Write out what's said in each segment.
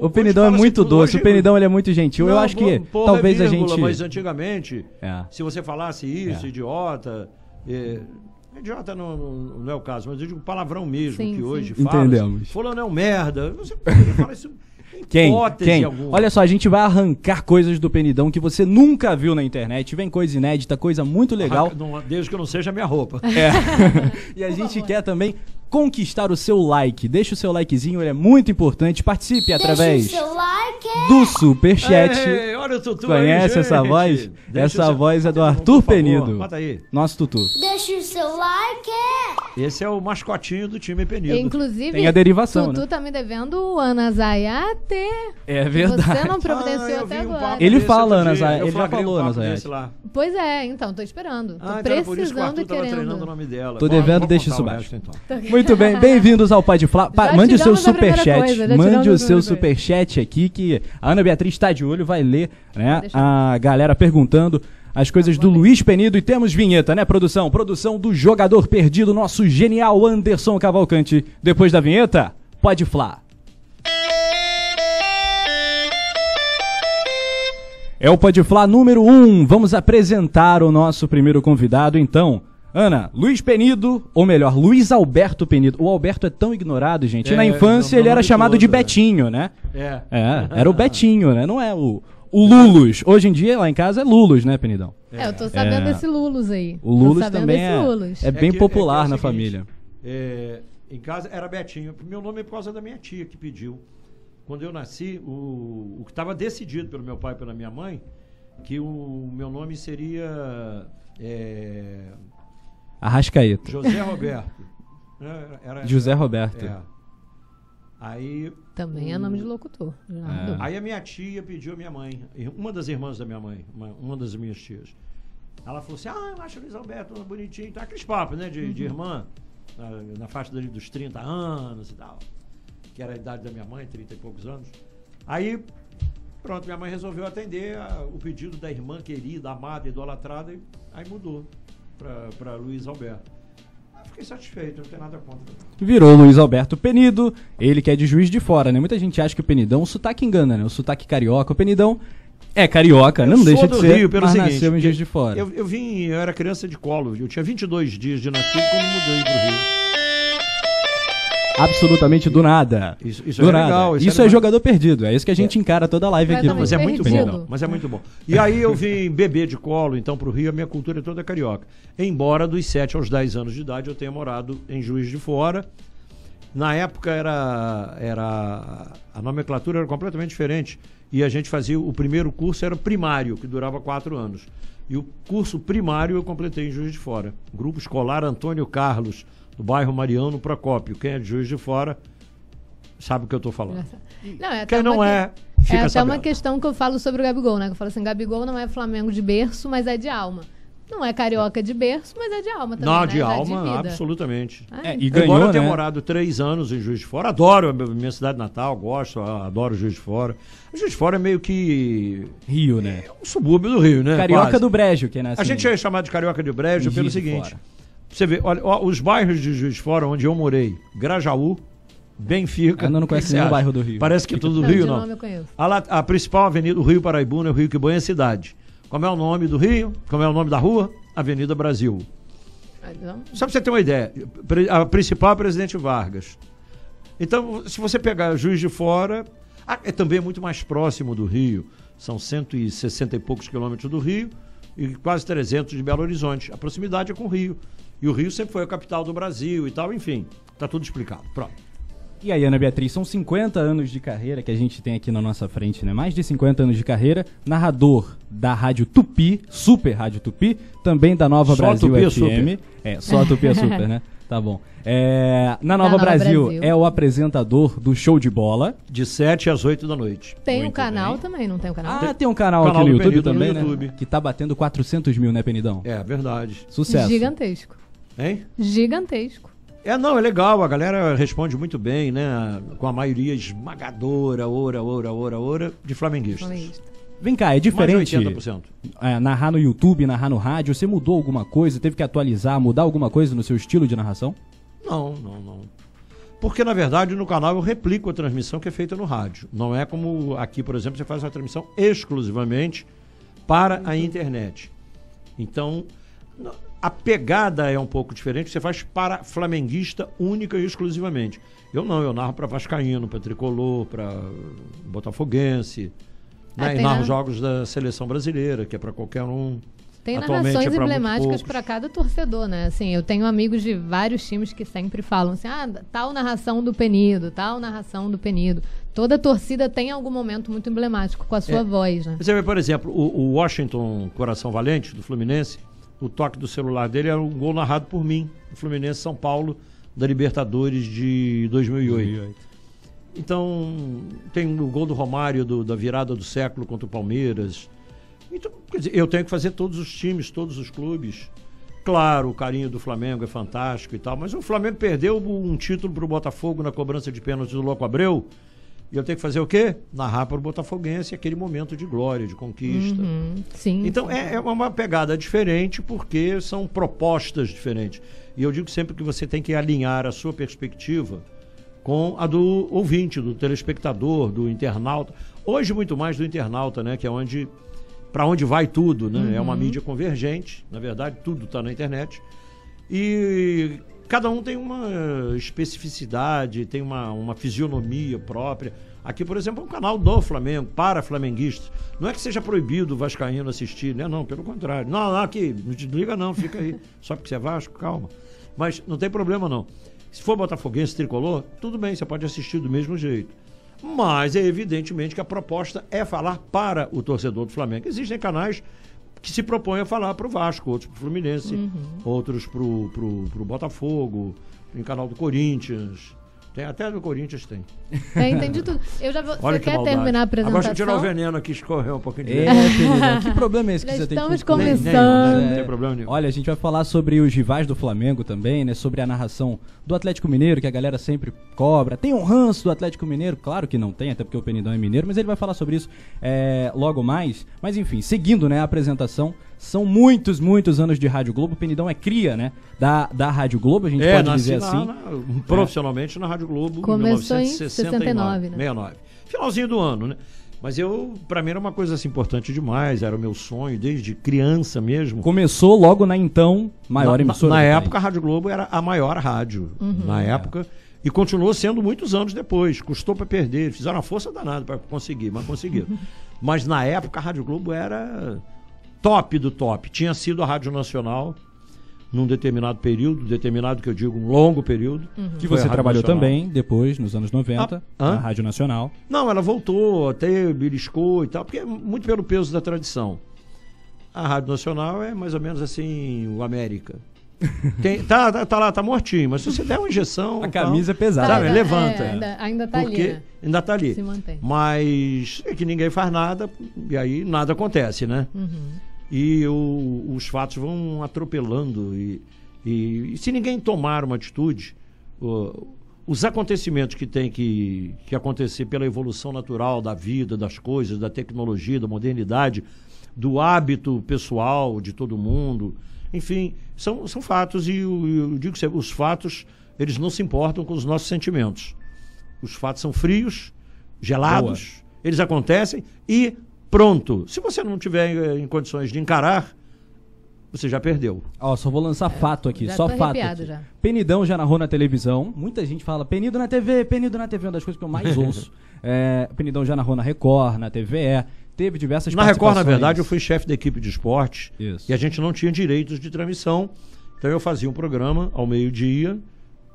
O Penidão é fala muito assim, doce, hoje- o Penidão ele é muito gentil. eu Não, acho que porra, talvez é a vírgula, gente. Mas antigamente, É. se você falasse isso, É. idiota. é, idiota não, não, é o caso, mas eu digo palavrão mesmo, Sim, que sim. hoje fala. Entendemos. Fulano é um merda. Você falar isso em Quem? hipótese Quem? alguma. Olha só, a gente vai arrancar coisas do Penidão que você nunca viu na internet. Vem coisa inédita, coisa muito legal. Ah, não- desde que não seja a minha roupa. É. e a gente quer também conquistar o seu like. Deixa o seu likezinho, ele é muito importante. Participe através Deixa seu like. do Superchat. Ei, olha o Tutu Conhece aí, essa gente. voz? Deixa essa seu- voz é do Arthur favor, Penido. Bota aí. Nosso tutu. Deixa o seu like. Esse é o mascotinho do time Penido. Inclusive, Tem a derivação, Tutu né? tá me devendo o Ana Zayate. É verdade. Você não Ah, providenciou eu até um agora. Ele fala, outro Ana dia. Zayat, Eu ele já um falou, Ana papo Zayat. desse lá. Pois é, então, tô esperando. Tô Ah, então era por isso que o precisando Arthur e tava treinando o querendo. nome dela. Tô devendo, deixa isso baixo. resto, então. Muito bem, bem-vindos ao Pode Flá. Pa- Mande o seu superchat. coisa, Mande o seu superchat aqui que a Ana Beatriz está de olho, vai ler, né? A galera perguntando as coisas do Luiz Penido e temos vinheta, né, produção? Produção do jogador perdido, nosso genial Anderson Cavalcante. Depois da vinheta, Pode Flá. É o Pode Flá número 1. Um. Vamos apresentar o nosso primeiro convidado, então. Ana, Luiz Penido, ou melhor, Luiz Alberto Penido. O Alberto é tão ignorado, gente. É, Na infância não- ele não era nome chamado todo, de é. Betinho, né? É. É, era o Betinho, né? Não é o, o Lulus. Hoje em dia, lá em casa, é Lulus, né, Penidão? É, eu tô sabendo É. desse Lulus aí. O Lulus também é, Lulus. é bem que- popular é na seguinte, família. é, em casa era Betinho. Meu nome é por causa da minha tia que pediu. Quando eu nasci, o, o que estava decidido pelo meu pai e pela minha mãe, que o meu nome seria é, Arrascaeta. José Roberto. Era- era- José Roberto. É. Aí, Também é nome de locutor. É. aí a minha tia pediu a minha mãe, uma das irmãs da minha mãe, uma, uma das minhas tias. Ela falou assim: Ah, eu acho o Luiz Alberto bonitinho. Tá aqueles papos, né? De, de irmã, na, na faixa dele dos 30 anos e tal. Que era a idade da minha mãe, 30 e poucos anos. Aí, pronto, minha mãe resolveu atender a- o pedido da irmã querida, amada, idolatrada, e aí mudou para Luiz Alberto. Aí fiquei satisfeito, não tem nada contra. Virou Luiz Alberto Penido, ele que é de juiz de fora, né? Muita gente acha que o Penidão, o sotaque engana, né? O sotaque carioca. O Penidão é carioca, Eu não deixa de ser, Rio, pelo mas seguinte, nasceu em Juiz de Fora. Eu, eu vim, eu era criança de colo, eu tinha 22 dias de nascido quando mudei pro Rio. Absolutamente do nada. Isso- isso do é nada. legal, isso Isso, é é legal. jogador perdido, é isso que a gente encara toda a live aqui. Mas é muito perdido. bom, mas é muito bom. E aí eu vim beber de colo, então pro Rio a minha cultura é toda carioca. Embora dos 7 aos 10 anos de idade eu tenha morado em Juiz de Fora. Na época era, era a nomenclatura era completamente diferente e a gente fazia o primeiro curso era primário, que durava quatro anos. E o curso primário eu completei em Juiz de Fora. Grupo escolar Antônio Carlos, do bairro Mariano Procópio. Quem é de Juiz de Fora sabe o que eu estou falando. Não, é até Quem não uma é, que- fica É até sabendo. uma questão que eu falo sobre o Gabigol, né? Que eu falo assim, Gabigol não é Flamengo de berço, mas é de alma. Não é carioca de berço, mas é de alma também, Não, né? de É alma, vida. absolutamente. Ah, É, e ganhou, Embora eu tenha né? morado três anos em Juiz de Fora, adoro a minha cidade natal, gosto, adoro Juiz de Fora. Juiz de Fora é meio que Rio, né? um subúrbio do Rio, né? Carioca Quase. do Brejo, que é nasce A gente é chamado de Carioca de Brejo Em pelo Juiz de seguinte. Você vê, olha, ó, os bairros de Juiz de Fora, onde eu morei, Grajaú, Benfica. Ainda não conhece nenhum bairro do Rio. Parece que é tudo do Rio, não. A, a principal avenida do Rio Paraibuna é o Rio que banha a cidade. Como é o nome do Rio? Como é o nome da rua? Avenida Brasil. Ah, não. Só pra você ter uma ideia, a principal é a Presidente Vargas. Então, se você pegar Juiz de Fora, ah, é também muito mais próximo do Rio. São 160 e poucos quilômetros do Rio e quase 300 de Belo Horizonte. A proximidade é com o Rio. E o Rio sempre foi a capital do Brasil e tal, enfim. Tá tudo explicado. Pronto. E aí, Ana Beatriz, são 50 anos de carreira que a gente tem aqui na nossa frente, né? Mais de 50 anos de carreira, narrador da Rádio Tupi, Super Rádio Tupi, também da Nova Só Brasil Tupi é FM. super. É, só a Tupi é super, né? Tá bom. É, na Nova, Nova Brasil, Brasil. é o apresentador do Show de Bola. De 7 às 8 da noite. Tem um Muito canal bem. também, não tem um canal? Ah, tem um canal, Canal aqui no YouTube Penido no também, né? YouTube. Que tá batendo 400 mil, né, Penidão? É, verdade. Sucesso. Gigantesco. Hein? Gigantesco. É, não, é legal, a galera responde muito bem, né? Com a maioria esmagadora, ora, ora, ora, ora, de flamenguistas. Flamenguista. Vem cá, é Mais de diferente 80%. é, narrar no YouTube, narrar no rádio. Você mudou alguma coisa? Teve que atualizar, mudar alguma coisa no seu estilo de narração? Não, não, não. Porque, na verdade, no canal eu replico a transmissão que é feita no rádio. Não é como aqui, por exemplo, você faz uma transmissão exclusivamente para a internet. Então, a pegada é um pouco diferente. Você faz para flamenguista única e exclusivamente. Eu não, eu narro para Vascaíno, para Tricolor, para Botafoguense. Ah, Né? E tem narro na- jogos da seleção brasileira, que é para qualquer um. Tem Atualmente narrações é emblemáticas para cada torcedor, né? Assim, eu tenho amigos de vários times que sempre falam assim: ah, tal narração do Penido, tal narração do Penido. Toda torcida tem algum momento muito emblemático com a sua É. voz, né? Você vê, por exemplo, o, o Washington Coração Valente, do Fluminense, o toque do celular dele era um gol narrado por mim, do Fluminense São Paulo, da Libertadores de 2008. Então, tem o gol do Romário, do- da virada do século contra o Palmeiras. Então, quer dizer, eu tenho que fazer todos os times, todos os clubes. Claro, o carinho do Flamengo é fantástico e tal, mas o Flamengo perdeu um título para o Botafogo na cobrança de pênalti do Louco Abreu. E eu tenho que fazer o quê? Narrar para o Botafoguense aquele momento de glória, de conquista. Uhum, sim. Então é, é uma pegada diferente porque são propostas diferentes. E eu digo sempre que você tem que alinhar a sua perspectiva com a do ouvinte, do telespectador, do internauta. Hoje muito mais do internauta, né, que é onde para onde vai tudo, né? É uma mídia convergente, na verdade, tudo está na internet. E cada um tem uma especificidade, tem uma, uma fisionomia própria. Aqui, por exemplo, é um canal do Flamengo, para flamenguistas. Não é que seja proibido o Vascaíno assistir, né? Não, pelo contrário. Não, não, aqui, não te liga não, fica aí. Só porque você é Vasco, calma. Mas não tem problema não. Se for Botafoguense tricolor, tudo bem, você pode assistir do mesmo jeito. Mas é evidentemente que a proposta é falar para o torcedor do Flamengo. Existem canais que se propõem a falar para o Vasco, outros para o Fluminense, outros para o Botafogo, tem canal do Corinthians. Tem até do Corinthians tem. É, entendi tudo. Eu já vou, Olha você que quer maldade. terminar a apresentação? Agora deixa eu tirar o veneno aqui, escorreu um pouquinho de É, veneno. Que problema é esse que Já você tem estamos com Nem- nem- começando. Não tem problema nenhum. Olha, a gente vai falar sobre os rivais do Flamengo também, né? Sobre a narração do Atlético Mineiro, que a galera sempre cobra. Tem um ranço do Atlético Mineiro? Claro que não tem, até porque o Penidão é mineiro, mas ele vai falar sobre isso é, logo mais. Mas enfim, seguindo né, a apresentação, são muitos, muitos anos de Rádio Globo. O Penidão é cria, né? Da, da Rádio Globo, a gente É, pode nasci dizer na- assim. na- profissionalmente na Rádio Globo Começou em em 1969. 69, né? 69. Finalzinho do ano, né? Mas eu, pra mim era uma coisa assim, importante demais, era o meu sonho desde criança mesmo. Começou logo na então maior na, emissora. Na do época, a. Rádio Globo era a maior rádio. Uhum. Na época. E continuou sendo muitos anos depois. Custou para perder. Fizeram uma força danada para conseguir, mas conseguiram. mas na época, a Rádio Globo era top do top. Tinha sido a Rádio Nacional num determinado período, determinado que eu digo um longo período. Que Foi a você trabalhou Nacional. também depois, nos anos 90, Ah, hã? na Rádio Nacional. Não, ela voltou, até beliscou e tal, porque é muito pelo peso da tradição. A Rádio Nacional é mais ou menos assim, o América. Tem- tá, tá, tá lá, tá mortinho, mas se você der uma injeção. A tal, camisa é pesada. Sabe, Ainda- levanta. é, ainda, ainda tá porque ali, né? ainda tá ali. Se mantém. Mas é que ninguém faz nada, e aí nada acontece, né? Uhum. E o- os fatos vão atropelando. E, e- e se ninguém tomar uma atitude, o- os acontecimentos que tem que, que acontecer pela evolução natural da vida, das coisas, da tecnologia, da modernidade, do hábito pessoal de todo mundo, enfim, são, são fatos. E eu, eu digo que os fatos, eles não se importam com os nossos sentimentos. Os fatos são frios, gelados, eles acontecem e pronto. Se você não tiver eh, em condições de encarar, você já perdeu. Ó, só vou lançar fato aqui, É, já só fato. aqui. já. Penidão já narrou na televisão. Muita gente fala Penido na TV, Penido na TV, é uma das coisas que eu mais ouço. É, Penidão já narrou na Record, na TVE. Teve diversas Na Record, na verdade, eu fui chefe da equipe de esporte Isso. e a gente não tinha direitos de transmissão. Então eu fazia um programa ao meio-dia,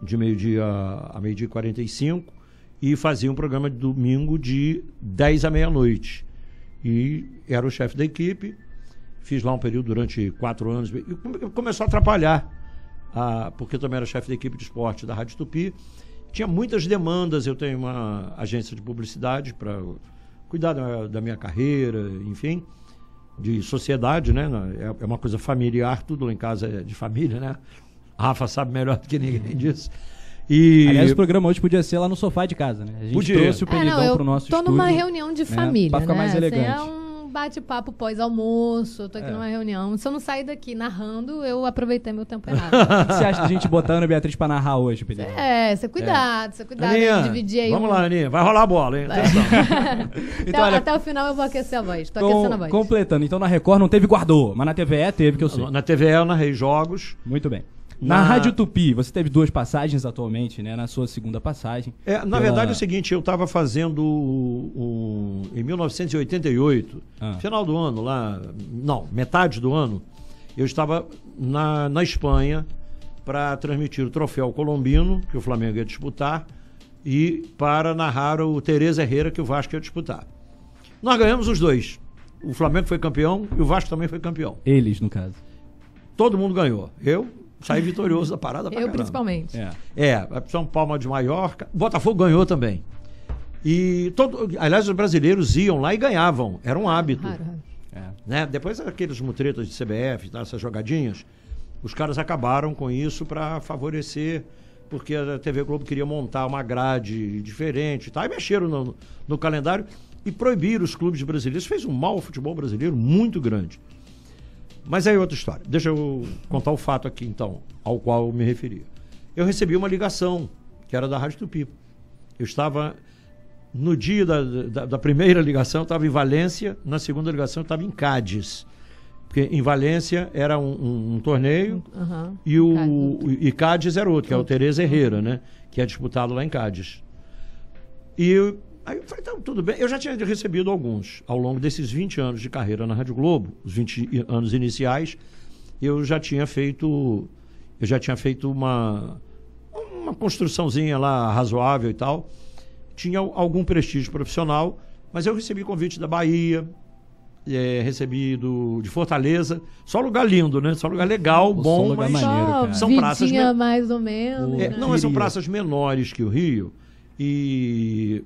de meio-dia a meio-dia e 45, e fazia um programa de domingo de 10 à meia-noite. E era o chefe da equipe, fiz lá um período durante quatro anos, e come- começou a atrapalhar, ah, porque também era chefe da equipe de esporte da Rádio Tupi. Tinha muitas demandas, eu tenho uma agência de publicidade para cuidar da, da minha carreira, enfim, de sociedade, né? É, é uma coisa familiar, tudo lá em casa é de família, né? A Rafa sabe melhor do que ninguém disso. E Aliás, o programa hoje podia ser lá no sofá de casa, né? A gente Podia. trouxe o É, Penidão não, eu pro nosso tô estúdio. numa reunião de né, família, pra ficar né? mais Assim, elegante. é um bate-papo pós-almoço, eu tô aqui É. numa reunião. Se eu não sair daqui narrando, eu aproveitei meu tempo errado. O que você acha da gente botar a Ana Beatriz pra narrar hoje, Pedro? é, você cuidado, você cuidado Aninha, aí, dividir aí. vamos um- lá, Aninha. Vai rolar a bola, hein? Atenção. Até, Então, olha, até o final eu vou aquecer a voz. Tô com- aquecendo a voz. completando. Então na Record não teve guardou, mas na TVE teve, que eu sei. Na TVE eu narrei jogos. Muito bem. Na, Na- Rádio Tupi, você teve duas passagens atualmente, né? Na sua segunda passagem. É, na Pela- verdade é o seguinte, eu estava fazendo um, em 1988, Ah. final do ano lá, não, metade do ano, eu estava na, na Espanha para transmitir o troféu colombino, que o Flamengo ia disputar, e para narrar o Tereza Herrera, que o Vasco ia disputar. Nós ganhamos os dois. O Flamengo foi campeão e o Vasco também foi campeão. Eles, no caso. Todo mundo ganhou. Eu saí vitorioso da parada pra Eu caramba. principalmente. É. É, São Paulo de Maiorca. Botafogo ganhou também. E todo, aliás, os brasileiros iam lá e ganhavam. Era um hábito. Raro, raro. É. Né? Depois aqueles mutretas de CBF, tá, essas jogadinhas, os caras acabaram com isso para favorecer, porque a TV Globo queria montar uma grade diferente e tal. E mexeram no, no calendário e proibiram os clubes brasileiros. Fez um mal ao futebol brasileiro muito grande. Mas aí outra história. Deixa eu contar o fato aqui, então, ao qual eu me referia. Eu recebi uma ligação, que era da Rádio Tupi. Eu estava, no dia da, da, da primeira ligação, eu estava em Valência, na segunda ligação, eu estava em Cádiz. Porque em Valência era um, um- um torneio Aham. e, o, Cádiz. e Cádiz era outro, que é o Tereza Herrera, né? Que é disputado lá em Cádiz. E aí eu falei, então, tudo bem. Eu já tinha recebido alguns ao longo desses 20 anos de carreira na Rádio Globo, os 20 i- anos iniciais, eu já tinha feito. Eu já tinha feito uma, uma construçãozinha lá razoável e tal. Tinha al- algum prestígio profissional, mas eu recebi convite da Bahia, eh, recebi do, de Fortaleza. Só lugar lindo, né? Só lugar legal, Pô, bom, lugar mas. maneiro, cara. São praças mais ou menos. É, né? não, mas são praças menores que o Rio. E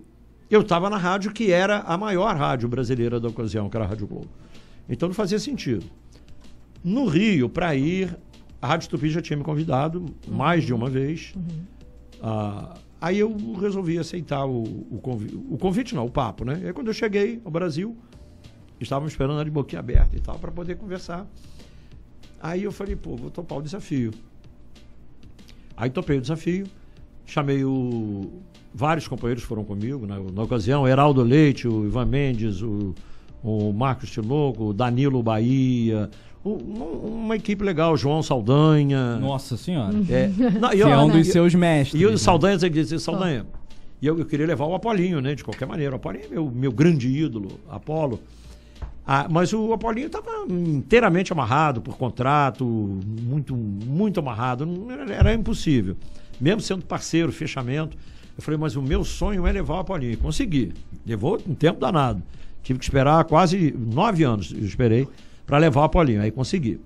eu estava na rádio que era a maior rádio brasileira da ocasião, que era a Rádio Globo. Então não fazia sentido. No Rio, para ir, a Rádio Tupi já tinha me convidado mais de uma vez. Ah, aí eu resolvi aceitar o, o, convite, o convite, não, o papo, né? E aí quando eu cheguei ao Brasil, estavam esperando de boquinha aberta e tal, para poder conversar. Aí eu falei, pô, vou topar o desafio. Aí topei o desafio, chamei o. Vários companheiros foram comigo na, na ocasião, o Heraldo Leite, o Ivan Mendes, o, o Marcos Tinoco, o Danilo Bahia, um- um- uma equipe legal, o João Saldanha. Nossa senhora. É, não, e Que eu- é um dos seus mestres. e o né? Saldanha, você dizia, Saldanha. E eu, eu queria levar o Apolinho, né? De qualquer maneira. O Apolinho é meu, meu grande ídolo, Apolo. Ah, mas o Apolinho estava inteiramente amarrado por contrato, muito, muito amarrado. Não era, era impossível. Mesmo sendo parceiro, fechamento. Eu falei, mas o meu sonho é levar o Apolinho. E consegui. Levou um tempo danado. Tive que esperar quase nove anos, eu esperei, para levar o Apolinho. Aí consegui.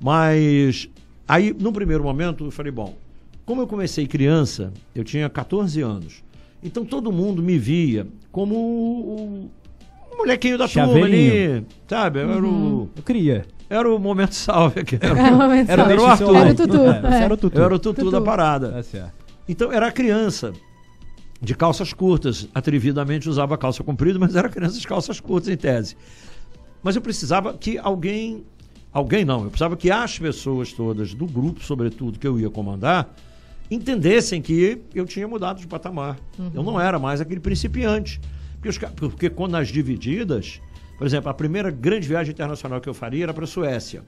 Mas aí, no primeiro momento, eu falei, bom, como eu comecei criança, eu tinha 14 anos. Então todo mundo me via como o, o molequinho da turma Chaveirinho. ali, sabe? Eu Era, o, Eu queria. era o momento salve aqui. Era, Era o momento Era, salve. deixa o Arthur. Era o Tutu, É, é. era o Tutu. eu era o tutu, Tutu. da parada. Tá certo. Então era criança de calças curtas, atrevidamente usava calça comprida, mas era criança de calças curtas em tese. Mas eu precisava que alguém, alguém não, eu precisava que as pessoas todas do grupo, sobretudo que eu ia comandar, entendessem que eu tinha mudado de patamar. Eu não era mais aquele principiante. Porque, os porque quando nas divididas, por exemplo, a primeira grande viagem internacional que eu faria era para a Suécia,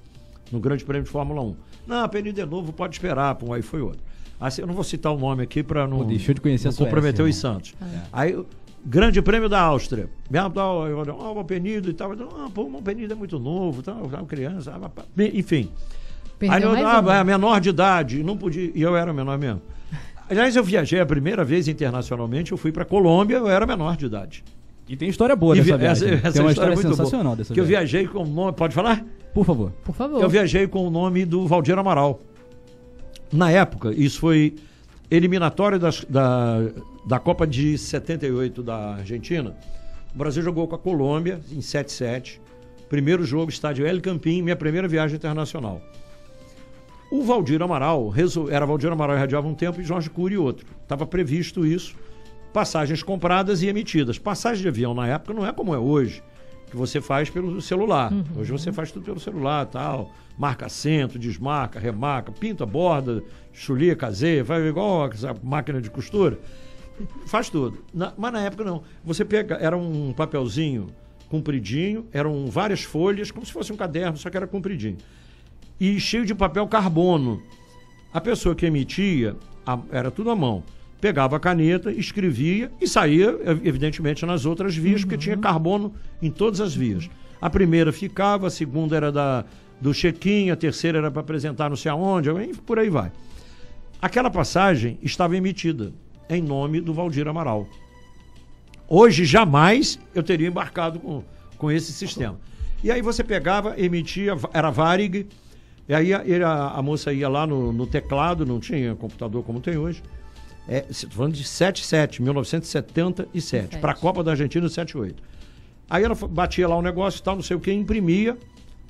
no Grande Prêmio de Fórmula 1. Não, a Península de novo pode esperar, pô, aí foi outro. Assim, eu não vou citar o nome aqui para não, Pô, deixou de conhecer não comprometer os irmão. Santos. Aí, o Grande Prêmio da Áustria. Me eu olho, ah, o Penido e tal. Eu, Ah, pô, o Penido é muito novo, tá, tá, criança. ah, Enfim. Perdeu Aí eu, ah, é menor de idade, não podia. E eu era menor mesmo. Aliás, eu viajei a primeira vez internacionalmente, eu fui para Colômbia, eu era menor de idade. E tem história boa dessa vi- essa- viagem. essa tem uma história história é muito boa. sensacional dessa Que eu viagem. viajei com o nome. Pode falar? Por favor. Por favor. Eu viajei com o nome do Valdir Amaral. Na época, isso foi eliminatório das- da, da Copa de 78 da Argentina. O Brasil jogou com a Colômbia em 7-7. Primeiro jogo, estádio El Campín, minha primeira viagem internacional. O Valdir Amaral, era Valdir Amaral e radiava um tempo e Jorge Cury outro. Estava previsto isso, passagens compradas e emitidas. Passagem de avião na época não é como é hoje, que você faz pelo celular. Hoje você faz tudo pelo celular, tal. Marca assento, desmarca, remarca, pinta, borda, chulia, caseia, faz igual essa máquina de costura. Faz tudo. Na- mas na época não. Você pega, era um papelzinho compridinho, eram várias folhas, como se fosse um caderno, só que era compridinho. E cheio de papel carbono. A pessoa que emitia, a- era tudo à mão. Pegava a caneta, escrevia e saía, ev- evidentemente, nas outras vias, porque tinha carbono em todas as vias. A primeira ficava, a segunda era da, do check-in, a terceira era para apresentar não sei aonde, por aí vai. Aquela passagem estava emitida em nome do Valdir Amaral. Hoje, jamais eu teria embarcado com, com esse sistema. E aí você pegava, emitia, era Varig, e aí a- a moça ia lá no, no teclado, não tinha computador como tem hoje. É, tô falando de 77, 1977, para a Copa da Argentina 78. Aí ela batia lá o negócio e tal, não sei o que, imprimia.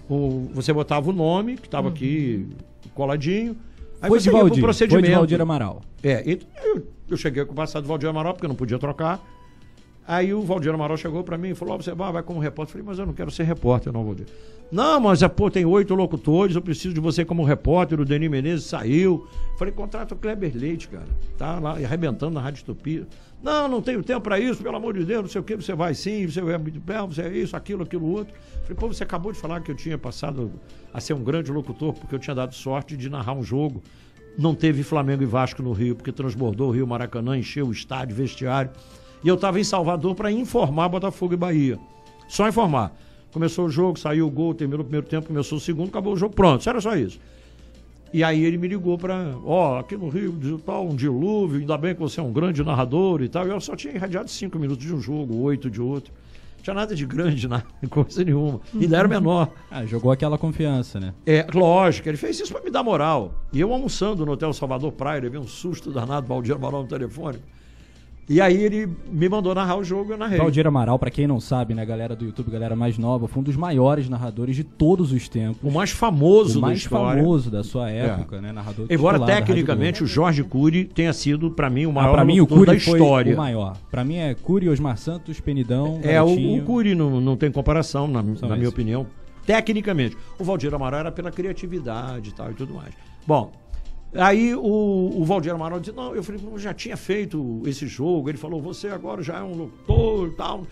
O, você botava o nome, que estava aqui coladinho. Aí Foi você de ia pro Valdir, foi procedimento. de Valdir Amaral. É, e eu, eu cheguei com o passado do Valdir Amaral, porque eu não podia trocar. Aí o Valdir Amaral chegou pra mim e falou: "Ó, você vai, vai como repórter. Eu falei, mas eu não quero ser repórter, não, Valdir. Não, mas é, pô, tem oito locutores, eu preciso de você como repórter. O Denis Menezes saiu. Falei, contrata o Kleber Leite, cara. Tá lá arrebentando na Rádio Utopia. Não, não tenho tempo pra isso, pelo amor de Deus, não sei o que, você vai sim, você é muito bem, você é isso, aquilo, aquilo, outro. Falei, pô, você acabou de falar que eu tinha passado a ser um grande locutor, porque eu tinha dado sorte de narrar um jogo. Não teve Flamengo e Vasco no Rio, porque transbordou o Rio Maracanã, encheu o estádio, vestiário. E eu estava em Salvador para informar Botafogo e Bahia. Só informar. Começou o jogo, saiu o gol, terminou o primeiro tempo, começou o segundo, acabou o jogo, pronto. Era só isso. E aí ele me ligou para, ó, aqui no Rio, tal, um dilúvio, ainda bem que você é um grande narrador e tal. E eu só tinha irradiado cinco minutos de um jogo, oito de outro. Não tinha nada de grande, nada, coisa nenhuma. E ainda era menor. Ah, jogou aquela confiança, né? É, lógico, ele fez isso para me dar moral. E eu almoçando no Hotel Salvador Praia, levei um susto danado, Valdir Amaral no telefone. E aí ele me mandou narrar o jogo e eu narrei. Valdir Amaral, pra quem não sabe, né, galera do YouTube, galera mais nova, foi um dos maiores narradores de todos os tempos. O mais famoso o da mais história. famoso da sua época, né, narrador Embora da tecnicamente o. Jorge Cury tenha sido, para mim, o Ah, maior pra mim o Cury da foi história. o maior. Pra mim é Cury, Osmar Santos, Penidão, É, o, Garotinho. o Cury não, não tem comparação, na, na minha opinião, tecnicamente. O Valdir Amaral era pela criatividade e tal e tudo mais. Bom, aí o, o Valdir Amaral disse, não, eu falei, eu já tinha feito esse jogo. Ele falou, você agora já é um locutor e tal.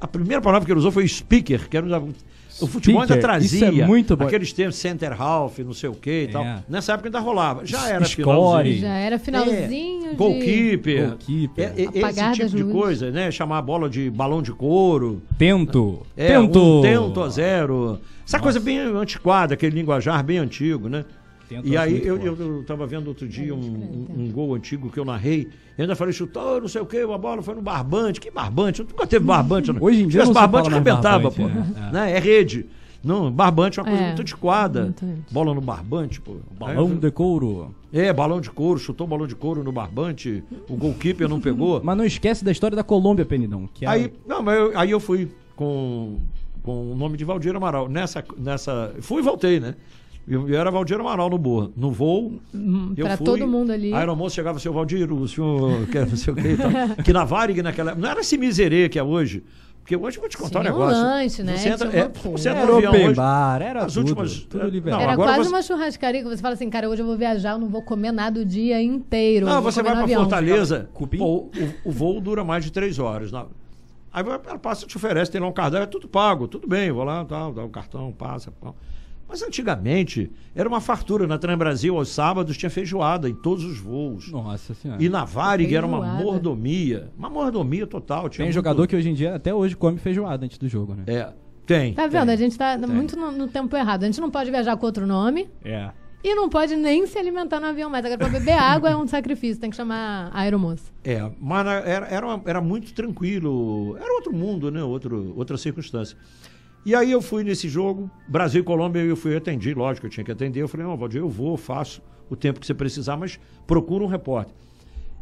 A primeira palavra que ele usou foi speaker, que era um- o futebol ainda Speaker, trazia isso é muito bom. aqueles termos center half, não sei o que e tal. É. Nessa época ainda rolava. Já era Score. finalzinho. Já era finalzinho É, de... Goalkeeper. Goalkeeper. É, é, esse tipo de coisa, né? Chamar a bola de balão de couro. Tento. É, Tento. um tento a zero. Essa coisa bem antiquada, aquele linguajar bem antigo, né? Tento e acho aí eu, eu, eu tava vendo outro dia um, um- um gol antigo que eu narrei. Eu ainda falei, chutou, não sei o quê, a bola foi no barbante. Que barbante? Nunca teve barbante. Não. Hoje em dia Se barbante, arrebentava, pô. né? É. Né? É rede. Não, barbante é uma coisa É, muito antiquada. muito. Bola no barbante, pô. Balão eu- de couro. É, balão de couro, chutou balão de couro no barbante, o goalkeeper não pegou. Mas não esquece da história da Colômbia, Penidão. Que é Aí, não, mas eu, aí eu fui com, com o nome de Valdir Amaral. Nessa, nessa, fui e voltei, né? Eu, eu era Valdir Amaral no Boa. No voo, eu pra fui, todo mundo ali. A aeromoça chegava, seu Valdir, o senhor quer não sei o que e tal. Que na Varig naquela Não era esse miserê que é hoje. Porque hoje eu vou te contar Tinha um um negócio. lanche, né? Você entra, é, uma você entra Era no avião open hoje. bar, era as tudo, últimas- tudo não, liberado. Era agora quase você- uma churrascaria que você fala assim, cara, hoje eu vou viajar, eu não vou comer nada o dia inteiro. Não, você vai pra avião. Fortaleza, Cupim? pô, o, o voo dura mais de três horas. Não. Aí vai- ela passa, te oferece, tem lá um cardápio, é tudo pago, tudo bem, vou lá, tal, dá o cartão, passa. Pá. Mas antigamente era uma fartura. Na Trem Brasil, aos sábados, tinha feijoada em todos os voos. Nossa senhora. E na Varig era uma mordomia. Uma mordomia total. Tinha Tem muito- jogador que hoje em dia, até hoje, come feijoada antes do jogo, né? É, tem. Tá vendo? tem. A gente tá muito no, no tempo errado. A gente não pode viajar com outro nome É. e não pode nem se alimentar no avião mais. Agora, pra beber água é um sacrifício, tem que chamar a aeromoça. É, mas era, era, uma- era muito tranquilo. Era outro mundo, né? Outro, outra circunstância. E aí eu fui nesse jogo, Brasil e Colômbia, eu fui atendi, lógico, eu tinha que atender. Eu falei, não, Valdir, eu vou, faço o tempo que você precisar, mas procura um repórter.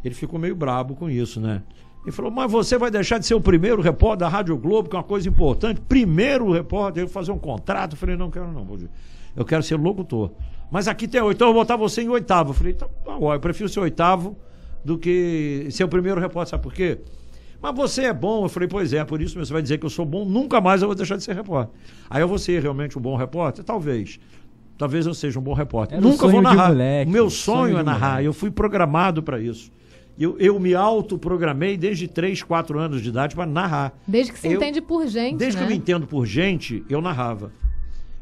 Ele ficou meio brabo com isso, né? Ele falou, mas você vai deixar de ser o primeiro repórter da Rádio Globo, que é uma coisa importante. Primeiro repórter, eu vou fazer um contrato. Eu falei, não quero não, Valdir. Eu quero ser locutor. Mas aqui tem oito, então eu vou botar você em oitavo. Eu falei, então, tá, ó, eu prefiro ser oitavo do que ser o primeiro repórter. Sabe por quê? Mas você é bom. Eu falei, pois é, por isso você vai dizer que eu sou bom, nunca mais eu vou deixar de ser repórter. Aí eu vou ser realmente um bom repórter? Talvez. Talvez eu seja um bom repórter. Era nunca vou narrar. moleque, o meu o sonho sonho é narrar. moleque. Eu fui programado para isso. Eu, eu me autoprogramei desde 3, 4 anos de idade para narrar. Desde que se Eu- entende por gente, Desde né? que eu me entendo por gente, eu narrava.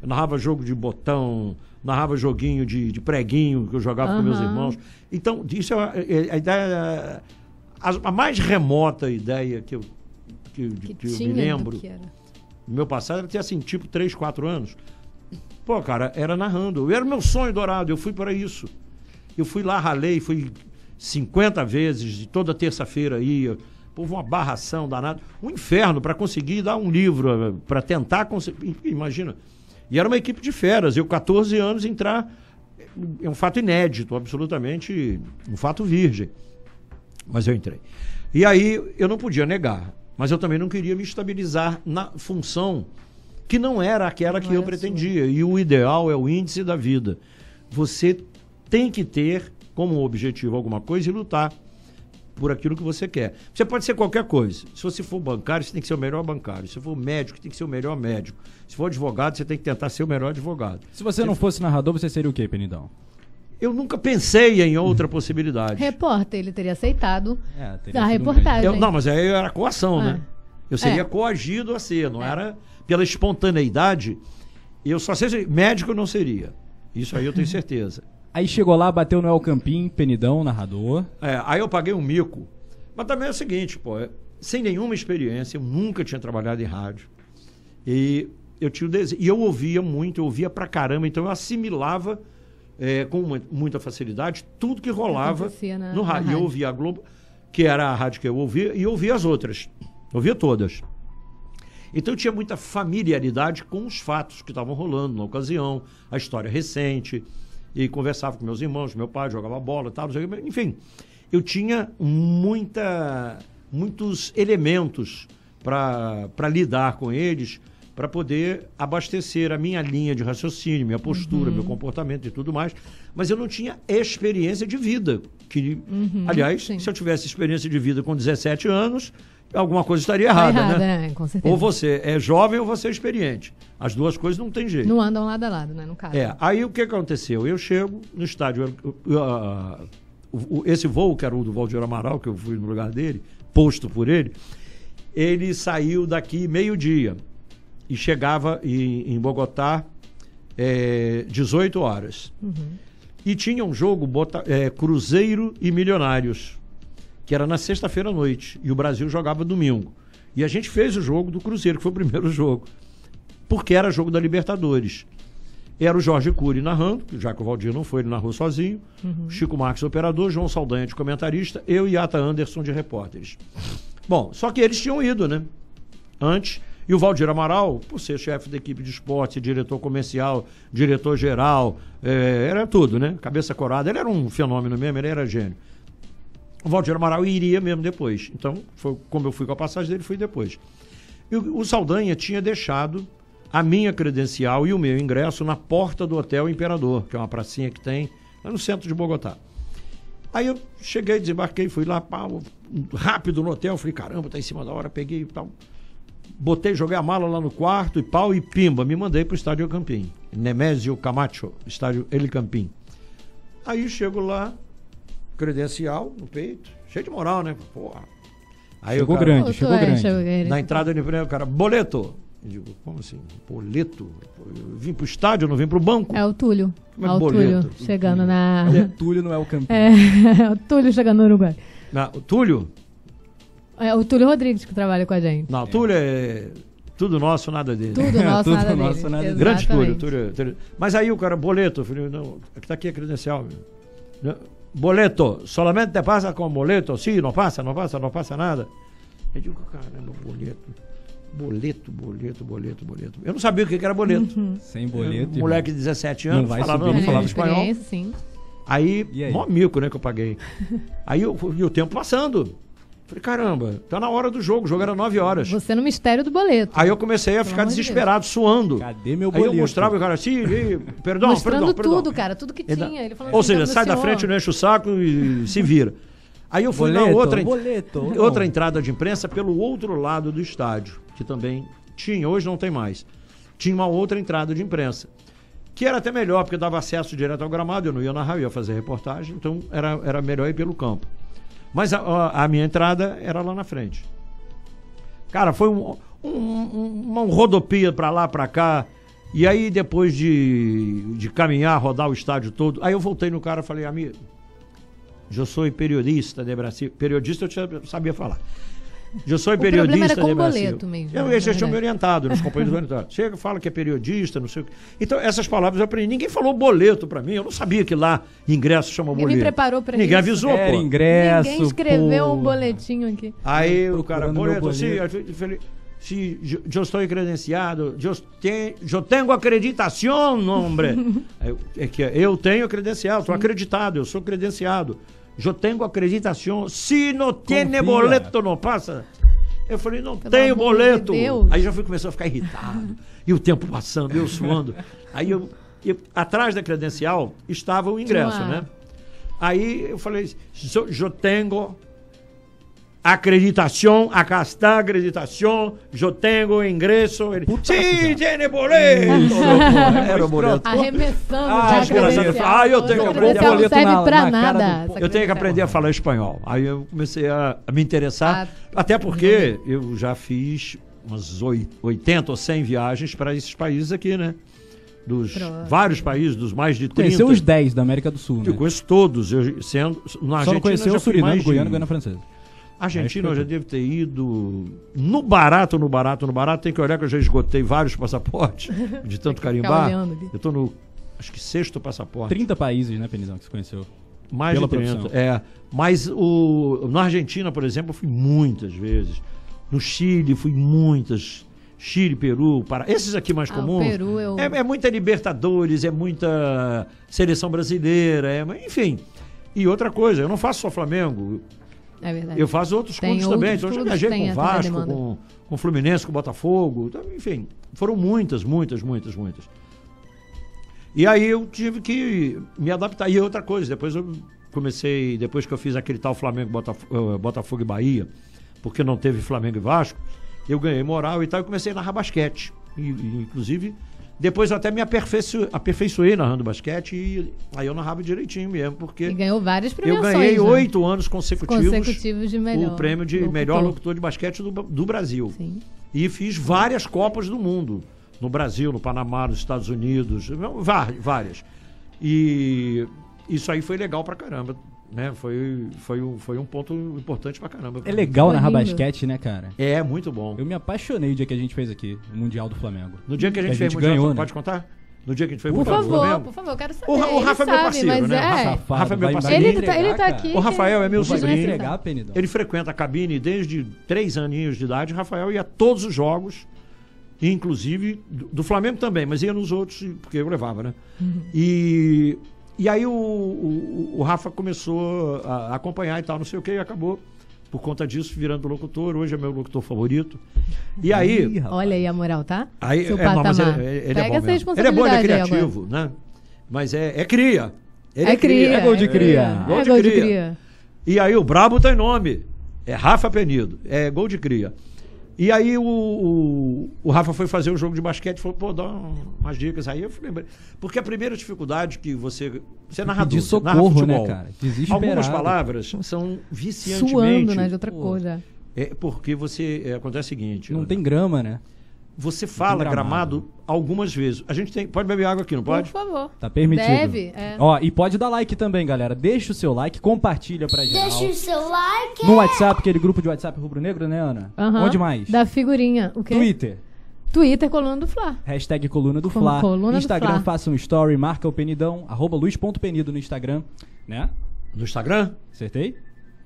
Eu narrava jogo de botão, narrava joguinho de, de preguinho que eu jogava com meus irmãos. Então, isso é a, é a ideia. A, a mais remota ideia que eu, que, que que eu me do lembro que no meu passado era ter assim, tipo 3, 4 anos. Pô, cara, era narrando. Era o meu sonho dourado, eu fui para isso. Eu fui lá, ralei, fui 50 vezes, e toda terça-feira ia. Houve uma barração danada. Um inferno para conseguir dar um livro, para tentar conseguir. Imagina. E era uma equipe de feras. Eu, 14 anos, entrar. É um fato inédito, absolutamente um fato virgem. Mas eu entrei. E aí eu não podia negar, mas eu também não queria me estabilizar na função que não era aquela que Não eu era pretendia. E o ideal é o índice da vida. Você tem que ter como objetivo alguma coisa e lutar por aquilo que você quer. Você pode ser qualquer coisa. Se você for bancário, você tem que ser o melhor bancário. Se for médico, tem que ser o melhor médico. Se for advogado, você tem que tentar ser o melhor advogado. Se você não fosse narrador, você seria o quê, Penidão? Eu nunca pensei em outra possibilidade. Repórter, ele teria aceitado É, teria a reportagem. Eu- não, mas aí era coação, Ah. né? Eu seria É. coagido a ser, não É. era pela espontaneidade. Eu só sei médico eu não seria. Isso aí eu tenho certeza. Aí chegou lá, bateu no El Campim, Penidão, narrador. É, aí eu paguei um mico. Mas também é o seguinte, pô, é, sem nenhuma experiência, eu nunca tinha trabalhado em rádio. E eu tinha o dese- E eu ouvia muito, eu ouvia pra caramba, então eu assimilava é, com uma- muita facilidade tudo que rolava na- no rádio. E eu ouvia a Globo, que era a rádio que eu ouvia, e eu ouvia as outras. Eu ouvia todas. Então eu tinha muita familiaridade com os fatos que estavam rolando na ocasião, a história recente, e conversava com meus irmãos, meu pai jogava bola, e tal, enfim. Eu tinha muita, muitos elementos para lidar com eles, para poder abastecer a minha linha de raciocínio, minha postura, meu comportamento e tudo mais. Mas eu não tinha experiência de vida. Que, aliás, sim. se eu tivesse experiência de vida com 17 anos, alguma coisa estaria Tá errada, errada, né? né? Com certeza. Ou você é jovem ou você é experiente. As duas coisas não tem jeito. Não andam lado a lado, né? No caso. É, aí o que aconteceu? Eu chego no estádio, o- esse voo, que era o do Valdir Amaral, que eu fui no lugar dele, posto por ele, ele saiu daqui meio-dia e chegava em, em Bogotá é, 18 horas. E tinha um jogo Bota- é, Cruzeiro e Milionários, que era na sexta-feira à noite, e o Brasil jogava domingo. E a gente fez o jogo do Cruzeiro, que foi o primeiro jogo porque era jogo da Libertadores. Era o Jorge Cury narrando, já que o Valdir não foi, ele narrou sozinho. Chico Marques, operador, João Saldanha de comentarista, eu e Ata Anderson de repórteres. Bom, só que eles tinham ido, né? Antes. E o Valdir Amaral, por ser chefe da equipe de esporte, diretor comercial, diretor geral, eh, era tudo, né? Cabeça corada. Ele era um fenômeno mesmo, ele era gênio. O Valdir Amaral iria mesmo depois. Então, foi como eu fui com a passagem dele, fui depois. E o, o Saldanha tinha deixado a minha credencial e o meu ingresso na porta do Hotel Imperador, que é uma pracinha que tem lá no centro de Bogotá. Aí eu cheguei, desembarquei, fui lá, pau, rápido no hotel, falei, caramba, tá em cima da hora, peguei e tal. Botei, joguei a mala lá no quarto e pau e pimba, me mandei pro estádio El Campín. Nemésio Camacho, estádio El Campín. Aí chego lá, credencial no peito, cheio de moral, né? Porra. Aí Chegou o cara, grande. Chegou é, grande. chegou grande. na entrada do emprego, o cara, boleto. Eu digo, como assim? Boleto? Eu vim pro estádio, eu não vim pro banco? É o Túlio. Como é Ó, o boleto? Túlio chegando na. Túlio no El Campim. É, o Túlio chegando no Uruguai. Na, o Túlio? É o Túlio Rodrigues que trabalha com a gente. Não, o Túlio é tudo nosso, nada dele. Tudo nosso, Tudo nada nosso, dele. nada dele. Grande Túlio. Túlio, Túlio. Mas aí o cara, boleto, eu falei, não, tá aqui a credencial. meu. Não, Boleto, solamente passa com boleto? Sim, não passa, não passa, não passa nada. Eu digo, caramba, boleto. Boleto, boleto, boleto, boleto. Eu não sabia o que era boleto. Sem boleto. Um moleque de 17 Não anos, vai falava, subir. não É, falava espanhol. sim. Aí, aí? mó mico, né, que eu paguei. Aí eu, e o tempo passando. Falei, caramba, tá na hora do jogo, o jogo era 9 horas. Você no mistério do boleto. Aí eu comecei a Pelo ficar de desesperado, suando. Cadê meu Aí eu boleto? mostrava o cara assim, e, perdão, Mostrando perdão, perdão. tudo, cara, tudo que tinha. Ele falou Ou seja, "Então, sai da frente, não enche o saco e se vira. Aí eu fui na Boleto, outra, boleto. outra entrada de imprensa pelo outro lado do outra entrada de imprensa pelo outro lado do estádio, que também tinha, hoje não tem mais. Tinha uma outra entrada de imprensa, que era até melhor, porque dava acesso direto ao gramado, eu não ia narrar, eu ia fazer reportagem, então era, era melhor ir pelo campo. Mas a, a- minha entrada era lá na frente. Cara, foi um, um, um- uma rodopia pra lá, pra cá. E aí, depois de, de caminhar, rodar o estádio todo, aí eu voltei no cara e falei, amigo, eu sou periodista de Brasil. Periodista eu sabia falar. Eu sou problema periodista era com boleto mesmo, Eu, eles já tinham me orientado, nos companheiros orientados. Chega, fala que é periodista, não sei o quê. Então, essas palavras eu aprendi. Ninguém falou boleto pra mim. Eu não sabia que lá ingresso chama Ninguém me boleto. preparou pra Ninguém isso. avisou, Era pô. ingresso. Ninguém escreveu um porra. boletinho aqui. Aí o cara, boleto, sim, boleto. eu falei, se eu- eu estou credenciado, eu tenho, eu tenho acreditação, eu- é que eu tenho credencial, estou acreditado, eu sou credenciado. Eu tenho acreditação. Se não tem boleto, não passa. Eu falei, não Pelo tenho de boleto. Deus. Aí já fui começando a ficar irritado. E o tempo passando, eu suando. Aí eu, eu- atrás da credencial estava o ingresso, uma- né? Aí eu falei, "So- eu tenho acreditação, acá está a acreditação, eu tenho ingresso. Ele, sim, tem boleto. Era o boleto. Arremessando Ah, a. Ah, eu tenho que aprender não boleto serve na- pra na cara do nada. Eu tenho que credencial. aprender a falar espanhol. Aí eu comecei a, a me interessar. até porque eu já fiz umas oi- 80 ou 100 viagens para esses países aqui, né? Dos Pronto. vários países, dos mais de 30. Conheceu os 10 da América do Sul, né? Eu conheço todos. Eu, sendo, na Só não conheceu o Suriname, Guiana e Guiana Francesa. Argentina Aí eu já devo ter ido no barato, no barato, no barato. Tem que olhar que eu já esgotei vários passaportes de tanto carimbar. Eu tô no, acho que sexto passaporte. 30 países, né, Penizão, que você conheceu. Mais pela de 30. profissão. É. Mas o, na Argentina, por exemplo, eu fui muitas vezes. No Chile, fui muitas. Chile, Peru, para esses aqui mais Ah, comuns. Peru eu- é, é muita Libertadores, é muita seleção brasileira, é, enfim. E outra coisa, eu não faço só Flamengo, É verdade. eu faço outros Tem clubes também. Então eu já viajei com Vasco, com, com Fluminense, com Botafogo. então, enfim, foram muitas, muitas, muitas, muitas. E aí eu tive que me adaptar. E outra coisa, depois eu comecei, depois que eu fiz aquele tal Flamengo, Botafogo, eh, Botafogo e Bahia, porque não teve Flamengo e Vasco, eu ganhei moral e tal, e comecei a narrar basquete. E, e, inclusive, depois eu até me aperfeiço, aperfeiçoei narrando basquete e aí eu narrava direitinho mesmo, porque E ganhou várias eu premiações. ganhei né? oito anos consecutivos, consecutivos de melhor o prêmio de locutor. melhor locutor de basquete do, do Brasil. Sim. E fiz várias Copas do Mundo. No Brasil, no Panamá, nos Estados Unidos, vá- várias. E isso aí foi legal pra caramba. Né? Foi, foi, um, foi um ponto importante pra caramba. É legal Foi narrar basquete, né, cara? É, muito bom. Eu me apaixonei o dia que a gente fez aqui, o Mundial do Flamengo. No dia que a gente, Que a fez gente Mundial, ganhou, né? pode contar? No dia que a gente fez Por Mundial do favor, Flamengo? por favor, eu quero saber. O Ra- o Ele Rafa é meu sabe, parceiro, mas né? É. Rafa- Rafa é meu parceiro. Ele tá- ele tá entregar, aqui. O Rafael é meu sobrinho. entregar. Ele frequenta a cabine desde três aninhos de idade. Rafael ia a todos os jogos, inclusive do, do Flamengo também, mas ia nos outros, porque eu levava, né? E, e aí o, o, o Rafa começou a acompanhar e tal, não sei o que, e acabou, por conta disso, virando locutor. Hoje é meu locutor favorito. E aí. Ih. Olha aí a moral, tá? Aí, Seu é, não, mas ele, ele Pega é bom essa mesmo. Ele é bom, ele é criativo, né? Mas é, é cria. Ele É cria. É gol de cria. É, Gol de gol de cria. cria. E aí o Brabo tem nome. É Rafa Penido. É gol de cria. E aí o, o, o Rafa foi fazer o jogo de basquete e falou, pô, dá um- umas dicas aí. Eu lembrei. Porque a primeira dificuldade que você. Você é narrador. Narra socorro, né, futebol. cara? Desesperado. Algumas palavras são viciantemente. Suando, né? De outra pô, coisa. É porque você. é, acontece o seguinte. Não olha, tem grama, né? Você fala gramado. gramado. algumas vezes. A gente tem. Pode beber água aqui, não pode? Por favor. Tá permitido. Deve, é. Ó, e pode dar like também, galera. Deixa o seu like, compartilha pra geral. Deixa o seu like. No WhatsApp, aquele grupo de WhatsApp rubro-negro, né, Ana? Onde mais? Da figurinha. O quê? Twitter. Twitter, coluna do Fla. Hashtag coluna do Fla. coluna do Instagram, Fla. faça um story, marca o penidão, arroba luiz.penido no Instagram, né? No Instagram? Acertei?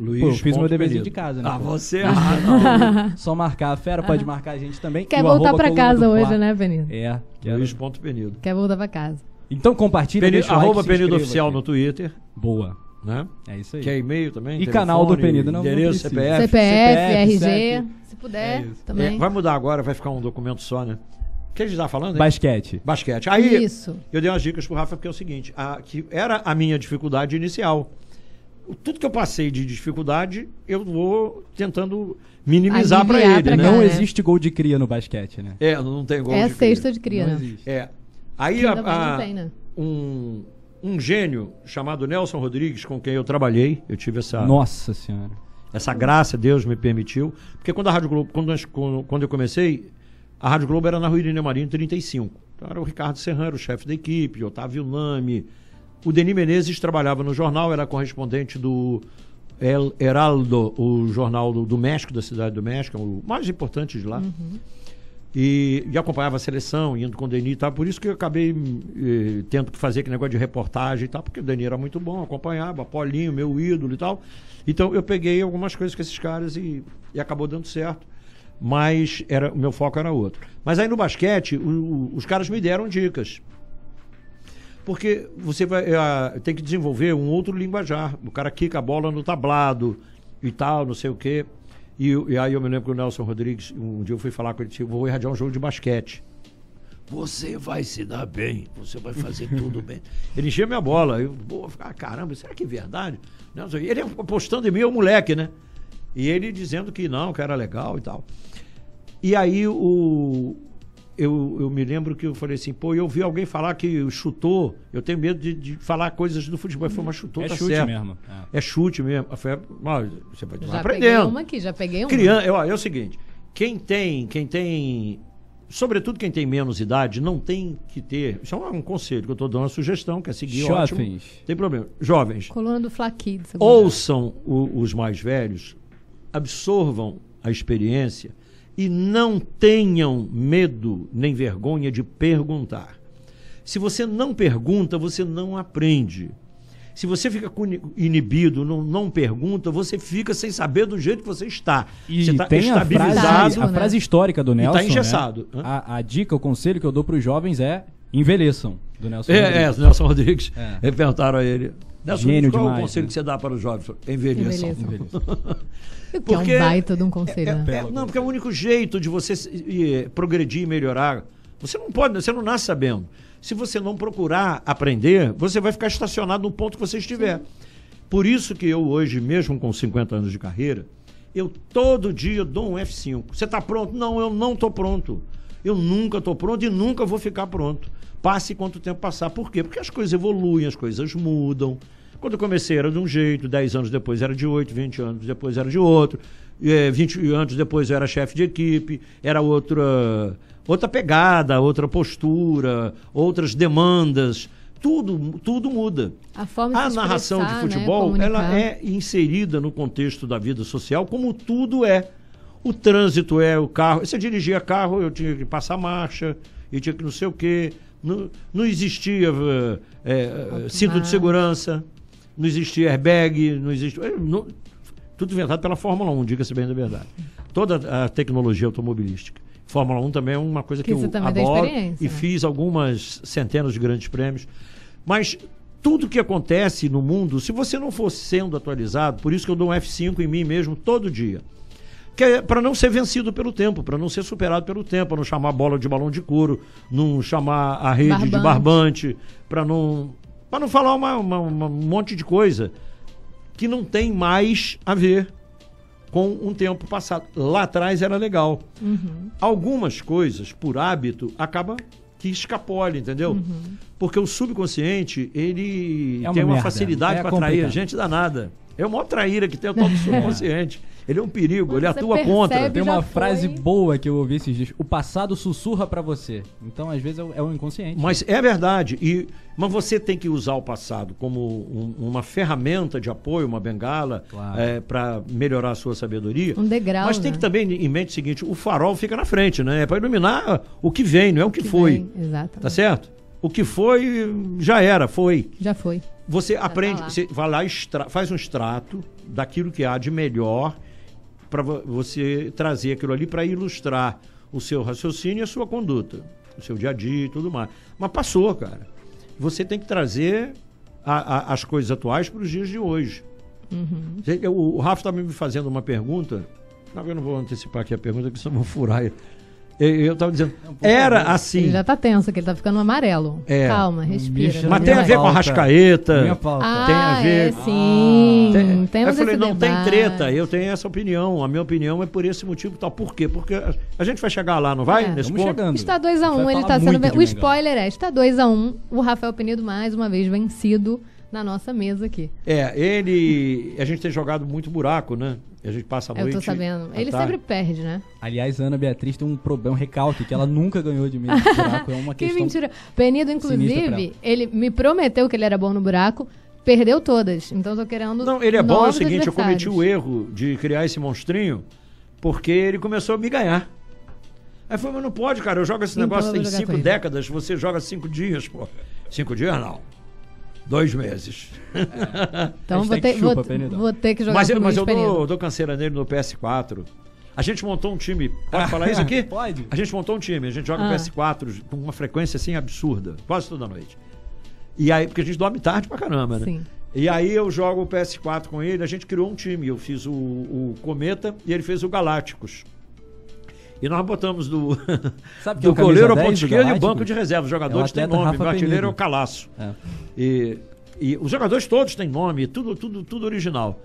Luiz. Pô, eu fiz meu deverzinho Penido. de casa, né? Ah, pô? você. Ah, não. Só marcar a fera, pode marcar a gente também. Quer voltar coluna casa hoje, né, Benito? É. quero- Luiz. ponto Penido. Quer voltar pra casa. Então compartilha, Penido, deixa o like, arroba se Penido inscreva Oficial aqui. no Twitter, Boa. né? É isso aí. Que é e-mail também. E canal do Penido, não- não Endereço, precisa. CPF. CPF, CPF, RG, se puder, É isso. também. É, vai mudar agora, vai ficar um documento só, né? O que a gente tá falando? hein? Basquete. Basquete. Aí Isso. eu dei umas dicas pro Rafa, porque é o seguinte: a, que era a minha dificuldade inicial. Tudo que eu passei de dificuldade, eu vou tentando minimizar para ele, pra né? Não existe gol de cria no basquete, né? É, não tem gol É a de cria. cesta de cria, Não né? existe. É. Aí a- a- não tem, né? um, um gênio chamado Nelson Rodrigues, com quem eu trabalhei, eu tive essa, Nossa senhora. essa graça, Deus me permitiu. Porque quando a Rádio Globo, quando, nós- quando, quando eu comecei, a Rádio Globo era na Rua Irineu Marinho 35. Então era o Ricardo Serrano, o chefe da equipe, Otávio Nami. O Denis Menezes trabalhava no jornal, era correspondente do El Heraldo, o jornal do, do México, da cidade do México, o mais importante de lá. E, e acompanhava a seleção, indo com o Denis e tal. Por isso que eu acabei eh, tendo que fazer aquele negócio de reportagem e tal, porque o Denis era muito bom, acompanhava, Paulinho, meu ídolo e tal. Então eu peguei algumas coisas com esses caras e, e acabou dando certo. Mas era, o meu foco era outro. Mas aí no basquete, o- o- os caras me deram dicas. Porque você vai eh, tem que desenvolver um outro linguajar. O cara quica a bola no tablado e tal, não sei o quê. E, e aí eu me lembro que o Nelson Rodrigues, um dia eu fui falar com ele, tipo, vou irradiar um jogo de basquete. Você vai se dar bem, você vai fazer tudo bem. Ele enchia minha bola. Eu vou ficar, caramba, será que é verdade? Nelson, Ele apostando em mim, é o moleque, né? E ele dizendo que não, que era legal e tal. E aí o. Eu, eu me lembro que eu falei assim, pô, eu vi alguém falar que chutou, eu tenho medo de, de falar coisas do futebol. Foi uma chutou, é tá chute certo. mesmo. É. É chute mesmo. Falei, "Ah, você vai Já peguei aprendendo. uma aqui, já peguei uma. Criança, eu- é o seguinte, quem tem, quem tem, sobretudo quem tem menos idade, não tem que ter, isso é um, um conselho que eu estou dando, uma sugestão, quer seguir, ótimo. Jovens. Tem problema. Jovens, Coluna do Flaquids. ouçam o- os mais velhos, absorvam a experiência e não tenham medo nem vergonha de perguntar. Se você não pergunta, você não aprende. Se você fica inibido, não, não pergunta, você fica sem saber do jeito que você está. E você está tem a frase, estabilizado, a né? frase histórica do tá Nelson. né? engessado. Hã? A, a dica, o conselho que eu dou para os jovens é envelheçam, do Nelson. É, é, Rodrigues. Nelson Rodrigues. É. Perguntaram a ele. Nelson, Gênio qual é o demais, conselho né? que você dá para os jovens? Envelheçam. Envelheçam. Que é Porque- um baita de um conselho, É, né? é, não, porque é o único jeito de você e, progredir e melhorar. Você não pode, você não nasce sabendo. Se você não procurar aprender, você vai ficar estacionado no ponto que você estiver. Por isso que eu hoje, mesmo com 50 anos de carreira, eu todo dia dou um F5. Você está pronto? Não, eu não estou pronto. Eu nunca estou pronto e nunca vou ficar pronto. Passe quanto tempo passar. Por quê? Porque as coisas evoluem, as coisas mudam. Quando eu comecei era de um jeito, 10 anos depois era de 8, 20 anos depois era de outro, eh, 20 anos depois eu era chefe de equipe, era outra, outra pegada, outra postura, outras demandas. Tudo, tudo muda. A forma de A se narração de né, futebol, ela comunicar. é inserida no contexto da vida social, como tudo é. O trânsito é o carro. Você dirigia carro, eu tinha que passar marcha, e tinha que não sei o quê. Não, não existia eh, eh, cinto de segurança, não existia airbag, não existia. eh, não- tudo inventado pela Fórmula 1, diga-se bem da verdade. Toda a tecnologia automobilística. Fórmula 1 também é uma coisa que, Que eu adoro e né? fiz algumas centenas de grandes prêmios. Mas tudo que acontece no mundo, se você não for sendo atualizado, por isso que eu dou um F5 em mim mesmo todo dia. Que é para não ser vencido pelo tempo, para não ser superado pelo tempo, para não chamar a bola de balão de couro, não chamar a rede de Barbante. barbante, para não para não falar uma- uma- uma- um monte de coisa que não tem mais a ver com um tempo passado. Lá atrás era legal. Uhum. Algumas coisas, por hábito, acaba que escapole, entendeu? Uhum. Porque o subconsciente, ele É uma tem uma merda. facilidade É para atrair a gente danada. É o maior traíra que tem o tal do subconsciente. Ele é um perigo, ele Você atua percebe contra. Tem uma foi. frase boa que eu ouvi esses dias. O passado sussurra pra você. Então, às vezes, é o, é o inconsciente. Mas é verdade. E, mas você tem que usar o passado como um- uma ferramenta de apoio, uma bengala, Claro. para melhorar a sua sabedoria. Um degrau, Mas tem né? que também em mente o seguinte: o farol fica na frente, né? É para iluminar o que vem, não é o que, foi. Vem, Exato. Tá certo? O que foi, já era, foi. Já foi. Você aprende, você vai lá, extra- faz um extrato daquilo que há de melhor para você trazer aquilo ali para ilustrar o seu raciocínio e a sua conduta, o seu dia a dia e tudo mais. Mas passou, cara. Você tem que trazer a- a- as coisas atuais para os dias de hoje. Eu- O Rafa estava me fazendo uma pergunta. Não, eu não vou antecipar aqui a pergunta, que senão eu vou furar ele. Eu, eu tava dizendo, era assim. Ele já tá tenso, que ele tá ficando amarelo. É. Calma, respira. Mas tem a ver com a. Rascaeta. Minha pauta. Ah, tem a ver- é sim. Tem- Temos eu falei, esse não tem debate. treta, eu tenho essa opinião. A minha opinião é por esse motivo tal. Por quê? Porque a- gente vai chegar lá, não vai? É. Nesse Vamos ponto? chegando. Está 2x1, Vai ele tá sendo. bem- O spoiler é: está 2x1. O Rafael Penido, mais uma vez, vencido na nossa mesa aqui. É, ele. A gente tem jogado muito buraco, né? A gente passa a Eu noite. tô sabendo. Ele tarde. sempre perde, né? Aliás, a Ana Beatriz tem um problema, um recalque, que ela nunca ganhou de mim no buraco. É uma Que questão. mentira. Penido, inclusive, ele me prometeu que ele era bom no buraco, perdeu todas. Então eu tô querendo. Não, ele é bom, é o seguinte, eu cometi o erro de criar esse monstrinho porque ele começou a me ganhar. Aí foi, mas não pode, cara, eu jogo esse Então negócio eu tem jogar cinco décadas, você joga cinco dias, pô. Cinco dias não. Dois meses. Então vou ter, vou, chupa, Penidão. vou ter que jogar Mas, mas eu dou, dou canseira nele no PS4. A gente montou um time. Pode falar isso aqui? Pode. A gente montou um time. A gente joga Ah. no PS4 com uma frequência assim absurda, quase toda noite. E aí, porque a gente dorme tarde pra caramba, né? Sim. E aí eu jogo o PS4 com ele, a gente criou um time. Eu fiz o, o Cometa e ele fez o Galácticos. E nós botamos do, é do o camisa goleiro ao 10 ponto do esquerdo e o banco de reserva. Os jogadores É o têm nome, Rafa o artilheiro Penido. é o Calaço. É. E, e os jogadores todos têm nome, tudo, tudo, tudo original.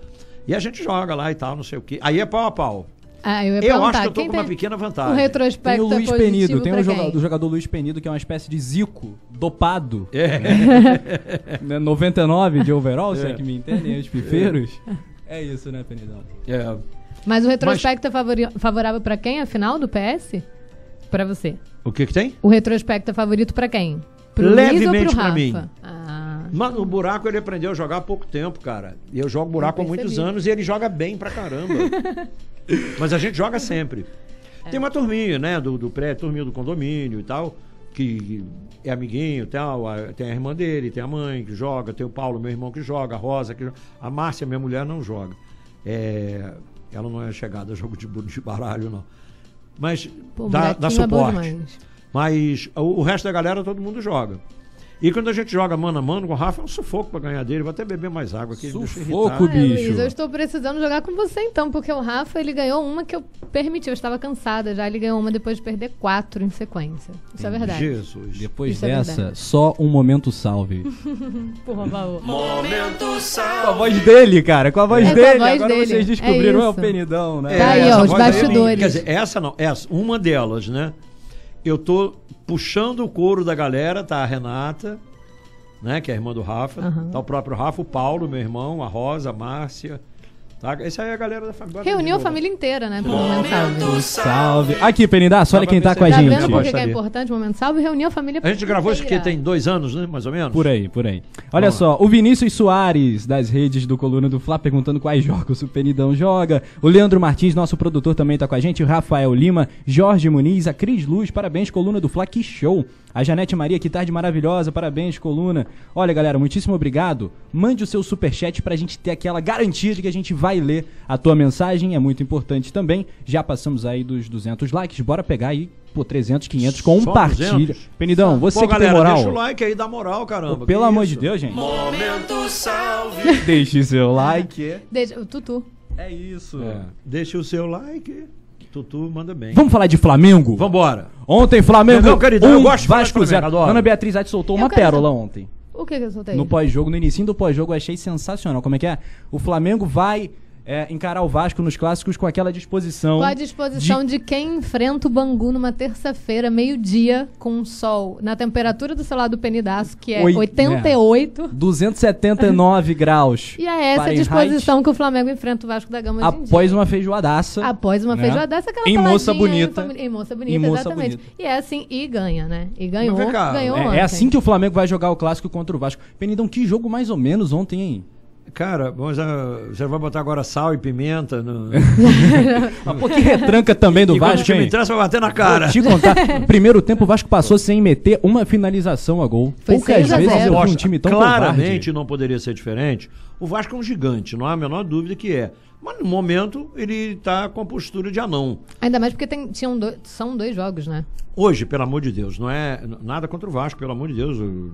E a gente joga lá e tal, não sei o quê. Aí é pau a pau. Ah, eu ia Eu acho que eu tô quem com uma tem pequena O vantagem. Tem retrospecto o Luiz é Penido, tem o jogador, o jogador Luiz Penido, que é uma espécie de Zico, dopado. É. Né, 99 de overall, se é É. que me entendem, os pifeiros. É isso, né, Penidão? É. Mas o retrospecto é favori- favorável pra quem, afinal, do PS? Pra você. O que que tem? O retrospecto é favorito pra quem? Pro Levemente Rafa? mim. Ah, Mano, o buraco ele aprendeu a jogar há pouco tempo, cara. E eu jogo buraco Eu há muitos anos e ele joga bem pra caramba. Mas a gente joga sempre. É. Tem uma turminha, né? Do, do pré, turminha do condomínio e tal, que é amiguinho e tal. a- Tem a irmã dele, tem a mãe que joga, tem o Paulo, meu irmão, que joga, a Rosa que joga. A Márcia, minha mulher, não joga. É, ela não é chegada a jogo de, de baralho, não. Mas pô, dá, dá é suporte. demais. Mas o, o resto da galera todo mundo joga. E quando a gente joga mano a mano com o Rafa, é um sufoco pra ganhar dele. Vou até beber mais água aqui. Sufoco, bicho. Luiz, eu estou precisando jogar com você então, porque o Rafa ele ganhou uma que eu permiti, eu estava cansada já, ele ganhou uma depois de perder quatro em sequência. Isso é verdade. Jesus. Depois Isso é dessa, verdade. só um momento salve. Porra, baú. com a voz dele, cara, com a voz É, com a dele. voz Agora dele. vocês descobriram, É é, o. Penidão, né? Tá aí, ó, os bastidores. Quer dizer, essa não, essa, uma delas, né? Eu tô puxando o couro da galera, tá a Renata, né? Que é a irmã do Rafa. Aham. Tá o próprio Rafa, o Paulo, meu irmão, a Rosa, a Márcia. Tá? Essa aí é a galera da família. Reuniu a família inteira, né, pro Momento Salve. Salve. Aqui, Penidaço, olha quem tá com a ver Tá gente. vendo por que é importante o Momento Salve? Reuniu a família A gente gravou isso aqui tem dois anos, né? Mais ou menos? Por aí, por aí. Olha Vamos só, o Vinícius Soares, das redes do Coluna do Fla, perguntando quais jogos o Penidão joga. O Leandro Martins, nosso produtor, também tá com a gente. O Rafael Lima, Jorge Muniz, a Cris Luz, parabéns, Coluna do Fla, que show. A Janete Maria, que tarde maravilhosa, parabéns, Coluna. Olha, galera, muitíssimo obrigado. Mande o seu superchat pra gente ter aquela garantia de que a gente vai ler a tua mensagem, é muito importante também. Já passamos aí dos 200 likes, bora pegar aí, pô, 300, 500, Só compartilha. 200? Penidão, você Pô, que galera, tem moral. deixa o like aí, dá moral, caramba. Pô, pelo amor isso? de Deus, gente. Momento salve. Deixe seu like. Deixa, o Tutu. É isso. É, deixa o seu like. Tutu manda bem. Vamos falar de Flamengo? Vambora. Ontem, Flamengo. Meu queridão, eu um, gosto de Vasco Flamengo. Ana Beatriz Atti soltou Eu uma pérola ontem. O que que eu soltei? No pós-jogo, no início do pós-jogo, eu achei sensacional. Como é que é? O Flamengo vai é, encarar o Vasco nos clássicos com aquela disposição. Com a disposição de... quem enfrenta o Bangu numa terça-feira, meio-dia, com sol na temperatura do seu lado do penidaço, que é Oi- 88. 279 graus. E é essa a Fahrenheit, disposição que o Flamengo enfrenta o Vasco da Gama hoje em Após dia. uma feijoadaça. Após uma né? feijoadaça, aquela Em moça bonita. família- Em moça bonita, Em moça exatamente. bonita. E é assim, e ganha, né? E ganhou, cá, ganhou É, ontem. é assim que o Flamengo vai jogar o clássico contra o Vasco. Penidão, que jogo mais ou menos ontem, hein? Cara, mas, ah, você vai botar agora sal e pimenta no. Ah, pô, que retranca também do e quando o Vasco, time hein? interessa, vai bater na cara. Vou te contar, primeiro tempo o Vasco passou sem meter uma finalização a gol. Foi Poucas 6 a vezes 0. eu vi um time tão claramente covarde. não poderia ser diferente. O Vasco é um gigante, não há a menor dúvida que é. Mas no momento ele tá com a postura de anão. Ainda mais porque tem, tinham dois, são dois jogos, né? Hoje, pelo amor de Deus, não é nada contra o Vasco, pelo amor de Deus. eu-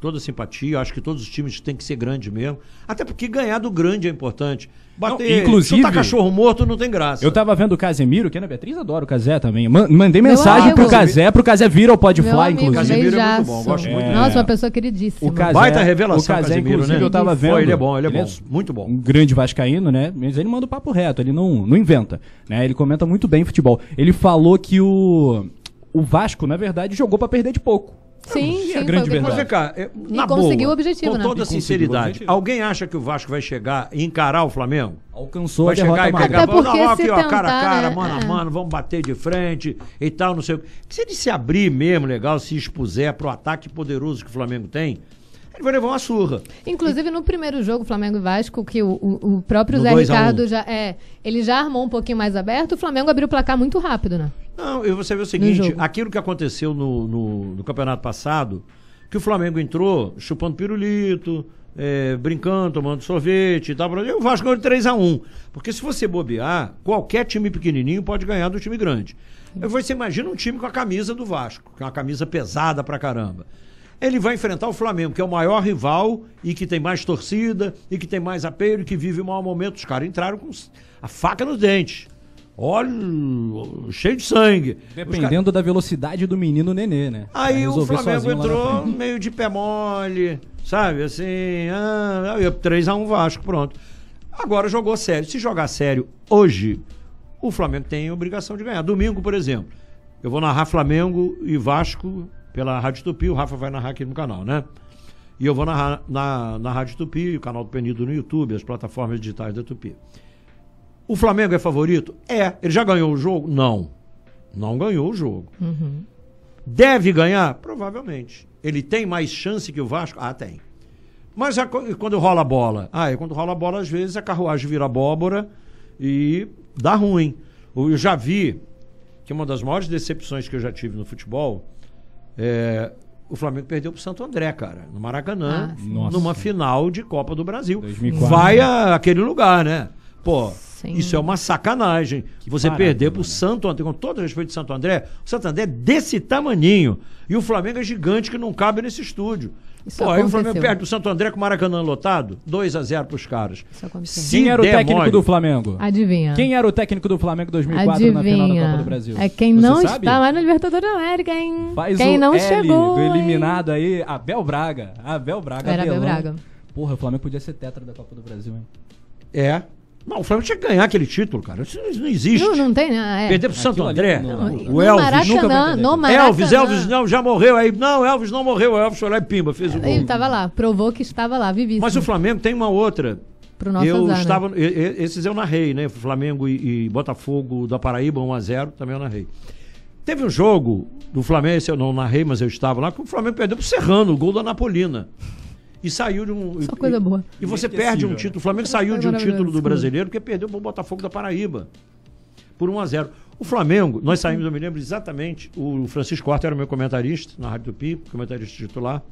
toda simpatia, acho que todos os times têm que ser grandes mesmo. Até porque ganhar do grande é importante. Bater, Não, inclusive- chutar cachorro morto não tem graça. Eu tava vendo o Casemiro, que a Ana Beatriz adora o Casé também. Man- mandei mensagem amigo. pro Casé, pro Casé vir ao Pode Meu Fly, amigo, inclusive. Casemiro é muito bom, gosto muito Nossa, dele. uma pessoa queridíssima. O Casé, Baita revelação, o Casé, Casemiro, né? eu tava Foi, vendo. ele é bom, ele é bom, é muito bom. Um grande vascaíno, né? Mas ele manda o papo reto, ele não, não inventa, né? Ele comenta muito bem futebol. Ele falou que o o Vasco, na verdade, jogou pra perder de pouco. Sim, E sim, a grande foi o que ele Mas verdade. vem cá, é, na conseguiu boa, o objetivo, com né? toda E sinceridade, alguém acha que o Vasco vai chegar e encarar o Flamengo? Alcançou vai a chegar e pegar, Até porque não, se aqui, ó, cara a tentar, cara, né? mano a É. mano, vamos bater de frente e tal, não sei o quê. Se ele se abrir mesmo, legal, se expuser pro ataque poderoso que o Flamengo tem, ele vai levar uma surra. Inclusive, no primeiro jogo, Flamengo e Vasco, que o, o- o próprio No Zé 2 a 1. Ricardo já é. Ele já armou um pouquinho mais aberto, o Flamengo abriu o placar muito rápido, né? Não, e você vê o seguinte, aquilo que aconteceu no, no, no campeonato passado, que o Flamengo entrou chupando pirulito, é, brincando, tomando sorvete e tal, e o Vasco ganhou de 3x1. Porque se você bobear, qualquer time pequenininho pode ganhar do time grande. Você imagina um time com a camisa do Vasco, que é uma camisa pesada pra caramba. Ele vai enfrentar o Flamengo, que é o maior rival e que tem mais torcida e que tem mais apelo e que vive o maior momento. Os caras entraram com a faca nos dentes. Olha, cheio de sangue. Dependendo da velocidade do menino Nenê, né? Aí o Flamengo entrou meio de pé mole, sabe? Assim, ah, 3x1 Vasco, pronto. Agora jogou sério. Se jogar sério hoje, o Flamengo tem obrigação de ganhar. Domingo, por exemplo, eu vou narrar Flamengo e Vasco pela Rádio Tupi. O Rafa vai narrar aqui no canal, né? E eu vou narrar na, na Rádio Tupi, o canal do Penido no YouTube, as plataformas digitais da Tupi. O Flamengo é favorito? É. Ele já ganhou o jogo? Não. Não ganhou o jogo. Deve ganhar? Provavelmente. Ele tem mais chance que o Vasco? Ah, tem. Mas a quando rola a bola? Ah, e quando rola a bola, às vezes a carruagem vira abóbora e dá ruim. Eu já vi que uma das maiores decepções que eu já tive no futebol é o Flamengo perdeu pro Santo André, cara, no Maracanã, Ah, numa final de Copa do Brasil. 2004. Vai a aquele lugar, né? Pô, Sim. isso é uma sacanagem. Você parábola, perder pro né? Santo André, com todo respeito de Santo André, o Santo André é desse tamaninho. E o Flamengo é gigante que não cabe nesse estúdio. Isso Pô, aí o Flamengo perde pro Santo André com o Maracanã lotado, 2 a 0 pros caras. Quem era o técnico mole- do Flamengo? Adivinha. Quem era o técnico do Flamengo 2004 na final da Adivinha. Copa do Brasil? É quem Você não sabe? está mais no Libertadores da América, hein? Faz quem o não L chegou. do hein? eliminado aí, Abel Braga. Abel Braga. Era Abel. Braga. Porra, o Flamengo podia ser tetra da Copa do Brasil, hein? É. Não, o Flamengo tinha que ganhar aquele título, cara. Isso não existe. Não, não tem, né? É. Perder pro Santo André. não- Não, o no Elvis. nunca Maracanã, entender. no Maracanã. Elvis, Elvis não, já morreu aí. Não, Elvis não morreu. O Elvis foi lá e pimba, fez o gol. Ele tava lá, provou que estava lá, vivíssimo. Mas o Flamengo tem uma outra. Pro nosso eu azar, né? estava. e- Esses eu narrei, né? Flamengo e, e Botafogo da Paraíba, 1x0, também eu narrei. Teve um jogo do Flamengo, esse eu não narrei, mas eu estava lá, que o Flamengo perdeu pro Serrano, o gol da Napolina. E saiu de um. Só e- coisa boa. E você perde um né? título. O Flamengo saiu de um título do brasileiro porque perdeu pro Botafogo da Paraíba. Por 1 a 0 O Flamengo, nós saímos, eu me lembro exatamente, o Francisco Horta era meu comentarista na Rádio Tupi, comentarista titular.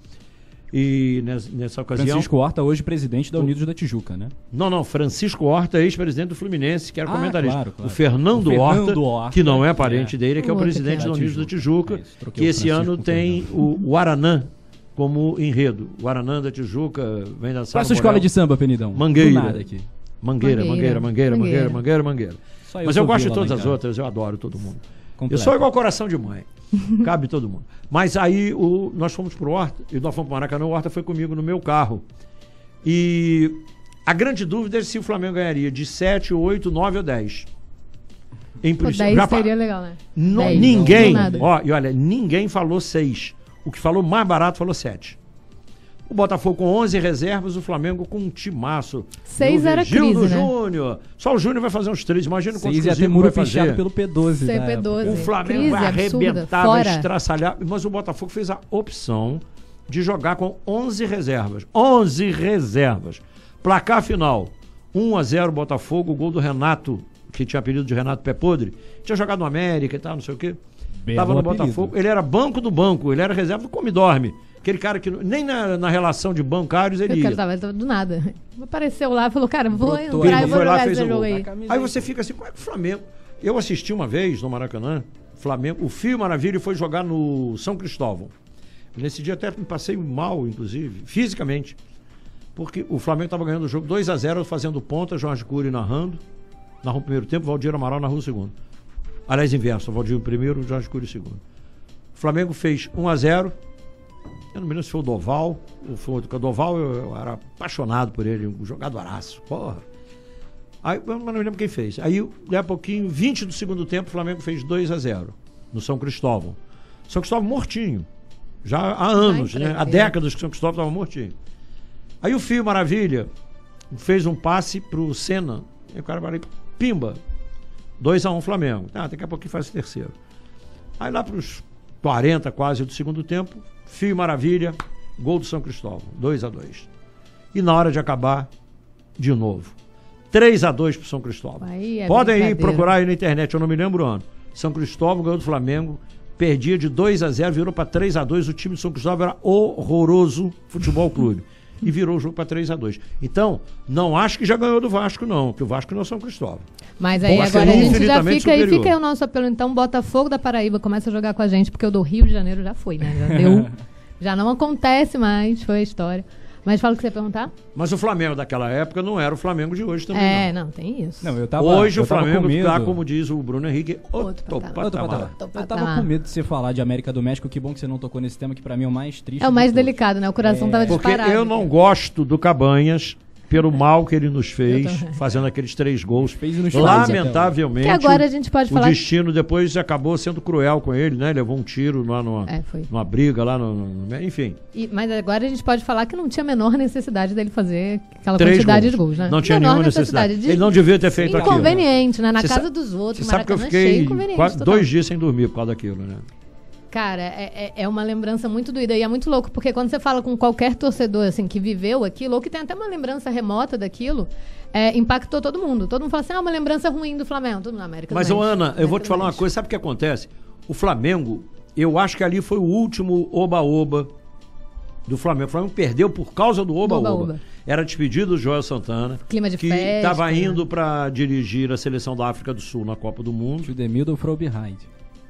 E nessa, nessa ocasião. Francisco Horta, hoje presidente da Unidos da Tijuca, né? Não, não, Francisco Horta, ex-presidente do Fluminense, que era Ah, comentarista. claro, claro. O Fernando, O Fernando Horta, Horta, que não é parente é. dele, que é o O presidente é. da Unidos da Tijuca. É isso, que o esse ano o tem o, o Aranã como enredo. O Aranã da Tijuca vem dançar Qual é a no sua escola de samba, Penidão? Mangueira. Do nada aqui. Mangueira, mangueira, Mangueira. mangueira, mangueira, Mangueira. mangueira, mangueira. Só eu Mas eu gosto de todas as outras, eu adoro todo mundo. Eu sou igual coração de mãe. Cabe todo mundo. Mas aí o, nós fomos pro Horta, e nós fomos pro Maracanã, o Horta foi comigo no meu carro. E a grande dúvida é se o Flamengo ganharia de 7, 8, 9 ou 10. Em princípio, 10 já fa- seria legal, né? No- 10, ninguém, nada. ó, e olha, ninguém falou 6. O que falou mais barato falou 7. O Botafogo com 11 reservas, o Flamengo com um timaço. Seis Meu era Gildo crise, né? Júnior. Só o Júnior vai fazer uns 3. Imagina quantos Seis ia ter muro vai fechado fazer. pelo P12. da época. CP12. O Flamengo Crise vai arrebentar, vai estraçalhar. Mas o Botafogo fez a opção de jogar com 11 reservas. 11 reservas. Placar final: 1 a 0 Botafogo, gol do Renato, que tinha apelido de Renato Pé Podre. Tinha jogado no América e tal, não sei o quê. Belo Tava no apelido. Botafogo. Ele era banco do banco, ele era reserva do Come Dorme. Aquele cara que nem na, na relação de bancários ele ia. cara tava, tava do nada. Apareceu lá e falou, cara, vou Brotou entrar aí. e vou lá, jogar esse jogo aí. Aí você fica assim, como é que o Flamengo. Eu assisti uma vez no Maracanã, Flamengo, o Fio Maravilha foi jogar no São Cristóvão. Nesse dia até me passei mal, inclusive, fisicamente. Porque o Flamengo estava ganhando o jogo 2 a 0 fazendo ponta, Jorge Cury narrando. Narrou o primeiro tempo, Valdir Amaral narrou o segundo. Aliás, inverso, Valdir o primeiro, Jorge Cury o segundo. O Flamengo fez 1 a 0 Eu não me lembro se foi o Doval ou foi outro. porque O Doval eu, eu era apaixonado por ele, um jogadoraço. Porra. Aí, eu não me lembro quem fez. Aí, daí a pouquinho, 20 do segundo tempo, o Flamengo fez 2 a 0 no São Cristóvão. São Cristóvão mortinho. Já há anos, Ai, né? Há décadas que São Cristóvão estava mortinho. Aí o Fio Maravilha fez um passe pro Senna. E o cara vai ali, pimba. 2x1 Flamengo. Ah, daqui a pouquinho faz o terceiro. Aí lá pros 40 quase do segundo tempo, Fio Maravilha, gol do São Cristóvão. 2x2. E na hora de acabar, de novo. 3x2 pro São Cristóvão. Aí é Podem ir procurar aí na internet, eu não me lembro o ano. São Cristóvão ganhou do Flamengo, perdia de 2 a 0 virou para 3 a 2 O time de São Cristóvão era horroroso futebol clube. E virou o jogo para 3 a 2 Então, não acho que já ganhou do Vasco, não, que o Vasco não é São Cristóvão. Mas aí agora a gente já fica aí, superior. fica aí o nosso apelo. Então, Botafogo da Paraíba começa a jogar com a gente, porque o do Rio de Janeiro já foi, né? Já deu. já não acontece mais, foi a história. Mas fala o que você ia perguntar? Mas o Flamengo daquela época não era o Flamengo de hoje também. É, não. não, tem isso. Não, eu tava, hoje eu o tava com Flamengo está, como diz o Bruno Henrique, outro, Outro patamar. Outro patamar. patamar. Eu tava patamar. com medo de você falar de América do México. Que bom que você não tocou nesse tema, que pra mim é o mais triste. É o mais delicado, né? O coração tava Porque disparado. eu não gosto do Cabanhas pelo mal que ele nos fez, fazendo aqueles três gols. Lamentavelmente. Que agora a gente pode o falar- destino depois acabou sendo cruel com ele, né? Levou um tiro lá numa, É, foi. numa briga lá no, no- no- enfim. E- mas agora a gente pode falar que não tinha a menor necessidade dele fazer aquela Três quantidade gols. de gols, né? Não tinha menor nenhuma necessidade. de- Ele não devia ter feito aquilo. Inconveniente, né? Na casa sa- dos outros, Você sabe que eu cheio, fiquei quase dois dias sem dormir por causa daquilo, né? Cara, é, é- é uma lembrança muito doida. E é muito louco, porque quando você fala com qualquer torcedor, assim, que viveu aquilo, ou que tem até uma lembrança remota daquilo, é, impactou todo mundo. Todo mundo fala assim, ah, uma lembrança ruim do Flamengo. Tudo na América do Mas, ô, México, Ana, eu vou te do falar uma coisa. Sabe o que acontece? O Flamengo, eu acho que ali foi o último oba-oba do Flamengo. O Flamengo perdeu por causa do oba-oba. Era despedido do Joel Santana. Clima de que festa, estava indo para dirigir a seleção da África do Sul na Copa do Mundo. The middle from behind.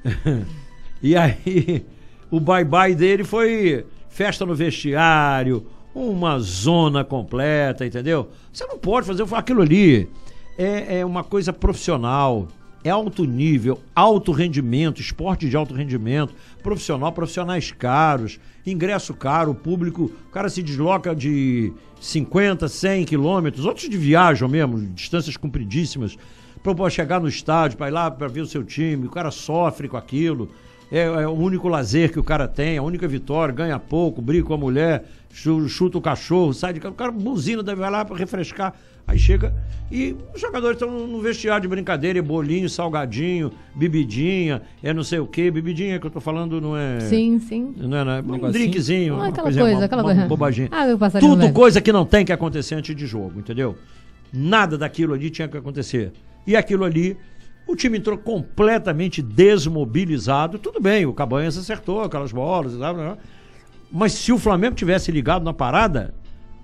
E aí, o bye-bye dele foi festa no vestiário, uma zona completa, entendeu? Você não pode fazer aquilo ali. É, é uma coisa profissional, é alto nível, alto rendimento, esporte de alto rendimento, profissional, profissionais caros, ingresso caro, público, o cara se desloca de 50, 100 quilômetros, outros de viagem mesmo, distâncias compridíssimas, para chegar no estádio, para ir lá para ver o seu time, o cara sofre com aquilo. É, é o único lazer que o cara tem, a única vitória, ganha pouco, briga com a mulher, chu- chuta o cachorro, sai de casa, o cara buzina, deve vai lá para refrescar. Aí chega e os jogadores estão no vestiário de brincadeira, é bolinho, salgadinho, bebidinha, é não sei o que, bebidinha que eu tô falando não é. Sim, sim. Não é, não é um negocinho. drinkzinho, Ah, uma aquela coisinha, coisa, uma- aquela uma coisa. bobagem. Ah, Tudo coisa que não tem que acontecer antes de jogo, entendeu? Nada daquilo ali tinha que acontecer. E aquilo ali, o time entrou completamente desmobilizado. Tudo bem, o Cabanhas acertou aquelas bolas e tal, mas se o Flamengo tivesse ligado na parada,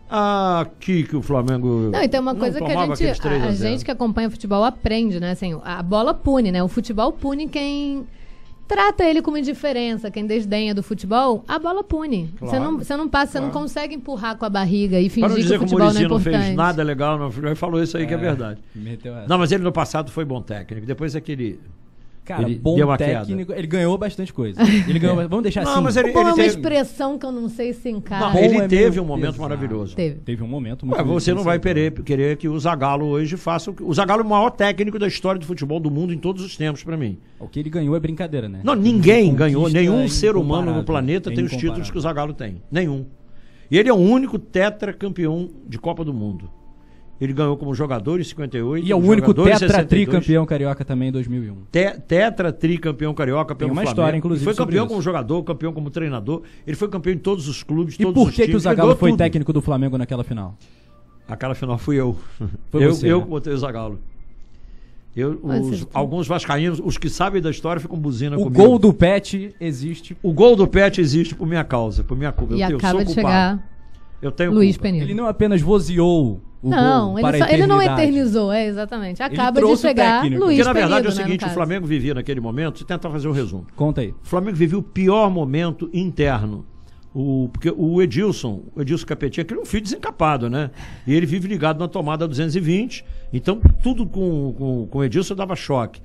aqui que o Flamengo. Não, e tem uma coisa que a gente, aqueles 3 a, a 0. gente que acompanha futebol aprende, né? Assim, a bola pune, né? O futebol pune quem trata ele como indiferença, quem desdenha do futebol, a bola pune. Você Claro, não, você não passa, você não claro. consegue empurrar com a barriga e fingir que o que o futebol não é Muricy não importante. fez nada legal, não, ele falou isso aí que é verdade. Meteu essa. Não, mas ele no passado foi bom técnico. Depois é que ele. Cara, ele bom deu uma queda. técnico. Ele ganhou bastante coisa. Ele ganhou. Vamos deixar Não, assim. mas ele- Bom, é uma teve- expressão que eu não sei se encaixa. Não, ele é teve um momento pesado. maravilhoso. Teve. Teve um momento muito Ué, você não vai querer, querer que o Zagallo hoje faça o que. O Zagallo é o maior técnico da história do futebol do mundo em todos os tempos, pra mim. O que ele ganhou é brincadeira, né? Não, ninguém ganhou, nenhum é ser humano no planeta É tem os títulos que o Zagallo tem. Nenhum. E ele é o único tetracampeão de Copa do Mundo. Ele ganhou como jogador em 58. E é o único tetra 62. tricampeão carioca também em 2001. Te, tetra tricampeão carioca, campeão Tem uma do história, Flamengo. inclusive, Ele foi campeão como jogador, campeão como treinador. Ele foi campeão em todos os clubes, E todos por os que, que o times, Zagallo foi tudo. técnico do Flamengo naquela final? Aquela final fui eu. Foi eu você, eu né? que botei o Zagallo. Eu, os- você- alguns vascaínos, os que sabem da história, ficam buzina O comigo. gol do Pet existe. O gol do Pet existe por minha causa, por minha culpa. E eu, acaba sou de culpado. chegar Eu tenho Luiz culpa. Penil. Ele não apenas vozeou o Não, ele, para só- a ele não eternizou, é, exatamente. Acaba de o chegar técnico. Luiz Porque na verdade Penido, é o né, seguinte, o caso. Flamengo vivia naquele momento, se tentar fazer o resumo. Conta aí. O Flamengo vivia o pior momento interno. O, porque o Edilson, o Edilson Capetinha, que é um filho desencapado, né? E ele vive ligado na tomada 220. Então, tudo com, com, com o Edilson dava choque.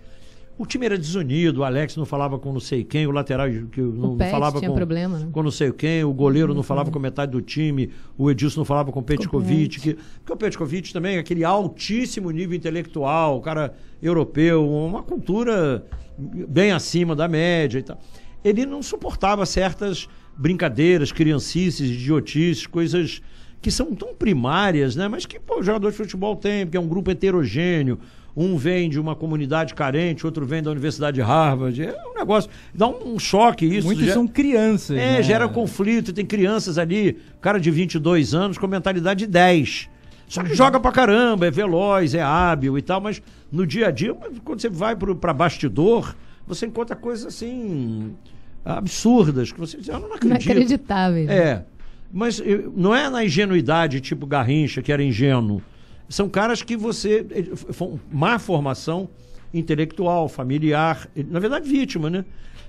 O time era desunido, o Alex não falava com não sei quem, o lateral que não, Pet falava com, problema, né? com não sei quem, o goleiro não falava com metade do time, o Edilson não falava com o Petkovic. Que, porque o Petkovic também, é aquele altíssimo nível intelectual, o cara europeu, uma cultura bem acima da média e tal. Ele não suportava certas brincadeiras, criancices, idiotices, coisas que são tão primárias, né? Mas que pô, o jogador de futebol tem, porque é um grupo heterogêneo. Um vem de uma comunidade carente, outro vem da Universidade de Harvard. É um negócio. Dá um, choque isso. Muitos gera- são crianças. É, né? gera conflito. Tem crianças ali, cara de 22 anos com mentalidade de 10. Só que joga pra caramba, é veloz, é hábil e tal, mas no dia a dia, quando você vai pro, pra bastidor, você encontra coisas assim absurdas que você diz, eu não acredito. Inacreditáveis. né? É. Mas eu- não é na ingenuidade, tipo Garrincha, que era ingênuo. São caras que você. eh, Má formação intelectual, familiar, eh, na verdade, vítima, né?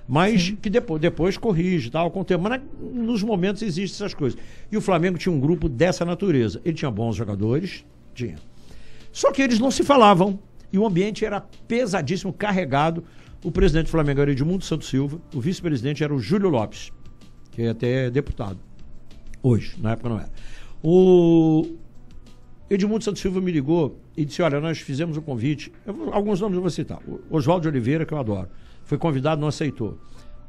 Mas que depois, depois corrige tal, com o tempo. Mas nos momentos existem essas coisas. E o Flamengo tinha um grupo dessa natureza. Ele tinha bons jogadores, tinha. Só que eles não se falavam. E o ambiente era pesadíssimo, carregado. O presidente do Flamengo era Edmundo Santos Silva, o vice-presidente era o Júlio Lopes, que é até deputado. Hoje, na época não era. O Edmundo Santos Silva me ligou e disse: Olha, nós fizemos um convite. eu alguns nomes eu vou citar. O Oswaldo de Oliveira, que eu adoro. Foi convidado, não aceitou.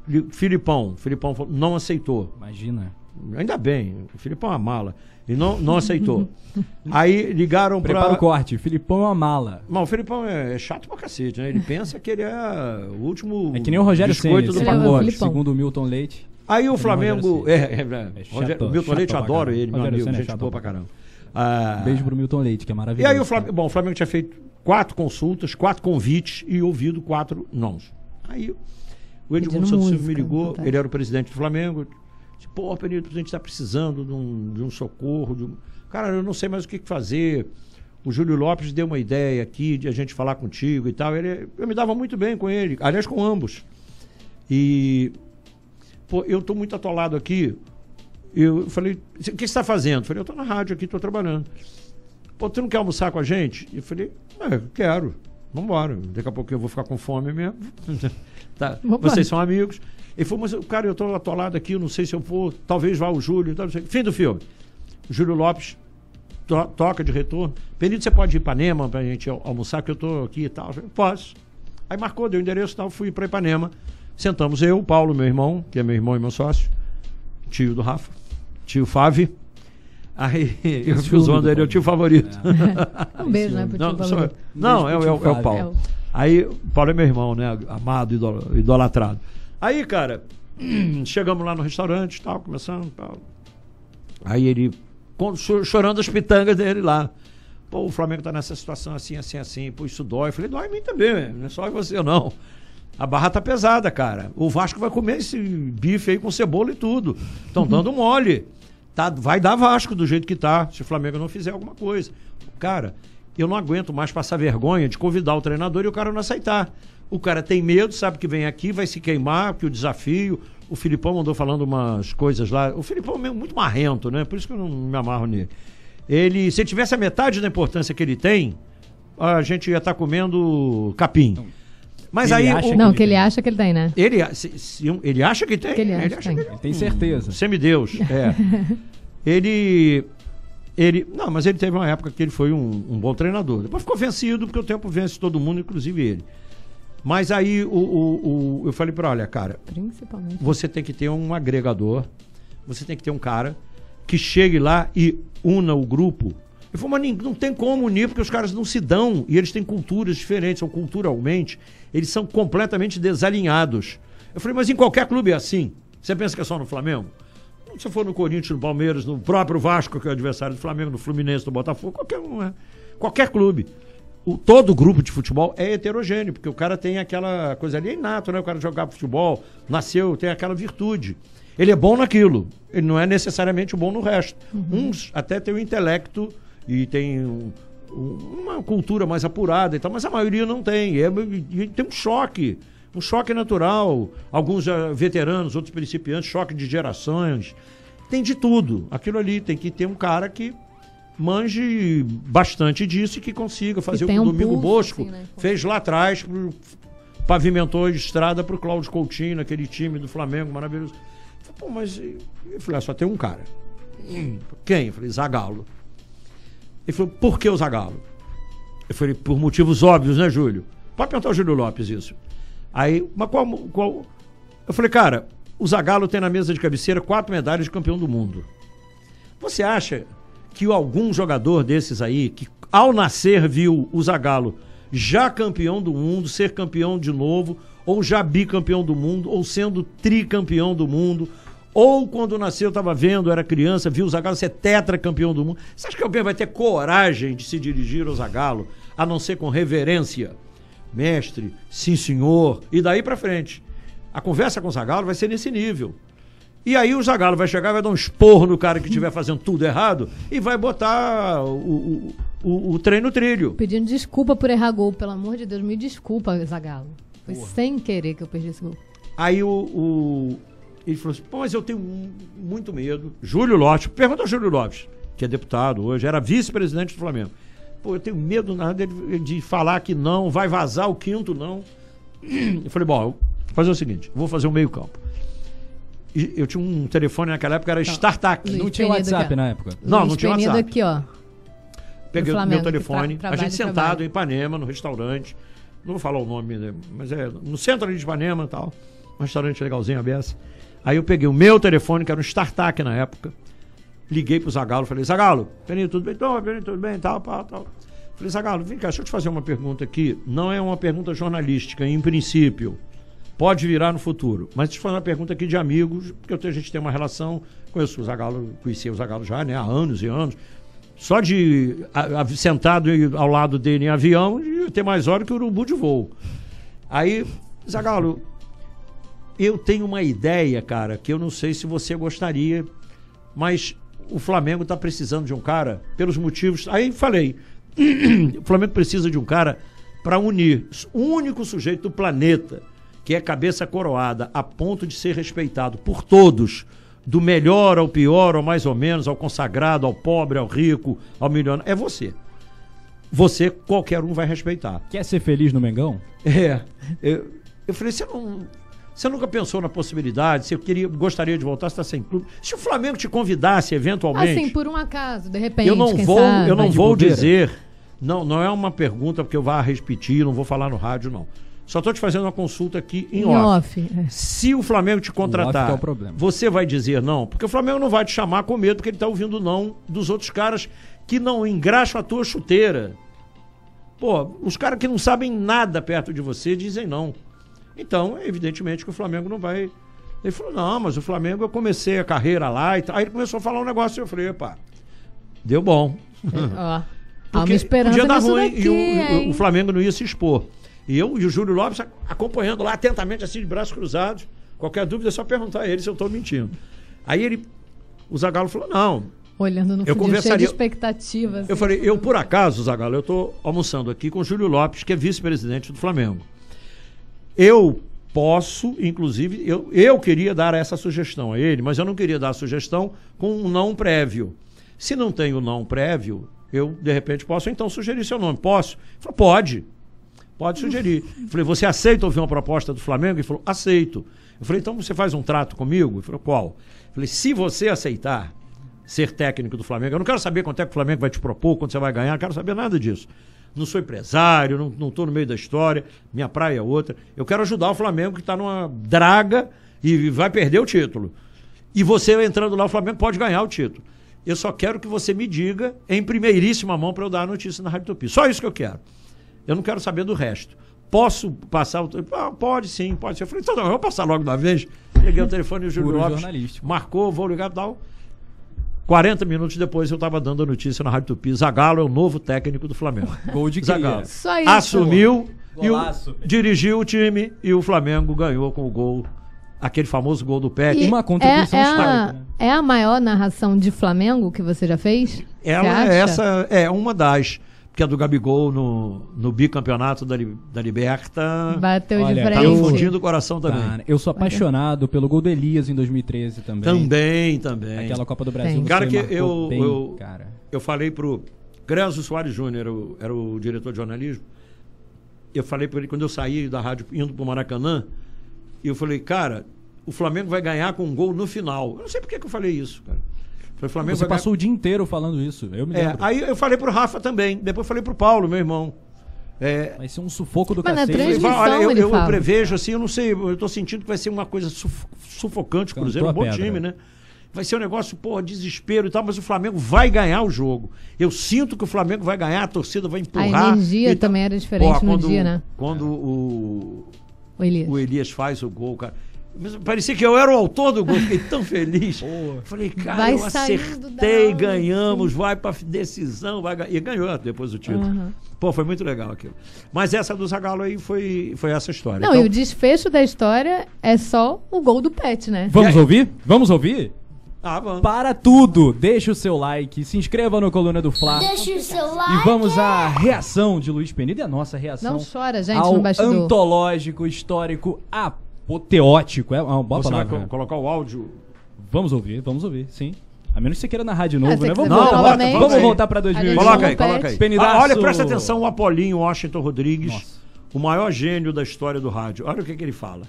Li- Filipão, Filipão falou, não aceitou. Imagina. Ainda bem, o Filipão é uma mala. E não, não aceitou. Aí ligaram para. Prepara o corte. Filipão é uma mala. Não, o Felipão é chato pra cacete, né? Ele pensa que ele é o último. É que nem o Rogério Senna, biscoito do é o pacote. Filipão. segundo o Milton Leite. Aí o é Flamengo. Rogério É, é, é, É Rogério- chato, o Milton chato Leite adoro ele, meu Rogério amigo, Senna é gente boa pra pra caramba. Ah, Beijo pro Milton Leite, que é E maravilhoso. aí o Flamengo, bom, o Flamengo tinha feito quatro consultas, quatro convites e ouvido quatro nãos. Aí o Edmundo Santos Silva me ligou, fantástico. ele era o presidente do Flamengo. Disse, pô, Penito, a gente está precisando de um, de um socorro. de um- Cara, eu não sei mais o que fazer. O Júlio Lopes deu uma ideia aqui de a gente falar contigo e tal. Ele, eu me dava muito bem com ele, aliás, com ambos. E, pô, eu tô muito atolado aqui. Eu falei, o que você está fazendo? Eu falei, eu tô na rádio aqui, tô trabalhando. Pô, tu não quer almoçar com a gente? Eu falei, é, quero. Vambora. Daqui a pouco eu vou ficar com fome mesmo. tá. Vambora. Vocês são amigos. Ele falou, mas cara, eu tô atolado aqui, eu não sei se eu vou. Talvez vá o Júlio. Fim do filme. Júlio Lopes to- toca de retorno. Penito, você pode ir para Ipanema pra gente al- almoçar, que eu tô aqui e tal. Eu falei, Posso. Aí marcou, deu o endereço e tal, fui para Ipanema. Sentamos eu, Paulo, meu irmão, que é meu irmão e meu sócio, tio do Rafa, tio Fábio. Aí eu fico ciúme zoando do ele, é o tio favorito. Um beijo, né, pro Não, tio sou- favorito. não, é, o- é, o- é o Fábio. Paulo. É o- Aí, o Paulo é meu irmão, né? Amado, idol- idolatrado. Aí, cara, chegamos lá no restaurante, tal, começando, tal. Aí ele, chorando as pitangas dele lá. Pô, o Flamengo tá nessa situação assim, assim, assim. Pô, isso dói. Eu falei, dói em mim também, não é só em você, não. A barra tá pesada, cara. O Vasco vai comer esse bife aí com cebola e tudo. Estão dando mole. Tá, vai dar Vasco do jeito que tá, se o Flamengo não fizer alguma coisa. Cara, eu não aguento mais passar vergonha de convidar o treinador e o cara não aceitar. O cara tem medo, sabe que vem aqui, vai se queimar, que o desafio. O Filipão mandou falando umas coisas lá. O Filipão é muito marrento, né? Por isso que eu não me amarro nele. Ele, se ele tivesse a metade da importância que ele tem, a gente ia estar comendo capim. Mas Ele aí. acha o- que Não, ele que ele tem. acha que ele tem, né? ele, se- se um- ele acha que tem. Que ele acha que tem. que Ele tem certeza. Semideus, é. ele. Ele. Não, mas ele teve uma época que ele foi um, um bom treinador. Depois ficou vencido, porque o tempo vence todo mundo, inclusive ele. Mas aí o, o- o- eu falei para olha, cara, Principalmente. você tem que ter um agregador, você tem que ter um cara que chegue lá e una o grupo. Eu falei, mas não tem como unir, porque os caras não se dão e eles têm culturas diferentes, ou culturalmente, eles são completamente desalinhados. Eu falei, mas em qualquer clube é assim. Você pensa que é só no Flamengo? Se for no Corinthians, no Palmeiras, no próprio Vasco, que é o adversário do Flamengo, no Fluminense, no Botafogo, qualquer um é. Qualquer clube. O, todo grupo de futebol é heterogêneo, porque o cara tem aquela coisa ali é inato, né? O cara jogava futebol, nasceu, tem aquela virtude. Ele é bom naquilo, ele não é necessariamente bom no resto. Uns até têm o intelecto e tem um- um- uma cultura mais apurada e tal, mas a maioria não tem. É- tem um choque Um choque natural. Alguns já veteranos, outros principiantes, choque de gerações. Tem de tudo. Aquilo ali tem que ter um cara que manje bastante disso e que consiga fazer o que o um Domingo pulso, Bosco assim, né? fez lá atrás, pavimentou a estrada para o Cláudio Coutinho, aquele time do Flamengo maravilhoso. Pô, mas e- eu falei, ah, só tem um cara. Quem? Eu falei, Zagalo. Ele falou, por que o Zagalo? Eu falei, por motivos óbvios, né, Júlio? Pode perguntar ao Júlio Lopes isso. Aí, mas qual, qual. Eu falei, cara, o Zagalo tem na mesa de cabeceira quatro medalhas de campeão do mundo. Você acha que algum jogador desses aí, que ao nascer viu o Zagallo já campeão do mundo, ser campeão de novo, ou já bicampeão do mundo, ou sendo tricampeão do mundo, ou quando nasceu estava vendo, era criança, viu o Zagallo ser tetracampeão do mundo. Você acha que alguém vai ter coragem de se dirigir ao Zagallo, a não ser com reverência? Mestre, sim senhor, e daí pra frente. A conversa com o Zagallo vai ser nesse nível. E aí o Zagallo vai chegar, vai dar um esporro no cara que estiver fazendo tudo errado e vai botar o, o, o, o trem no trilho. Pedindo desculpa por errar gol, pelo amor de Deus, me desculpa, Zagalo. Foi sem querer que eu perdi esse gol. Aí o, o- ele falou assim: pô, mas eu tenho mu- muito medo. Júlio Lopes, pergunta ao Júlio Lopes, que é deputado hoje, era vice-presidente do Flamengo. Pô, eu tenho medo nada de, de falar que não, vai vazar o quinto, não. Eu falei: bom, vou fazer o seguinte: vou fazer o meio-campo. E Eu tinha um telefone naquela época, era StarTAC. Luiz Não tinha WhatsApp na época. Não, Luiz não tinha Penido WhatsApp. aqui, ó. Peguei o meu telefone, tra- a gente trabalha, sentado em Ipanema, no restaurante. Não vou falar o nome, né, mas é no centro ali de Ipanema e tal. Um restaurante legalzinho, a beça. Aí eu peguei o meu telefone, que era um StarTAC na época. Liguei pro Zagalo, falei, Zagalo, Penito, tudo bem? Tô, Penito, tudo bem? Tal, tal, tal. Falei, Zagalo, vem cá, deixa eu te fazer uma pergunta aqui. Não é uma pergunta jornalística, em princípio. Pode virar no futuro. Mas deixa eu fazer uma pergunta aqui de amigos, porque a gente tem uma relação. Conheço o Zagalo, conhecia o Zagalo já, né? Há anos e anos. Só de a- a- sentado ao lado dele em avião, de ter mais hora que o urubu de voo. Aí, Zagalo, eu tenho uma ideia, cara, que eu não sei se você gostaria, mas o Flamengo está precisando de um cara, pelos motivos. Aí falei, o Flamengo precisa de um cara para unir o único sujeito do planeta que é cabeça coroada a ponto de ser respeitado por todos, do melhor ao pior, ao mais ou menos, ao consagrado, ao pobre, ao rico, ao milionário, é você. Você, qualquer um vai respeitar. Quer ser feliz no Mengão? É. Eu, eu falei, você não. Você nunca pensou na possibilidade? Você queria, gostaria de voltar? Você está sem clube? Se o Flamengo te convidasse eventualmente. Assim, por um acaso, de repente, eu não quem vou, sabe? eu não vou bobeira. dizer. Não, não é uma pergunta porque eu vá repetir, não vou falar no rádio, não. Só estou te fazendo uma consulta aqui em, Em off. off. é. Se o Flamengo te contratar, é o problema. você vai dizer não? Porque o Flamengo não vai te chamar com medo, porque ele está ouvindo não dos outros caras que não engraxam a tua chuteira. Pô, os caras que não sabem nada perto de você dizem não. Então, evidentemente que o Flamengo não vai. Ele falou: não, mas o Flamengo eu comecei a carreira lá e tal. Aí ele começou a falar um negócio e eu falei: opa, deu bom. Ó. Há uma Porque esperança podia dar ruim daqui, e o, o- Flamengo não ia se expor. E eu e o Júlio Lopes acompanhando lá atentamente, assim, de braços cruzados. Qualquer dúvida é só perguntar a ele se eu estou mentindo. Aí ele, o Zagallo falou: não. Olhando no Eu fundo, cheio de conversaria- expectativas. Eu falei: eu por acaso, Zagallo, eu estou almoçando aqui com o Júlio Lopes, que é vice-presidente do Flamengo. Eu posso, inclusive, eu, eu queria dar essa sugestão a ele, mas eu não queria dar a sugestão com um não prévio. Se não tem o não prévio, eu, de repente, posso então sugerir seu nome. Posso? Ele falou, pode. Pode sugerir. Eu falei, você aceita ouvir uma proposta do Flamengo? Ele falou, aceito. Eu falei, então você faz um trato comigo? Ele falou, qual? Eu falei, se você aceitar ser técnico do Flamengo, eu não quero saber quanto é que o Flamengo vai te propor, quanto você vai ganhar, não quero saber nada disso. Não sou empresário, não, não tô no meio da história, minha praia é outra. Eu quero ajudar o Flamengo que está numa draga e vai perder o título. E você entrando lá, o Flamengo pode ganhar o título. Eu só quero que você me diga em primeiríssima mão para eu dar a notícia na Rádio Tupi. Só isso que eu quero. Eu não quero saber do resto. Posso passar o. Ah, pode sim, pode sim. Eu falei, então não, eu vou passar logo uma vez. Peguei o telefone e o Júlio Puro Lopes marcou, vou ligar e tal. 40 minutos depois eu estava dando a notícia na Rádio Tupi. Zagallo é o novo técnico do Flamengo. Gol de Zagallo. Guia. Só isso. Assumiu e o- dirigiu o time e o Flamengo ganhou com o gol, aquele famoso gol do Pet. E Uma contribuição é, é, histórica, a, né? é a maior narração de Flamengo que você já fez? Você Ela acha? essa é uma das. Que é do Gabigol no, no bicampeonato da, da Liberta. Bateu de Olha, Tá frente. no fundinho do coração também. Tá, eu sou apaixonado pelo gol do Elias em 2013 também. Também, também. Aquela Copa do Brasil. Cara, que eu- bem, eu- cara. Eu falei pro Grezo Soares Júnior, era o, era o diretor de jornalismo. Eu falei para ele quando eu saí da rádio indo pro Maracanã, e eu falei, cara, o Flamengo vai ganhar com um gol no final. Eu não sei por que, que eu falei isso, cara. Falei, Flamengo Você vai passou o dia inteiro falando isso. Eu me ganhar... É, lembro. aí eu falei pro Rafa também, depois falei pro Paulo, meu irmão. É, Vai ser um sufoco do Mas na cacete. eu transmissão olha, eu, eu prevejo assim, eu não sei, eu tô sentindo que vai ser uma coisa suf- sufocante, o Cantou Cruzeiro é um a bom pedra. time, né? Vai ser um negócio, porra, desespero e tal, mas o Flamengo vai ganhar o jogo. Eu sinto que o Flamengo vai ganhar, a torcida vai empurrar. energia e tal. também era diferente Porra, no quando- dia, né? Quando o, O Elias. o Elias faz o gol, cara. Parecia que eu era o autor do gol, fiquei tão feliz. Falei, cara, Vai eu acertei, ganhamos, vai pra decisão, vai ganhar. E ganhou depois o título. Uhum. Pô, foi muito legal aquilo. Mas essa do Zagallo aí foi, foi essa história. Não, Então, e o desfecho da história é só o gol do Pet, né? Vamos E ouvir? Vamos ouvir? Ah, vamos. Para tudo, deixa o seu like, se inscreva no Coluna do Fla. Deixa o seu E like. vamos à reação de Luiz Penido e a nossa reação Não chora, gente, ao no bastidor. antológico, histórico, apoteótico. É uma boa Você vai palavra. né? colocar o áudio. Vamos ouvir, vamos ouvir, sim. A menos que você queira narrar de novo, Ah, né? Vamos, Não, voltar, vamos voltar pra 2020. Coloca aí, coloca aí. Penidaço. Ah, olha, presta atenção, o Apolinho Washington Rodrigues, Nossa. o maior gênio da história do rádio. Olha o que, que ele fala.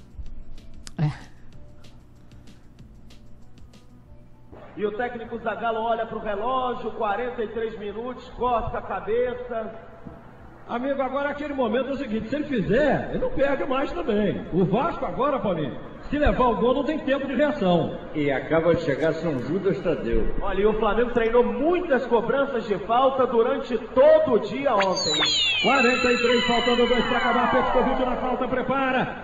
E o técnico Zagallo olha para o relógio, 43 minutos, corta a cabeça. Amigo, agora aquele momento é o seguinte, se ele fizer, ele não perde mais também. O Vasco agora, Paulinho, se levar o gol não tem tempo de reação. E acaba de chegar São Judas Tadeu. Olha, e o Flamengo treinou muitas cobranças de falta durante todo o dia ontem. 43, faltando dois para acabar, Petkovic na falta, prepara.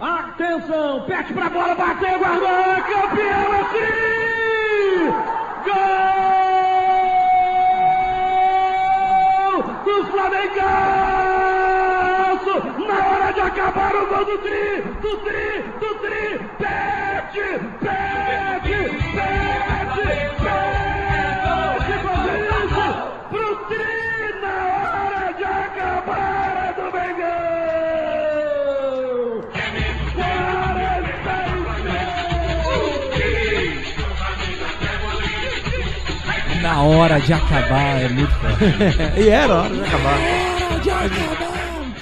Atenção, pete pra bola, bateu, guardou, campeão, é tri! Gol! Flamengaço! Na hora de acabar o gol do tri, do tri, do tri, pete, pete, pete, pete, 46! Na hora de acabar, é muito forte. e era hora de acabar.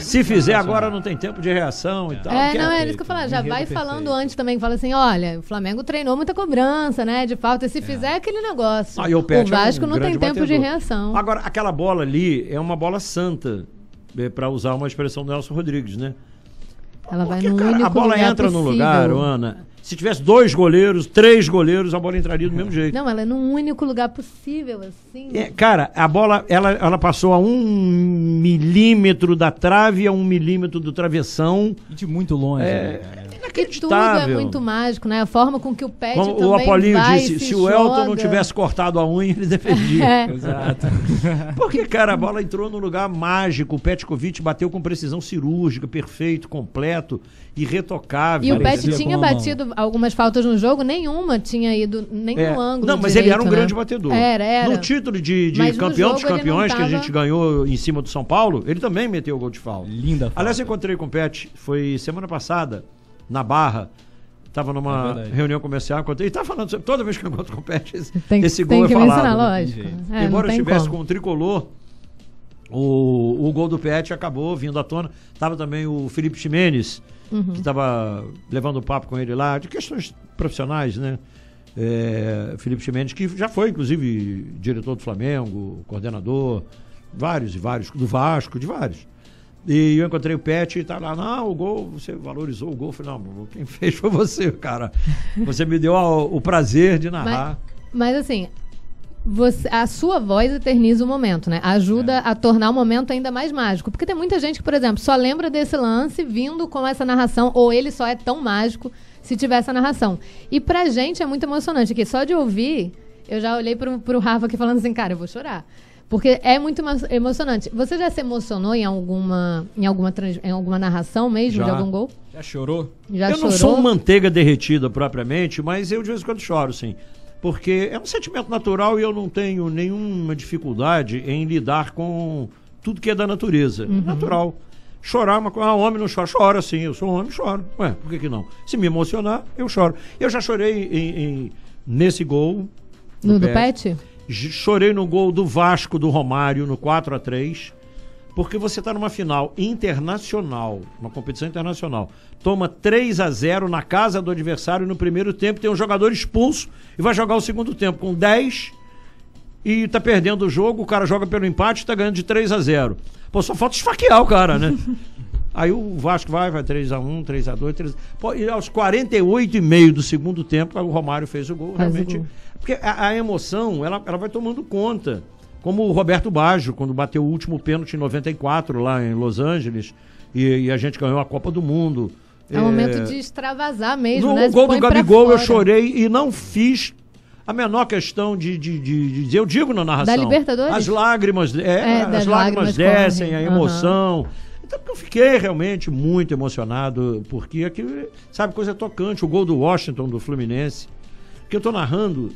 Se fizer agora não tem tempo de reação e tal. É, não, é perfeito, isso que eu falo. Já vai perfeito. falando antes também. Fala assim: olha, o Flamengo treinou muita cobrança, né? De falta. Se fizer é aquele negócio. Ah, e o Pet é um Vasco não tem tempo de reação. Agora, aquela bola ali é uma bola santa, é, para usar uma expressão do Nelson Rodrigues, né? Ela vai Porque, no cara, único a bola lugar entra no possível. lugar, Ana. Se tivesse dois goleiros, três goleiros, a bola entraria do mesmo jeito. Não, ela é no único lugar possível, assim. É, cara, a bola ela, ela passou a um milímetro da trave a um milímetro do travessão. E de muito longe. É, né? E tudo é Inacreditável. muito mágico, né? A forma com que o Pet Como também o Apolinho vai, disse, se se o Elton não tivesse cortado a unha, ele defendia. É. Exato. Porque, cara, a bola entrou num lugar mágico. O Petkovic bateu com precisão cirúrgica, perfeito, completo, irretocável. E o Pet tinha a mão. batido algumas faltas no jogo, nenhuma tinha ido nem É. no ângulo. Não, mas ele era um direito, né? grande batedor. Era, era. No título de, de campeão dos ele campeões que a tava- gente ganhou em cima do São Paulo, ele também meteu o gol de falta. Linda falta. Aliás, eu encontrei com o Pet, foi semana passada, na Barra. Tava É numa verdade. reunião comercial, encontrei, e tá falando, sobre- toda vez que eu encontro com o Pet, esse, Tem, esse tem gol que é mencionar, falado. né? lógico. É, Embora eu tem estivesse como. com o tricolor, o, o gol do Pet acabou vindo à tona. Tava também o Felipe Ximenes, Uhum. que estava levando papo com ele lá, de questões profissionais, né? É, Felipe Ximenes, que já foi, inclusive, diretor do Flamengo, coordenador, vários e vários, do Vasco, de vários. E eu encontrei o Pet e tá lá, não, o gol, você valorizou o gol. Eu falei, não, quem fez foi você, cara. Você me deu a- o prazer de narrar. Mas assim, você- a sua voz eterniza o momento, né? Ajuda a tornar o momento ainda mais mágico. Porque tem muita gente que, por exemplo, só lembra desse lance vindo com essa narração, ou ele só é tão mágico se tiver essa narração. E pra gente é muito emocionante aqui. Só de ouvir, eu já olhei pro, pro Rafa aqui falando assim, cara, eu vou chorar. Porque é muito emo- emocionante. Você já se emocionou em alguma, em alguma, trans- em alguma narração mesmo Já. de algum gol? Já chorou? Já eu chorou? não sou manteiga derretida propriamente, mas eu de vez em quando choro, sim. Porque é um sentimento natural e eu não tenho nenhuma dificuldade em lidar com tudo que é da natureza. Natural. Chorar uma coisa. Ah, homem não chora. Chora sim, eu sou um homem, choro. Ué, por que, que não? Se me emocionar, eu choro. Eu já chorei em- em- nesse gol. No do Pet? J- Chorei no gol do Vasco do Romário no 4 a 3 porque você está numa final internacional, uma competição internacional. Toma 3 a 0 na casa do adversário no primeiro tempo, tem um jogador expulso e vai jogar o segundo tempo com 10 e tá perdendo o jogo, o cara joga pelo empate e tá ganhando de 3 a 0. Pô, só falta esfaquear o cara, né? Aí o Vasco vai, vai 3x1, 3x2, 3 Pô, E aos 48 e meio do segundo tempo, o Romário fez o gol. Faz o realmente. gol. Porque a, a emoção, ela, ela vai tomando conta. Como o Roberto Baggio, quando bateu o último pênalti em 94, lá em Los Angeles, e, e a gente ganhou a Copa do Mundo. É um momento de extravasar mesmo, No né? Se gol do Gabigol eu chorei e não fiz a menor questão de, de, de- de dizer. Eu digo na narração. Da Libertadores? As lágrimas, é, É, as lágrimas lágrimas descem, correm. a emoção. Então porque eu fiquei realmente muito emocionado, porque aquilo, sabe, coisa tocante, o gol do Washington, do Fluminense, que eu tô narrando,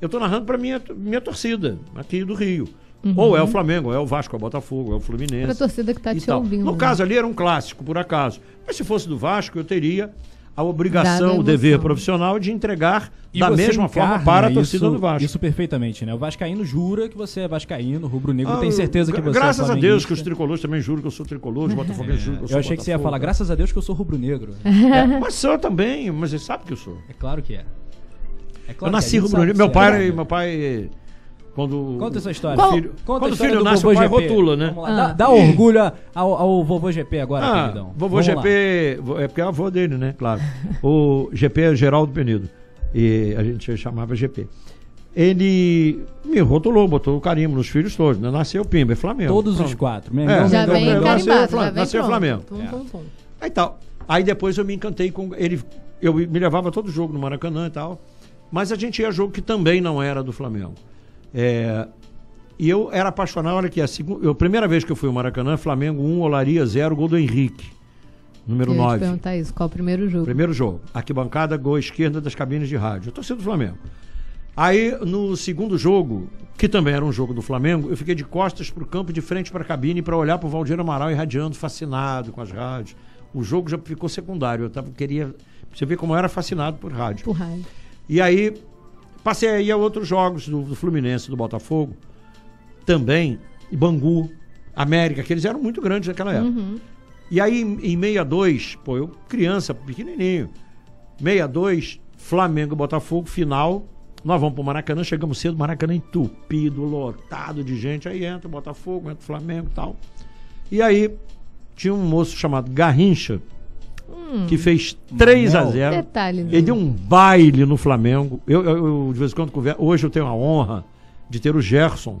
eu tô narrando para minha, minha torcida, aqui do Rio. Ou é o Flamengo, ou é o Vasco, é o Botafogo, é o Fluminense. Uhum. Pra torcida que tá e te tal. ouvindo. No né? caso ali era um clássico, por acaso. Mas se fosse do Vasco, eu teria a obrigação, a o dever profissional de entregar E da mesma forma para a torcida isso, do Vasco. Isso perfeitamente, né? O Vascaíno jura que você é Vascaíno, rubro-negro, Ah, tem certeza que você Graças é a Deus que os tricolores também juram que eu sou tricolor, os botafoguenses juram que eu sou Eu achei que você ia Botafogo, falar, graças a Deus que eu sou rubro-negro. É, mas sou também, mas você sabe que eu sou. É claro que é. É eu claro nasci é, a gente rubro-negro. Meu você pai, é. meu pai quando Conta essa história. Qual- filho. Conta quando a o história filho do nasce, vovô o pai GP. rotula, né? Lá, Ah. Dá, dá orgulho ao, ao vovô GP agora, Ah, queridão. vovô Vamos GP, vo- é porque é avô dele, né? Claro. O GP é Geraldo Penido. E a gente chamava GP. Ele me rotulou, botou o carimbo nos filhos todos. Né? Nasceu Pimba, é Flamengo. Todos os Pronto. quatro. É. Já vem nasceu já vem nasceu pronto. Flamengo. Pum, É. pum, pum. Aí tal. Aí depois eu me encantei com. Ele, eu me levava todo jogo no Maracanã e tal. Mas a gente ia jogo que também não era do Flamengo. É, e eu era apaixonado, olha aqui, a, segu, eu, a primeira vez que eu fui ao Maracanã, Flamengo 1, Olaria 0, gol do Henrique. Número Eu ia te 9. perguntar isso, qual o primeiro jogo? Primeiro jogo. Arquibancada, gol esquerda das cabines de rádio. Eu torci do Flamengo. Aí, no segundo jogo, que também era um jogo do Flamengo, eu fiquei de costas pro campo, de frente para a cabine, para olhar pro Valdir Amaral irradiando, fascinado com as rádios. O jogo já ficou secundário. Eu tava, queria. Você vê como eu era fascinado por rádio. Por raio. E aí, passei aí a outros jogos do, do Fluminense, do Botafogo, também, e Bangu, América, que eles eram muito grandes naquela época. Uhum. E aí, em em 62, pô, eu criança, pequenininho, 62, Flamengo Botafogo, final. Nós vamos pro Maracanã, chegamos cedo, Maracanã entupido, lotado de gente. Aí entra o Botafogo, entra o Flamengo e tal. E aí, tinha um moço chamado Garrincha, que fez 3 a Manel. 0 Detalhe, né? Ele deu um baile no Flamengo. Eu, eu- eu, de vez em quando converso. Hoje eu tenho a honra de ter o Gerson,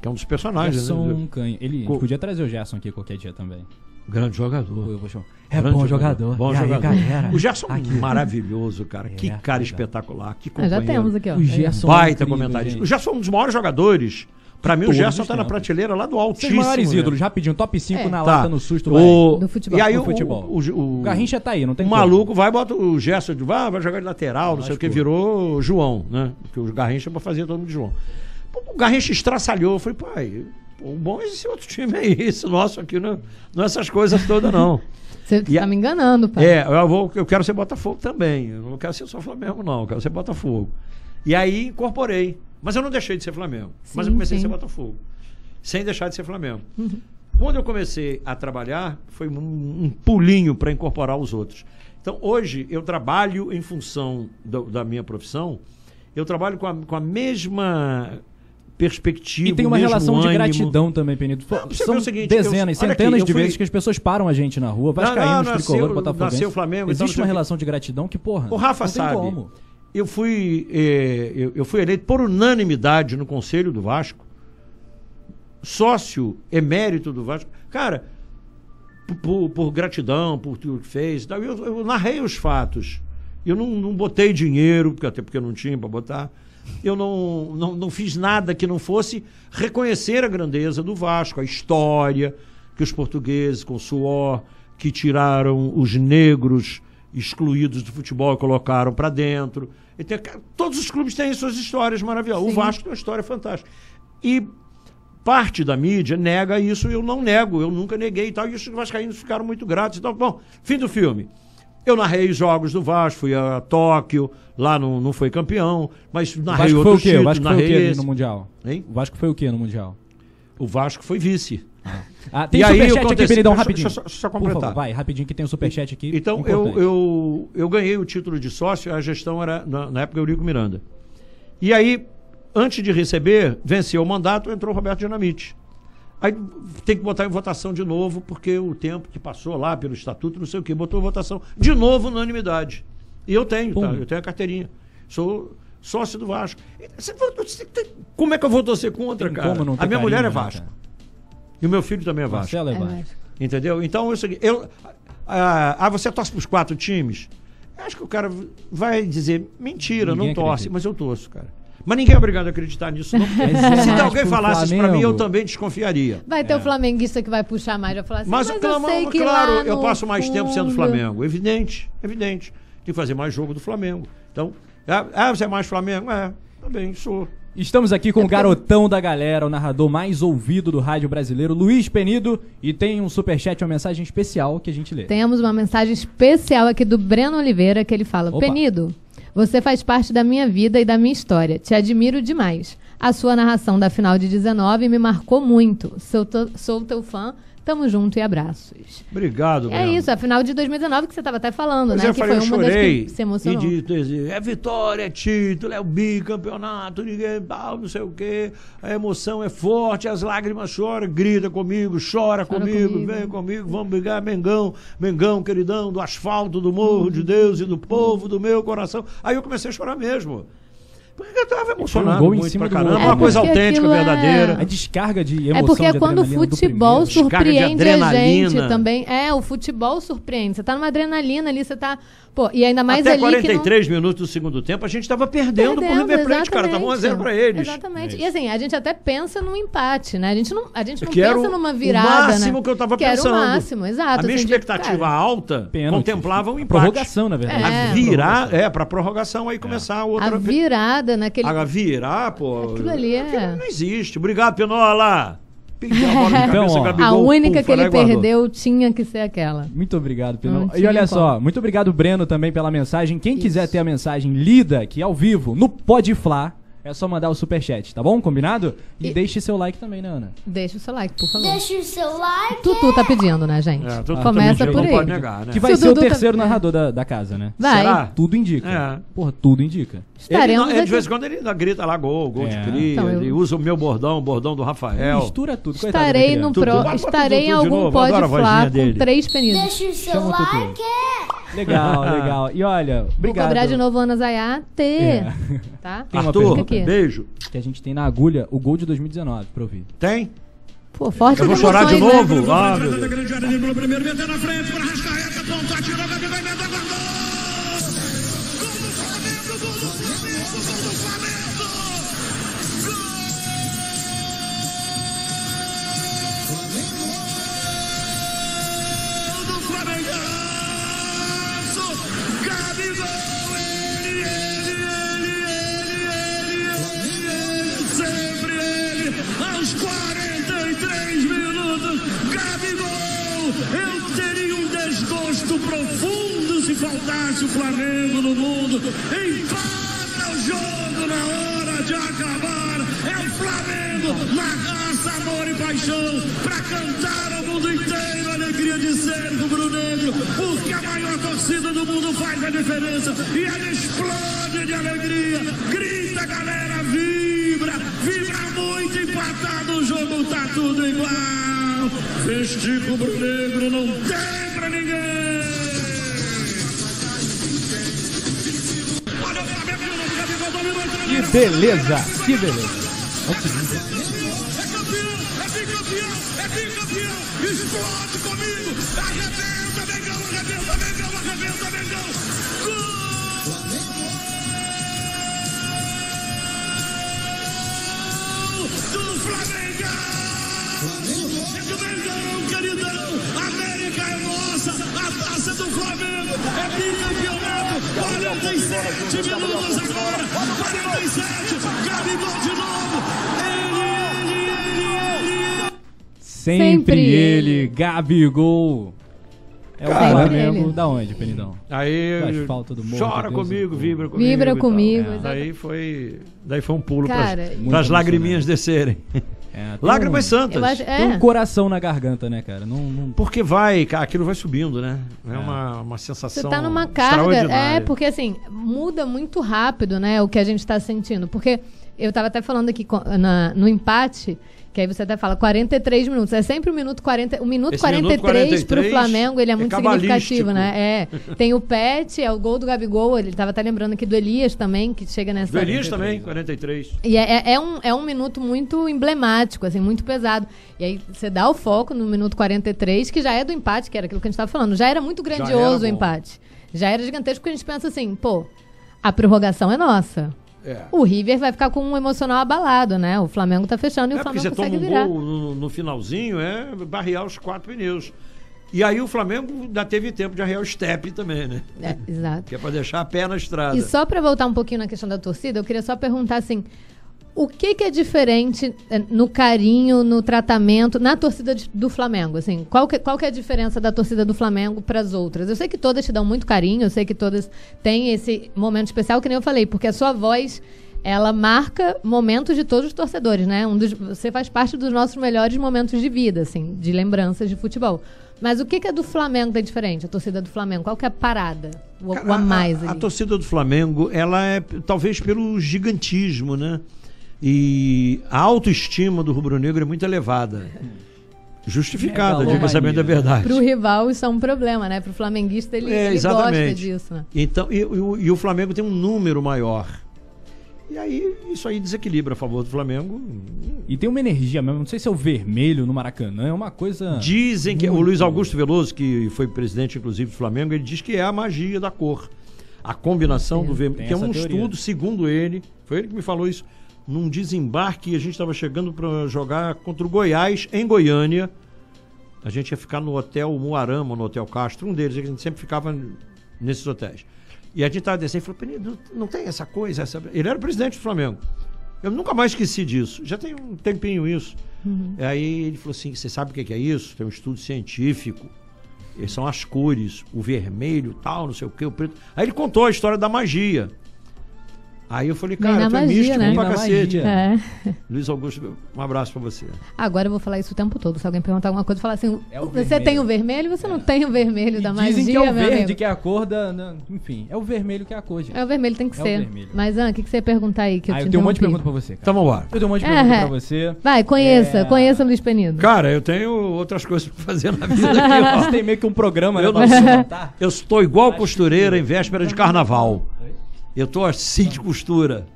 que é um dos personagens. Gerson Né? Canha. Ele Co- podia trazer o Gerson aqui qualquer dia também. Grande jogador. Eu vou chamar. É Grande bom jogador. Bom E aí, jogador. galera? O Gerson é Aqui. maravilhoso, cara. que É, cara verdade. espetacular. Que Ah, companheiro. já temos aqui, ó. O Gerson é Baita incrível, comentarista. O Gerson é um dos maiores jogadores. Pra mim, o Gerson os tá na prateleira lá do altíssimo. maiores né? ídolos, rapidinho, top 5 É. na Tá. lata no susto, vai. O... Do futebol. E aí o, futebol. o, o, O Garrincha tá aí, não tem o como. maluco vai, bota o Gerson ah, vai jogar de lateral, não sei o que, virou João, né? Porque o Garrincha pra fazer todo mundo de João. O Garrincha estraçalhou. Eu falei, pai, o bom é esse outro time aí, esse nosso aqui, não, não é essas coisas todas, não. Você E a- tá me enganando, pai. É, eu, vou, eu quero ser Botafogo também. Eu não quero ser só Flamengo, não. Eu quero ser Botafogo. E aí incorporei. Mas eu não deixei de ser Flamengo. mas eu Sim, comecei sim. a ser Botafogo. Sem deixar de ser Flamengo. Quando eu comecei a trabalhar, foi um, um pulinho para incorporar os outros. Então, hoje, eu trabalho em função do- da minha profissão, eu trabalho com a, com a mesma perspectiva. E tem uma relação de ânimo. gratidão também, Penito. Não, São seguinte, dezenas, eu- aqui, centenas eu de fui- vezes que as pessoas param a gente na rua, vascaínos, tricolores, botafoguenses. nasceu o Flamengo, então Existe uma relação de gratidão que, porra, O Rafa não sabe. como. Eu fui, eh, eu, eu fui eleito por unanimidade no Conselho do Vasco, sócio emérito do Vasco. Cara, por, por- gratidão, por tudo que fez. Eu, eu narrei os fatos. Eu não, não botei dinheiro, porque até porque não tinha para botar. Eu não, não, não fiz nada que não fosse reconhecer a grandeza do Vasco, a história que os portugueses, com suor, que tiraram os negros excluídos do futebol e colocaram para dentro. Então, todos os clubes têm suas histórias maravilhosas. O Sim. Vasco tem uma história fantástica. E parte da mídia nega isso, eu não nego, eu nunca neguei e tal, e os vascaínos ficaram muito gratos e tal. Bom, fim do filme. Eu narrei os jogos do Vasco, fui a Tóquio, lá não, não foi campeão, mas O narrei Vasco foi o outros quê? O títulos, Vasco foi o quê esse. no Mundial? Hein? O Vasco foi o quê no Mundial? O Vasco foi vice. Ah, tem E aí, superchat aqui, acontece- Benedão, deixa- rapidinho. deixa só- deixa Por completar. favor, vai, rapidinho que tem um superchat aqui. Então, eu, importante. eu, eu ganhei o título de sócio, a gestão era, na, na época, Eurico Miranda. E aí, antes de receber, venceu o mandato, entrou o Roberto Dinamite. Aí tem que botar em votação de novo, porque o tempo que passou lá pelo estatuto, não sei o quê, botou em votação de novo unanimidade. E eu tenho, tá? Eu tenho a carteirinha. Sou sócio do Vasco. Como é que eu vou torcer contra, Tem cara? A minha mulher é carinho, né, Vasco. cara? E o meu filho também é Vasco. Marcelo é É, Vasco. Entendeu? Então, é o seguinte, eu, ah, ah, você torce para os quatro times? Eu Acho que o cara vai dizer, mentira, Ninguém não torce, acredita. mas eu torço, cara. Mas ninguém é obrigado a acreditar nisso, não. É Se alguém falasse isso pra mim, eu também desconfiaria. Vai ter o flamenguista que vai puxar mais, vai falar assim, Mas, mas, claro, eu sei que claro, lá eu passo mais tempo sendo fundo- Flamengo. Evidente, evidente. Tem que fazer mais jogo do Flamengo. Então, ah, ah, você é mais Flamengo? É, também sou. Estamos aqui com o garotão da galera, o narrador mais ouvido do rádio brasileiro, Luiz Penido, e tem um superchat, uma mensagem especial que a gente lê. Temos uma mensagem especial aqui do Breno Oliveira que ele fala: Opa. Penido, você faz parte da minha vida e da minha história. Te admiro demais. A sua narração da final de 19 me marcou muito. Sou, sou teu fã. Tamo junto e abraços. Obrigado, É Breno. isso, a final de 2019 que você estava até falando, Pois né? é, eu que falei, eu foi uma das chorei. que se emocionou. E de- é vitória, é título, é o bicampeonato, ninguém, ah, não sei o quê. A emoção é forte, as lágrimas choram, grita comigo, chora, comigo, comigo. vem comigo, vamos brigar, Mengão, Mengão, queridão, do asfalto, do morro de Deus e do povo, do meu coração. Aí eu comecei a chorar mesmo. Porque eu estava emocionado gol em cima pra do caramba, gol. uma É coisa porque autêntica, aquilo é- verdadeira. A descarga de emoção É porque é de quando o futebol surpreende a gente também. É, o futebol surpreende. Você tá numa adrenalina ali, você tá. Pô, e ainda mais Até ali 43 minutos do segundo tempo, a gente estava perdendo, pro River Plate, cara. Tava 1 a 0 para eles. Exatamente. E assim, a gente até pensa num empate, né? A gente não, a gente não Que era pensa o- numa o virada, máximo né? que eu tava que era pensando. o máximo, exato. A minha assim, expectativa cara, alta Pênalti. contemplava um empate. Prorrogação, na verdade. É. A virar, é, pra prorrogação aí começar a outra. a virada naquele. A virar, pô. Aquilo ali é- aquilo não existe. Obrigado, Penola. A Então, cabeça, ó. Gabigol, a única pum, que ele guardou. perdeu tinha que ser aquela. Muito obrigado, Pinão. Não E olha só, como. muito obrigado, Breno, também pela mensagem. Quem quiser ter a mensagem lida aqui ao vivo no Podflá, é só mandar o superchat, tá bom? Combinado? E, E- deixe seu like também, né, Ana? Deixa o seu like, por favor. Deixa o seu like. Tutu tá pedindo, né, gente? É, tu- tu Começa também por não aí. pode negar, né? Que vai Se ser o Dudu tá- terceiro é. narrador da, da casa, né? Vai. Será? Tudo indica. É. Porra, tudo indica. Ele, Estaremos não- ele, de vez em quando ele grita lá gol, gol É. de cria. Então, eu- Ele usa o meu bordão, o bordão do Rafael. Mistura tudo. Coitado Estarei no pro... estarei em algum vozinha falar com três penidos. Deixa o seu Chama like. Legal, legal. E olha, Vou obrigado. cobrar de novo Ana Zayate. É. Tá? Tem uma Arthur, pergunta aqui. beijo. que a gente tem na agulha o gol de 2019 pra ouvir. Tem? Pô, forte Eu vou chorar de emoções, né? novo? Ah, meu Deus. Profundo se faltasse o Flamengo no mundo, empata o jogo na hora acabar, é o Flamengo, na raça, amor e paixão, pra cantar ao mundo inteiro a alegria de ser rubro-negro, porque a maior torcida do mundo faz a diferença, e ela explode de alegria, grita galera, vibra, vibra muito, empatado o jogo, tá tudo igual, festivo rubro-negro não tem pra ninguém. Que beleza, que beleza. é é é bicampeão. Explode comigo. Arrebenta, arrebenta, do Flamengo. É do Mengão, queridão. Nossa. A taça do Flamengo é bicampeonato. 47 minutos agora. 47. Gabigol de novo. Ele, ele, ele, Sempre, Sempre ele, ele. Gabigol. É o Flamengo ele. da onde, Penidão? Aí Do asfalto do morro chora de Deus comigo, tudo. vibra comigo. Vibra comigo, É. Daí foi, daí foi um pulo para as lagriminhas descerem. É, Lágrimas um, santas. Acho, Tem um é. coração na garganta, né, cara? Não, não- Porque vai, cara, aquilo vai subindo, né? É, uma, uma sensação Você tá numa carga. É, porque assim, muda muito rápido, né, o que a gente tá sentindo. Porque eu tava até falando aqui na- no empate, que aí você até fala 43 minutos. É sempre o minuto 40. O minuto Esse minuto 43 pro 43 Flamengo, ele é é muito cabalístico. significativo, né? É. Tem o Pet, é o gol do Gabigol. Ele tava até lembrando aqui do Elias também, que chega nessa. Do Elias também, 43. E é, é- é um, é um minuto muito emblemático, assim, muito pesado. E aí você dá o foco no minuto 43, que já é do empate, que era aquilo que a gente estava falando. Já era muito grandioso o bom. empate. Já era gigantesco, porque a gente pensa assim, pô, a prorrogação é nossa. É. O River vai ficar com um emocional abalado, né? O Flamengo tá fechando e É o porque Flamengo você toma um virar. gol no, no finalzinho, é barrear os quatro pneus. E aí o Flamengo ainda teve tempo de arrear o step também, né? É, exato. Que é pra deixar a pé na estrada. E só para voltar um pouquinho na questão da torcida, eu queria só perguntar assim: o que, que é diferente eh, no carinho, no tratamento, na torcida do Flamengo? Assim, qual, que, qual que é a diferença da torcida do Flamengo para as outras? Eu sei que todas te dão muito carinho, eu sei que todas têm esse momento especial, que nem eu falei, porque a sua voz. Ela marca momentos de todos os torcedores, né? Um dos, você faz parte dos nossos melhores momentos de vida, assim, de lembranças de futebol. Mas o que, que é do Flamengo que é diferente? A torcida do Flamengo? Qual que é a parada? O, o a mais a, a torcida do Flamengo, ela é talvez pelo gigantismo, né? E a autoestima do rubro-negro é muito elevada. Justificada, Megalomania. diga sabendo a verdade. Pro rival isso é um problema, né? Pro flamenguista ele, É, ele gosta disso, né? Então, e, e o- e o Flamengo tem um número maior. E aí, isso aí desequilibra a favor do Flamengo. E tem uma energia mesmo, não sei se é o vermelho no Maracanã, é uma coisa. Dizem que o. Luiz Augusto Veloso, que foi presidente inclusive do Flamengo, ele diz que é a magia da cor. A combinação do vermelho. Tem Tem um teoria. estudo, segundo ele, foi ele que me falou isso, num desembarque, a gente estava chegando para jogar contra o Goiás em Goiânia. A gente ia ficar no hotel Moarama, no hotel Castro, um deles, a gente sempre ficava nesses hotéis. E a gente estava descendo e falou, Penido, não tem essa coisa, essa... Ele era presidente do Flamengo. Eu nunca mais esqueci disso. Já tem um tempinho isso. Aí ele falou assim: você sabe o que é isso? Tem um estudo científico. São as cores, o vermelho, tal, não sei o que, o preto. Aí ele contou a história da magia. Aí eu falei, cara, tu é magia, místico né? pra cacete. magia. É. Luiz Augusto, um abraço pra você. Agora eu vou falar isso o tempo todo. Se alguém perguntar alguma coisa, falar assim: É você vermelho. tem o vermelho você não tem o vermelho E da magia, dizem que é o verde amigo? que é a cor da. enfim, é o vermelho que é a cor, gente. É o vermelho, tem que É ser. Mas, Ana, o que, que você ia perguntar aí? Que eu ah, te eu tenho um monte de pergunta pra você, cara. Então vamos lá. Eu tenho um monte de É. pergunta pra você. Vai, conheça, É. conheça o Luiz Penido. Cara, eu tenho outras coisas pra fazer na vida aqui, Você tem meio que um programa, né? Eu pra não você sei. montar. Eu estou igual costureira em véspera de carnaval. Eu tô assim de costura.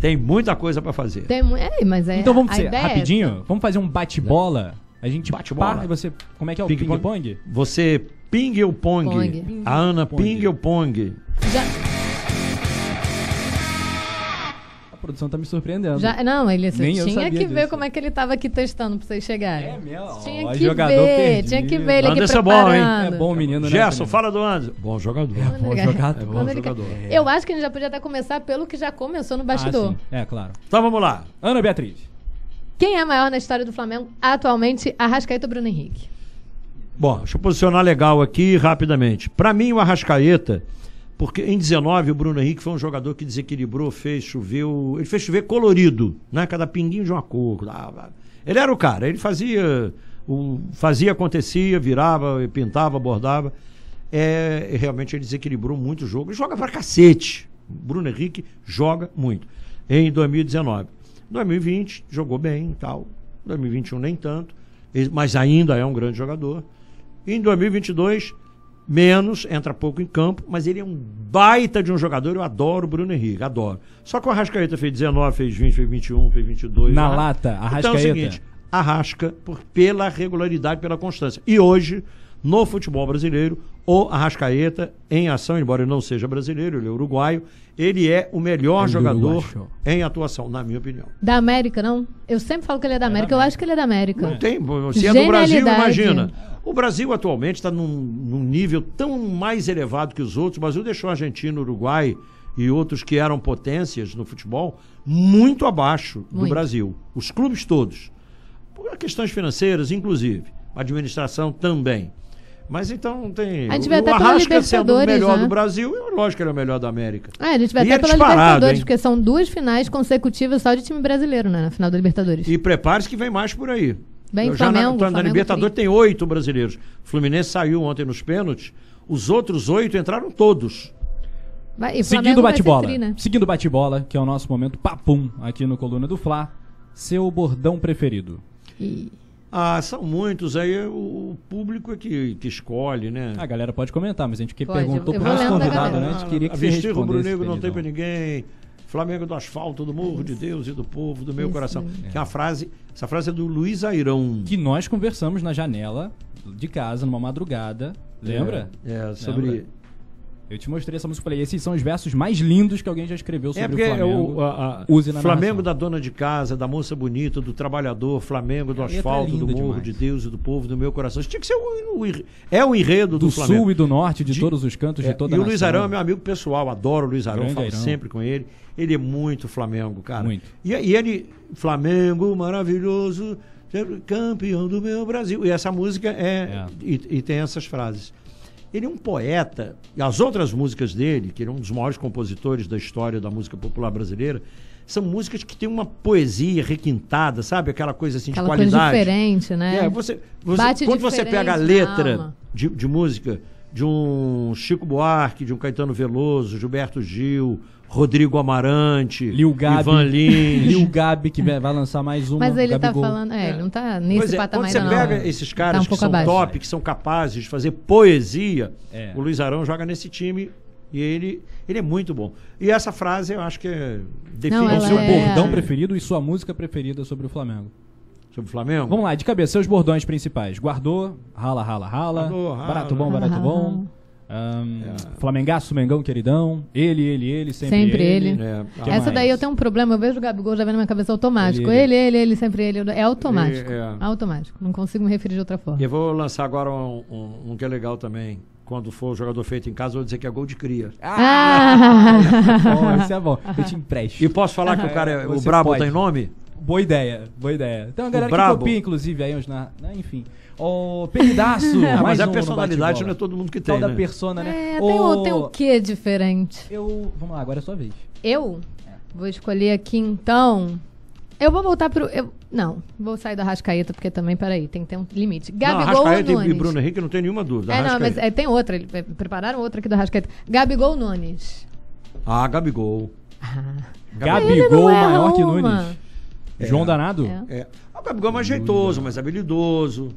Tem muita coisa pra fazer. Tem é, mas é, Então vamos ideia é rapidinho. Vamos fazer um bate-bola. A gente Bate-bola. pá, e você. Como é que é o Ping-pong. ping-pong? Você pingue o pong. Pong. A Ana Pong. pingue o pong. Já, produção tá me surpreendendo. já, não, ele você Nem tinha que ver disso. como é que ele tava aqui testando pra vocês chegarem. É mesmo? Tinha Ó, que jogador ver, perdido. tinha que ver ele aqui Anderson é bom, hein? preparando. É bom menino, né? Gerson, fala do Anderson. Bom jogador. Bom Quando ele- jogador. É bom jogador. Eu acho que a gente já podia até começar pelo que já começou no bastidor. Ah. É, claro. Então vamos lá. Ana Beatriz. Quem é maior na história do Flamengo atualmente? Arrascaeta ou Bruno Henrique? Bom, deixa eu posicionar legal aqui rapidamente. Pra mim, o Arrascaeta, porque em 19 o Bruno Henrique foi um jogador que desequilibrou, fez choveu. Ele fez chover colorido, né? Cada pinguinho de uma cor. Ah. Ele era o cara, ele fazia. O, fazia, acontecia, virava, pintava, bordava. É, realmente ele desequilibrou muito o jogo. Ele joga pra cacete. Bruno Henrique joga muito. Em 2019. 2020, jogou bem e tal. 2021 nem tanto. Mas ainda é um grande jogador. Em 2022, menos, entra pouco em campo, mas ele é um baita de um jogador. Eu adoro o Bruno Henrique, adoro. Só que o Arrascaeta fez 19, fez 20, fez 21, fez 22. Na né? lata, Então é o Arrascaeta. seguinte, arrasca por, pela regularidade, pela constância. E hoje, no futebol brasileiro, o Arrascaeta, em ação, embora ele não seja brasileiro, ele é uruguaio, ele é o melhor É do jogador uruguaio. em atuação, na minha opinião. Da América, não? Eu sempre falo que ele é da América, eu acho que ele é da América. Não tem. Se é do Brasil, imagina. O Brasil atualmente está num, num nível tão mais elevado que os outros. O Brasil deixou a Argentina, o Uruguai e outros que eram potências no futebol muito abaixo do Muito. Brasil. Os clubes todos. Por questões financeiras, inclusive. Administração também. Mas então não tem. A gente o até pela Arrasca sendo o melhor né? do Brasil, é lógico que ele é o melhor da América. Ah, a gente vai E até é pela Libertadores, hein? porque são duas finais consecutivas só de time brasileiro, né? Na final da Libertadores. E prepare-se que vem mais por aí. Bem, Eu já na- Flamengo, na, Flamengo Libertadores tem oito brasileiros. O Fluminense saiu ontem nos pênaltis. Os outros oito entraram todos. Vai, Seguindo Flamengo o vai bate-bola. né? Seguindo o bate-bola, que é o nosso momento papum aqui no Coluna do Fla. Seu bordão preferido. E- Ah, são muitos. Aí é o público é que, que escolhe, né? A galera pode comentar, mas a gente que Pode, perguntou pro vou nosso convidado, né? A gente queria que vestir rubro-negro não tem pra queridão. ninguém. Flamengo do asfalto, do morro de Deus e do povo, do meu Isso coração. aí. Que é uma frase, essa frase é do Luiz Airão. Que nós conversamos na janela de casa, numa madrugada. Lembra? É, é, sobre. Lembra? Eu te mostrei essa música e falei, esses são os versos mais lindos que alguém já escreveu sobre É o porque é Flamengo. o a- a- Use na Flamengo da narração. dona de casa, da moça bonita, do trabalhador, Flamengo do A letra é asfalto, do linda morro demais. de Deus e do povo, do meu coração. Isso tinha que ser o, o é o enredo do, do Flamengo. sul e do norte, de, De- todos os cantos, É, de toda e a o Luiz. Arão é meu amigo pessoal, adoro o Luiz Arão, Grande falo Airão. sempre com ele. Ele é muito Flamengo, cara. Muito. E, e ele, Flamengo maravilhoso, campeão do meu Brasil. E essa música é, É. E, e tem essas frases. Ele é um poeta, e as outras músicas dele, que ele é um dos maiores compositores da história da música popular brasileira, são músicas que têm uma poesia requintada, sabe? Aquela coisa assim Aquela de coisa qualidade. diferente, né? É, você, você- quando você pega a letra de, de música de um Chico Buarque, de um Caetano Veloso, Gilberto Gil, Rodrigo Amarante, Lil Gabi. Ivan Lins. Lil Gabi, que vai lançar mais uma. Mas ele Gabigol. tá falando. É, ele não tá nesse é, patamar quando você ainda pega não. esses Tá caras um que são abaixo. top, que são capazes de fazer poesia, É. o Luiz Arão joga nesse time e ele, ele é muito bom. E essa frase eu acho que é, define Não, Qual o seu é- bordão preferido e sua música preferida sobre o Flamengo? sobre o Flamengo. Vamos lá, de cabeça, seus bordões principais. Guardou, rala, rala, rala. Guardou, rala. barato bom, barato bom. Ahn, Flamengaço, Mengão, queridão. Ele, ele, ele, sempre, Sempre ele. É, Que Essa mais? daí eu tenho um problema, eu vejo o Gabigol já vem na minha cabeça automático. Ele, Ele, ele, ele, sempre ele. É automático. É, é. Automático. Não consigo me referir de outra forma. E eu vou lançar agora um, um- um que é legal também. Quando for o jogador feito em casa, eu vou dizer que é gol de cria. Ah! Bom, esse é bom. Eu te empresto. E posso falar que o cara é, o Brabo pode. tem nome? Boa ideia, boa ideia. Tem uma galera que Brabo. copia, inclusive, aí uns na. né, enfim. Ô, Peridaço! Ah, mas mais a um personalidade não é todo mundo que Tal tem, da né? persona, né? É, tem, o, tem o que diferente? Eu. Vamos lá, agora é a sua vez. Eu vou escolher aqui então. Eu vou voltar pro. Eu, não, vou sair da Rascaeta, porque também, peraí, tem que ter um limite. Não, Gabigol Arrascaeta ou e Nunes? Bruno Henrique não tem nenhuma dúvida. É, não, mas é, tem outra. ele- é, Prepararam outra aqui do Rascaeta. Gabigol Nunes? Ah, Gabigol. Gabigol não erra maior que uma. Nunes. João Danado? É. É. Ah, O Gabigol é mais jeitoso, mais habilidoso.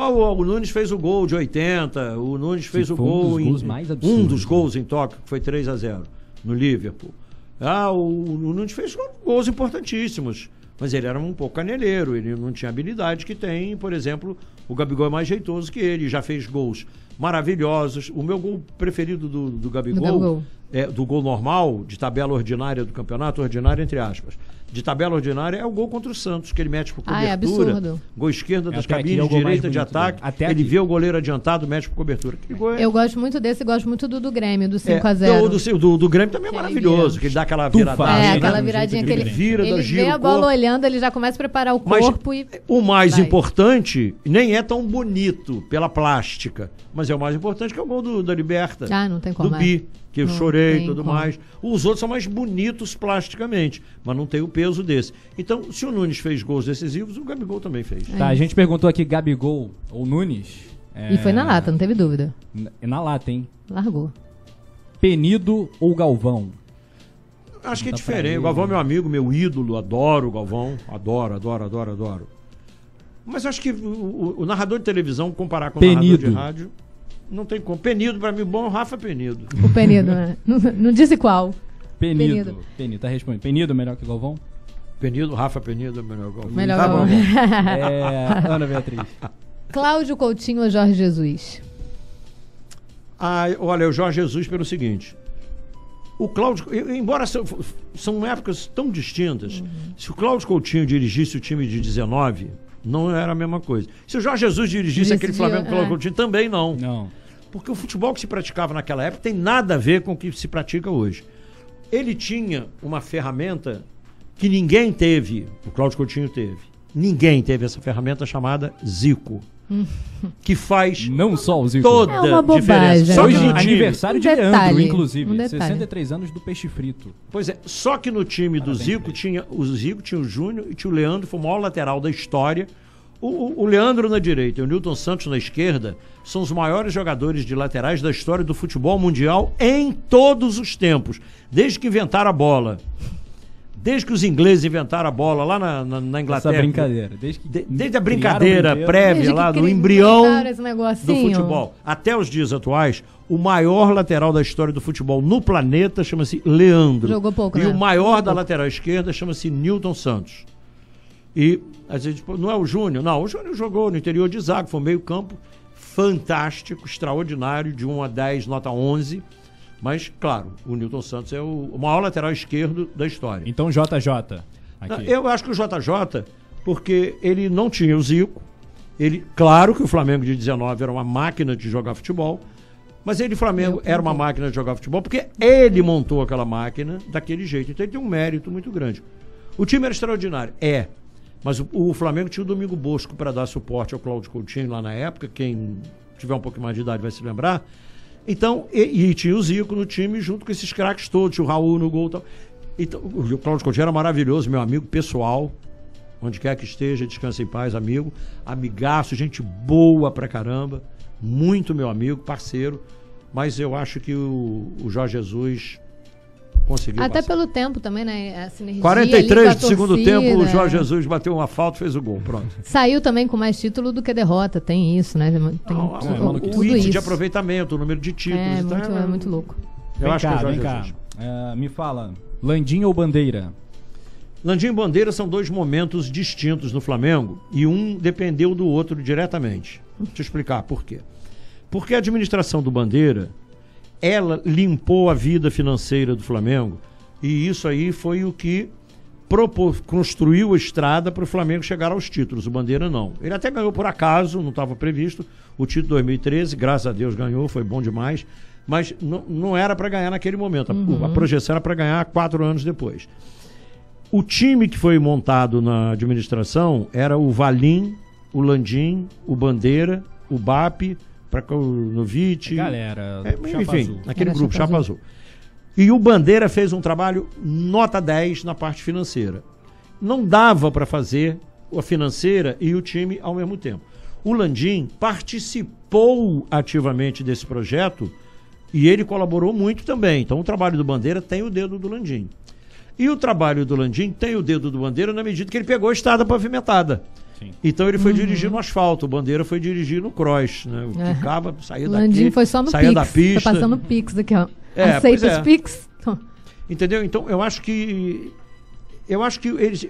Ah, o, Nunes fez o gol de 80, o Nunes fez o foi um gol dos em, mais um dos gols em Tóquio, que foi 3 a 0 no Liverpool. Ah, o, o Nunes fez gols importantíssimos, mas ele era um pouco caneleiro, ele não tinha habilidade que tem, por exemplo, o Gabigol é mais jeitoso que ele, já fez gols maravilhosos. O meu gol preferido do, do Gabigol, Gabigol. É do gol normal, de tabela ordinária do campeonato, ordinária entre aspas. De tabela ordinária é o gol contra o Santos, que ele mete por Ah, é cobertura. absurdo. Gol esquerda das Até aqui cabines, é direita de bonito ataque. Até ele aqui. vê o goleiro adiantado, mete por cobertura. Gol é- Eu gosto muito desse e gosto muito do do Grêmio, do é, 5x0. do, do, do, do Grêmio também é Que ele maravilhoso, que ele dá aquela Tufa. virada. É, né? aquela viradinha que ele diferente. Vira, ele vê a bola corpo. olhando, ele já começa a preparar o Mas corpo e. o mais Vai. importante nem é tão bonito pela plástica, mas é o mais importante que é o gol do, da Liberta. Ah, não tem como, Do é. Bi, que eu Não chorei e tudo como. mais. Os outros são mais bonitos plasticamente, mas não tem o peso desse. Então, se o Nunes fez gols decisivos, o Gabigol também fez. Tá, a gente perguntou aqui Gabigol ou Nunes. É, E foi na lata, não teve dúvida. Na, na lata, hein? Largou. Penido ou Galvão? Acho que é diferente. O Galvão é meu amigo, meu ídolo, adoro o Galvão. Adoro, adoro, adoro, adoro. Mas acho que o, o- narrador de televisão, comparar com o narrador Penido. de rádio, não tem como. Penido, pra mim, bom, Rafa Penido. O Penido, né? Não, não disse qual. Penido. Penido. Penido, tá respondendo. Penido melhor que Galvão? Penido, Rafa Penido é melhor Galvão. Melhor tá bom. Galvão. É, Ana Beatriz. Cláudio Coutinho ou Jorge Jesus? Ah, olha, o Jorge Jesus pelo seguinte. O Cláudio, embora são, são épocas tão distintas, se o Cláudio Coutinho dirigisse o time de 19, não era a mesma coisa. Se o Jorge Jesus dirigisse aquele Flamengo o Cláudio é. Coutinho, também não. Não. Porque o futebol que se praticava naquela época tem nada a ver com o que se pratica hoje. Ele tinha uma ferramenta que ninguém teve, o Cláudio Coutinho teve, ninguém teve essa ferramenta chamada Zico. que faz Não só os toda É uma bobagem, diferença. Só que Hoje, no time, aniversário de Um Leandro, detalhe, inclusive. um detalhe. 63 anos do peixe frito. Pois é, só que no time do Zico tinha o Zico, tinha o Júnior e tinha o Leandro, foi o maior lateral da história. O, o- Leandro na direita e o Newton Santos na esquerda são os maiores jogadores de laterais da história do futebol mundial em todos os tempos, desde que inventaram a bola. Desde que os ingleses inventaram a bola lá na, na, na Essa Inglaterra. brincadeira. Desde, que De- desde a brincadeira prévia lá, do embrião do futebol. Até os dias atuais, o maior lateral da história do futebol no planeta chama-se Leandro. Jogou pouco, E né? o maior Jogou da pouco. lateral esquerda chama-se Newton Santos. E a gente, não é o Júnior? Não, o Júnior jogou no interior de Zago, foi um meio campo fantástico, extraordinário, de 1 a 10, nota 11. Mas, claro, o Newton Santos é o, maior lateral esquerdo da história. Então, JJ. Não, Aqui. Eu acho que o JJ, porque ele não tinha o Zico. Ele, claro que o Flamengo de 19 era uma máquina de jogar futebol, mas ele, Flamengo, era uma máquina de jogar futebol porque ele montou aquela máquina daquele jeito. Então ele tem um mérito muito grande. O time era extraordinário, é. Mas o, o Flamengo tinha o Domingo Bosco para dar suporte ao Cláudio Coutinho lá na época. Quem tiver um pouco mais de idade vai se lembrar. Então, e, e tinha o Zico no time junto com esses craques todos, o Raul no gol e tal. Então, o Cláudio Coutinho era maravilhoso, meu amigo pessoal. Onde quer que esteja, descansa em paz, amigo. Amigaço, gente boa pra caramba. Muito meu amigo, parceiro. Mas eu acho que o, o Jorge Jesus conseguiu. Até passar. pelo tempo também, né? A sinergia 43 ali com a do segundo torcida, tempo, o é. Jorge Jesus bateu uma falta e fez o gol. Pronto. Saiu também com mais título do que derrota. Tem isso, né? Tem Não, tudo, o, o tudo índice isso. de aproveitamento, o número de títulos. É e tal, muito, é muito louco. Eu vem acho cá, que é o vem cá. É, me fala, Landim ou Bandeira? Landim e Bandeira são dois momentos distintos no Flamengo e um dependeu do outro diretamente. Deixa eu explicar por quê. Porque a administração do Bandeira, ela limpou a vida financeira do Flamengo e isso aí foi o que propô- construiu a estrada para o Flamengo chegar aos títulos. O Bandeira não. Ele até ganhou por acaso, não estava previsto. O título 2013, graças a Deus ganhou, foi bom demais. Mas não, não era para ganhar naquele momento. A- A, projeção era para ganhar quatro anos depois. O time que foi montado na administração era o Valim, o Landim, o Bandeira, o BAP, Prakonovic. Galera, É, Chapa enfim, Azul. naquele Era grupo, Chapa Chapa Azul. E o Bandeira fez um trabalho nota 10 na parte financeira. Não dava para fazer a financeira e o time ao mesmo tempo. O Landim participou ativamente desse projeto e ele colaborou muito também. Então o trabalho do Bandeira tem o dedo do Landim. E o trabalho do Landim tem o dedo do Bandeira na medida que ele pegou a estrada pavimentada. Sim. Então ele foi dirigir no asfalto, o Bandeira foi dirigir no cross, né? O É. Ficava, saía O daqui, Landim foi só no saía Pix. da pista. Tá passando Pix aqui, ó. É, Aceita é. os Pix? Entendeu? Então eu acho que eu acho que eles,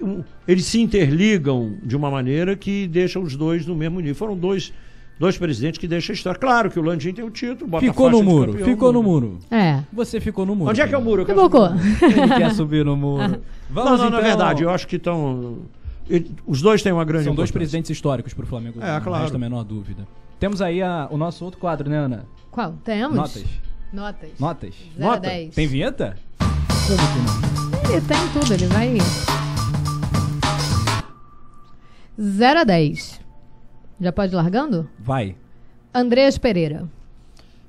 eles se interligam de uma maneira que deixa os dois no mesmo nível. Foram dois, dois presidentes que deixam a história. Claro que o Landim tem o título, bota Ficou no muro, campeão, ficou no muro. É. Você ficou no muro. Onde é que é o muro? Pipocou. Ele quer subir no muro. Não, Vamos não, então... na verdade, eu acho que estão. Os dois têm uma grande São dois presidentes históricos pro Flamengo. É, não claro. resta a menor dúvida. Temos aí a- o nosso outro quadro, né, Ana? Qual? Temos? Notas. Notas. Notas. Zero a Nota? dez. Tem vinheta? Ele tem tudo, ele vai. 0 a 10. Já pode ir largando? Vai. Andreas Pereira.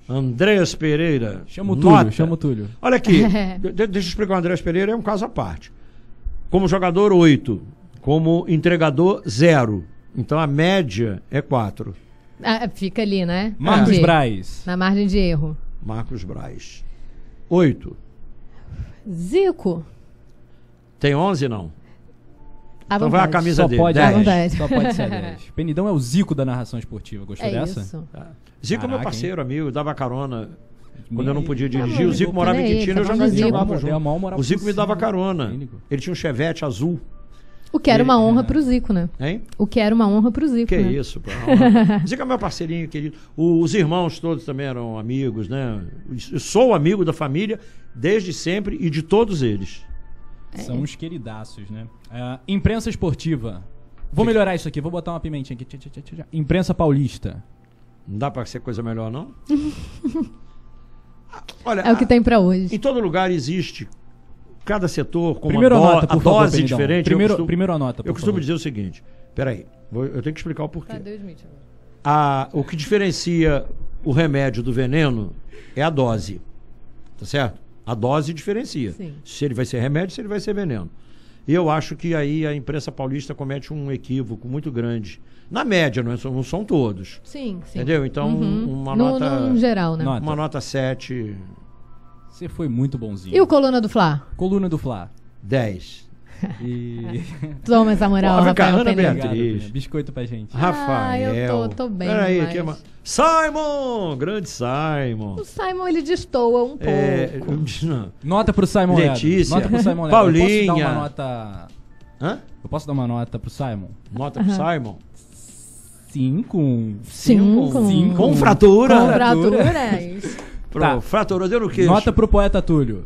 Andrés Pereira. Chama o Túlio, nota. chama o Túlio. Olha aqui, de- deixa eu explicar o Andrés Pereira, é um caso à parte. Como jogador, 8. Como entregador, 0. Então a média é 4. Ah, fica ali, né? Marcos Onde? Braz. Na margem de erro. Marcos Braz. 8. Zico. Tem 11 não? À Então vai a camisa Só dele. pode, À 10. vontade. só pode ser 10. Penidão é o zico da narração esportiva. Gostou É dessa? isso. Zico é meu parceiro, amigo, dava carona. Quando eu não podia Ah, dirigir, o Zico morava em Quintino, eu tá já jogava Zico. junto. A O Zico me dava carona. Ele tinha um chevette azul, O que era uma honra pro Zico, né? hein? O que era uma honra pro Zico, Que né? isso, pô. Zico é meu parceirinho querido. Os irmãos todos também eram amigos, né? Eu sou amigo da família desde sempre e de todos eles. São uns queridaços, né? Ah, imprensa esportiva. Vou melhorar isso aqui, vou botar uma pimentinha aqui. Tchá, tchá, tchá, tchá. Imprensa paulista. Não dá pra ser coisa melhor, não? Olha, É o que tem pra hoje. em todo lugar existe cada setor com Primeiro uma do- nota, por a favor, dose diferente. Primeiro, costumo, primeiro a nota, por eu costumo favor. dizer o seguinte: Peraí, vou- eu tenho que explicar o porquê. Cadê o Smith? A, o que diferencia o remédio do veneno é a dose. Tá certo? A dose diferencia. Sim. Se ele vai ser remédio, se ele vai ser veneno. E eu acho que aí a imprensa paulista comete um equívoco muito grande. Na média, não, é- não são todos. Sim, sim. Entendeu? Então, Uhum. uma no, nota. No geral, né? Nota. Uma nota 7, Você foi muito bonzinho. E o Coluna do Fla? Coluna do Fla. 10. E. Toma essa moral, Porra, Rafael. Beatriz. Biscoito pra gente. Rafael. eu tô- tô bem Peraí, aqui é uma... Simon! Grande Simon. O Simon, ele destoa um pouco. É, não. Nota pro Simon Letícia. Nota pro Simon Ledo. Eu posso dar Paulinha. uma nota. Hã? Eu posso dar uma nota pro Simon? Nota pro Simon. Cinco. Cinco. Cinco. Com fratura. Com fratura. fraturas. Pro, Tá. Fraturou, no queixo. Nota pro poeta Túlio.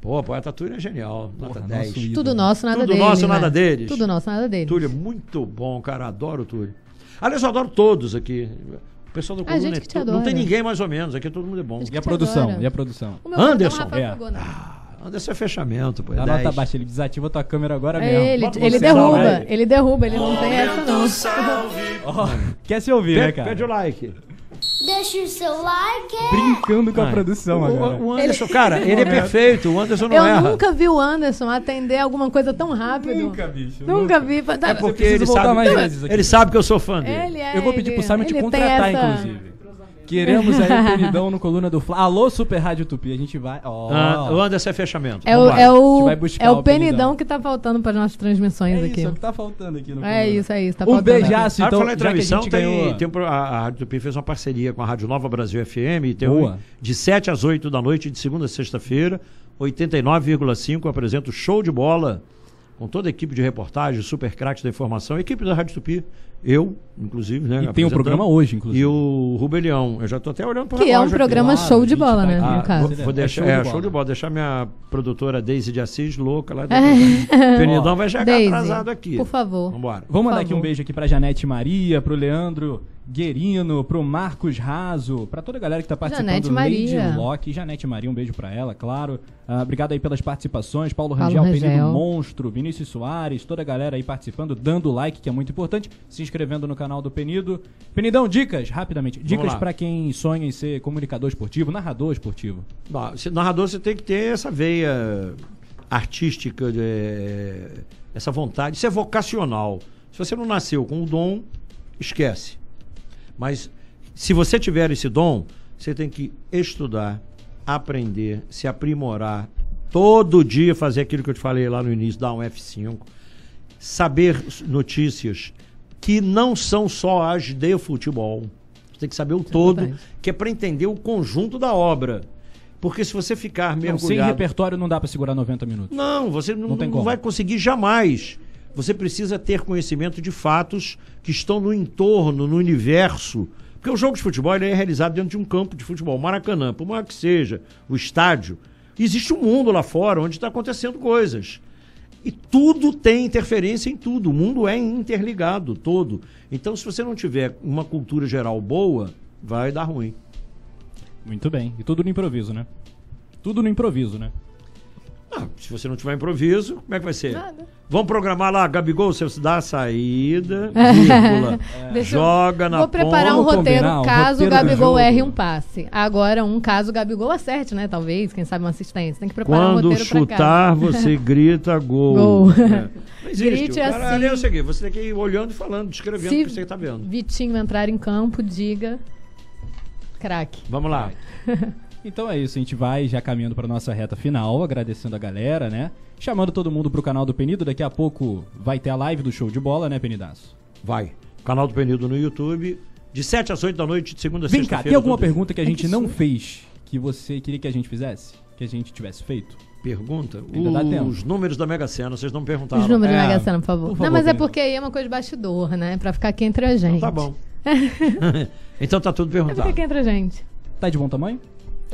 Pô, poeta Túlio é genial. Nota Porra, 10. nosso. Tudo nosso, nada Tudo deles. nosso, né? nada deles. Tudo nosso, nada deles. Túlio é muito bom, cara. Adoro o Túlio. Aliás, eu adoro todos aqui. O pessoal do A Coluna gente é que te to- Não adora. tem ninguém mais ou menos. Aqui todo mundo é bom. E a produção? adora. E a produção? O meu nome Anderson. é. Pagona. Anderson é fechamento, pô. É A nota 10. baixa, ele desativa a tua câmera agora É mesmo. ele, ele derruba, ele derruba, ele não tem essa não. Ó, quer se ouvir, né, cara? pede o like. Deixa o seu like. Brincando com a Ai, produção o, agora. o Anderson, cara, ele é perfeito. O Anderson não Eu erra. nunca vi o Anderson atender alguma coisa tão rápido. Nunca, bicho. Nunca vi. Tá- É porque ele sabe, mais vezes aqui. ele sabe que eu sou fã dele. Ele é, Eu vou pedir ele- pro Simon te contratar, essa- inclusive. Queremos aí o Penidão no Coluna do Fla. Alô, Super Rádio Tupi. A gente vai. Ó. Ah, o Anderson é fechamento. É o, é A gente o, é o o penidão. penidão que tá faltando para nossas transmissões é aqui. isso, é o que tá faltando aqui no É isso, é isso. Tá Um beijaço, então, em que a transmissão, gente tem, ganhou... tem a, a Rádio Tupi fez uma parceria com a Rádio Nova Brasil FM. e Tem Boa. um, de 7 às 8 da noite, de segunda a sexta-feira, 89,5 apresenta o show de bola com toda a equipe de reportagem, super craques da informação, equipe da Rádio Tupi, eu, inclusive, né? E tem um programa hoje, inclusive. E o Rubelião. Eu já tô até olhando para Que é um programa Claro, show a de gente bola, né? aqui. Ah, no caso. vou, vou É deixar, show de é, bola. show de bola. Deixar minha produtora Daisy de Assis louca lá. Penidão vai chegar Daisy, atrasado aqui. Por favor. Vambora. Vamos mandar Por aqui um favor. beijo aqui pra Janete Maria, pro Leandro Guerino, pro Marcos Raso, pra toda a galera que tá participando. Janete Maria. Lady Locke, Janete Maria, um beijo pra ela, claro. Ah, obrigado aí pelas participações. Paulo Paulo Rangel, Penido Rangel. Monstro, Vinícius Soares, toda a galera aí participando, dando like, que é muito importante, se inscrevendo no canal do Penido. Penidão, dicas, rapidamente. Dicas pra quem sonha em ser comunicador esportivo, narrador esportivo. Se- narrador você tem que ter essa veia artística, de- essa vontade. Isso é vocacional. Se você não nasceu com o dom, esquece. Mas se você tiver esse dom, você tem que estudar, aprender, se aprimorar, todo dia fazer aquilo que eu te falei lá no início, dar um F5, saber notícias que não são só as de futebol. Você tem que saber o todo, verdade. que é para entender o conjunto da obra. Porque se você ficar Não, sem mergulhado... repertório não dá pra segurar 90 minutos. Não, você não, Não não vai conseguir jamais. Você precisa ter conhecimento de fatos que estão no entorno, no universo. Porque o jogo de futebol é realizado dentro de um campo de futebol. Maracanã, por maior que seja, o estádio, existe um mundo lá fora onde está acontecendo coisas. E tudo tem interferência em tudo. O mundo é interligado, todo. Então, se você não tiver uma cultura geral boa, vai dar ruim. Muito bem. E tudo no improviso, né? Tudo no improviso, né? Ah, se você não tiver improviso, como é que vai ser? Nada. Vamos programar lá, Gabigol, você dá a saída, vírgula, Deixa eu- joga na Vou preparar um roteiro combinar, um caso roteiro o Gabigol erre um passe. Agora, um caso o Gabigol acerte, né? Talvez, quem sabe uma assistência. Tem que preparar um Quando roteiro pra chutar, você grita gol. Gol. É. Não existe. Grite o cara, assim. ali é o seguinte, você tem que ir olhando e falando, descrevendo o que você está vendo. Vitinho entrar em campo, diga. Craque. Vamos lá. Então é isso, a gente vai já caminhando para nossa reta final, agradecendo a galera, né? Chamando todo mundo pro canal do Penido, daqui a pouco vai ter a live do show de bola, né, Penidaço? Vai. Canal do Penido no YouTube, de 7 às 8 da noite, de segunda a Vem cá, sexta-feira. tem alguma pergunta que a gente não fez que você queria que a gente fizesse? Que a gente tivesse feito? Pergunta? Ainda dá tempo. Os números da Mega Sena, vocês não me perguntaram. Os números É, da Mega Sena, por favor. por favor, não, mas é porque aí é uma coisa de bastidor, né? Pra ficar aqui entre a gente. Tá bom. então tá tudo É ficar perguntado. aqui entre a gente. Tá de bom tamanho?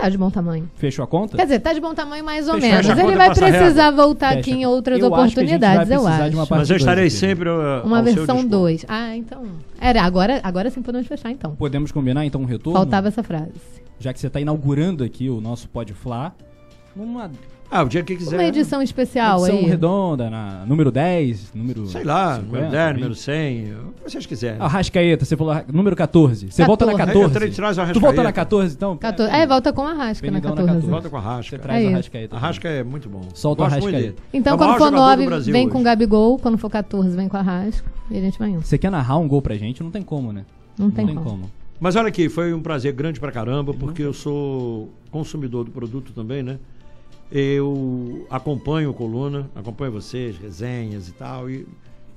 Tá de bom tamanho. Fechou a conta? Quer dizer, tá de bom tamanho mais ou Fecha- menos. Ele conta, vai precisar voltar Fecha aqui em outras Eu acho oportunidades, eu acho. Mas eu estarei dois aqui. sempre. uh, Uma versão dispor. 2. Ah, então. Era, agora, agora sim podemos fechar, então. Podemos combinar então um retorno? Faltava essa frase. Já que você tá inaugurando aqui o nosso Pode Flá, numa Ah, o dia que quiser. Uma edição especial Edição aí. redonda, na número 10, número. Sei lá, 50, número 10, 20. número 100, o que vocês quiserem. Arrascaeta, você falou número 14. Você volta na 14. 14. Eu três traz o tu volta na Arrascaeta. 14, então? 14. É, volta com a Rasca na Benidão na 14. 14. Volta com a Rasca. Você traz É o isso. Arrascaeta. A Rasca é muito bom. Solta o Gosto Arrascaeta. dele. Então, É quando for jogador do 9, Brasil vem hoje. com o Gabigol. Quando for 14, vem com a Rasca. E a gente vai indo. Você quer narrar um gol pra gente? Não tem como, né? Não tem como. Mas olha aqui, foi um prazer grande pra caramba, porque eu sou consumidor do produto também, né? Eu acompanho o Coluna, acompanho vocês, resenhas e tal, e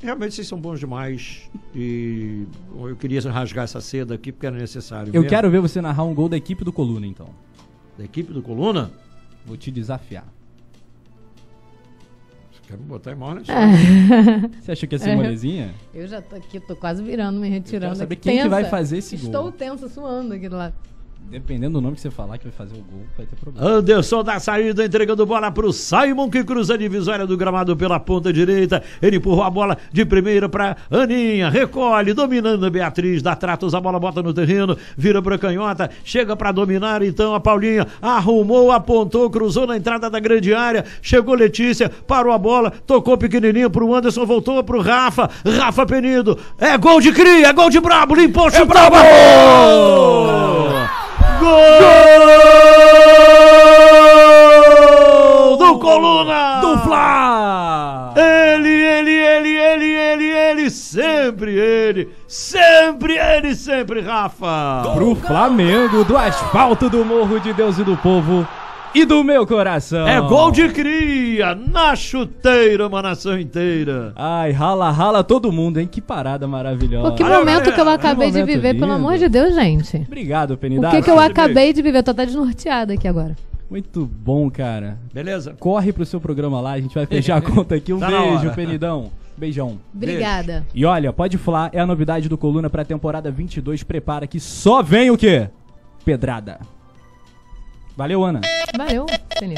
realmente vocês são bons demais. E eu queria rasgar essa seda aqui porque era necessário. Eu mesmo. quero ver você narrar um gol da equipe do Coluna, então. Da equipe do Coluna? Vou te desafiar. Você quer me botar em né? Você achou que ia ser É. molezinha? Eu já tô aqui, tô quase virando, me retirando. Eu quero saber aqui. quem que vai Tensa. fazer esse gol. Estou tensa, suando aqui do lado. Dependendo do nome que você falar que vai fazer o gol, vai ter problema. Anderson da saída, entregando bola pro Simon, que cruza a divisória do gramado pela ponta direita. Ele empurrou a bola de primeira pra Aninha, recolhe, dominando a Beatriz, dá tratos, a bola bota no terreno, vira pra canhota, chega pra dominar então a Paulinha, arrumou, apontou, cruzou na entrada da grande área, chegou Letícia, parou a bola, tocou pequenininho pro Anderson, voltou pro Rafa, Rafa Penido, é gol de cria, é gol de brabo, limpou, chutou, brabo! Gol do Coluna! Do Fla! Ele, ele, ele, ele, ele, ele, sempre ele, sempre ele, sempre Rafa! Pro Flamengo, do asfalto do Morro de Deus e do Povo e do meu coração. É gol de cria, na chuteira, uma nação inteira. Ai, rala, rala todo mundo, hein? Que parada maravilhosa. Pô, que Olha, momento que eu galera, acabei que de viver, pelo lindo. amor de Deus, gente. Obrigado, O Penidade. que, que eu acabei de viver? Eu tô até desnorteada aqui agora. Muito bom, cara. Beleza? Corre pro seu programa lá, a gente vai fechar a conta aqui. Um Tá beijo. Penidão. Beijão. Obrigada. E olha, pode falar, é a novidade do Coluna pra temporada 22. Prepara que só vem o quê? Pedrada. Valeu, Ana. Valeu, Senil.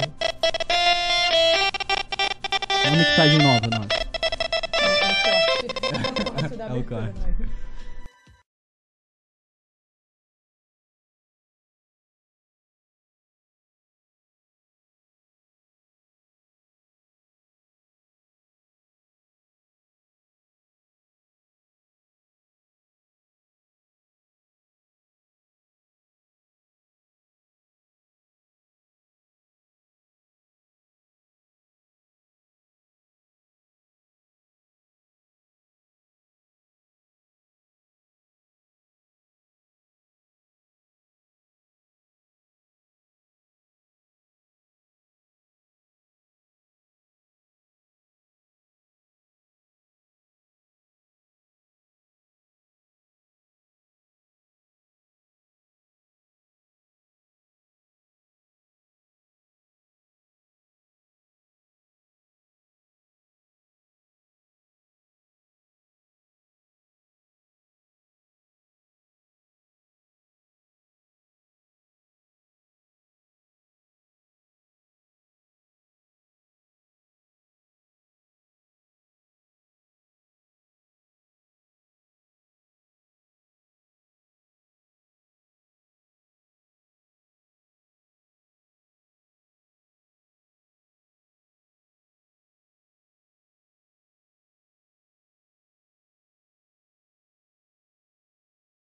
Uma mixagem nova, nossa. É o corte.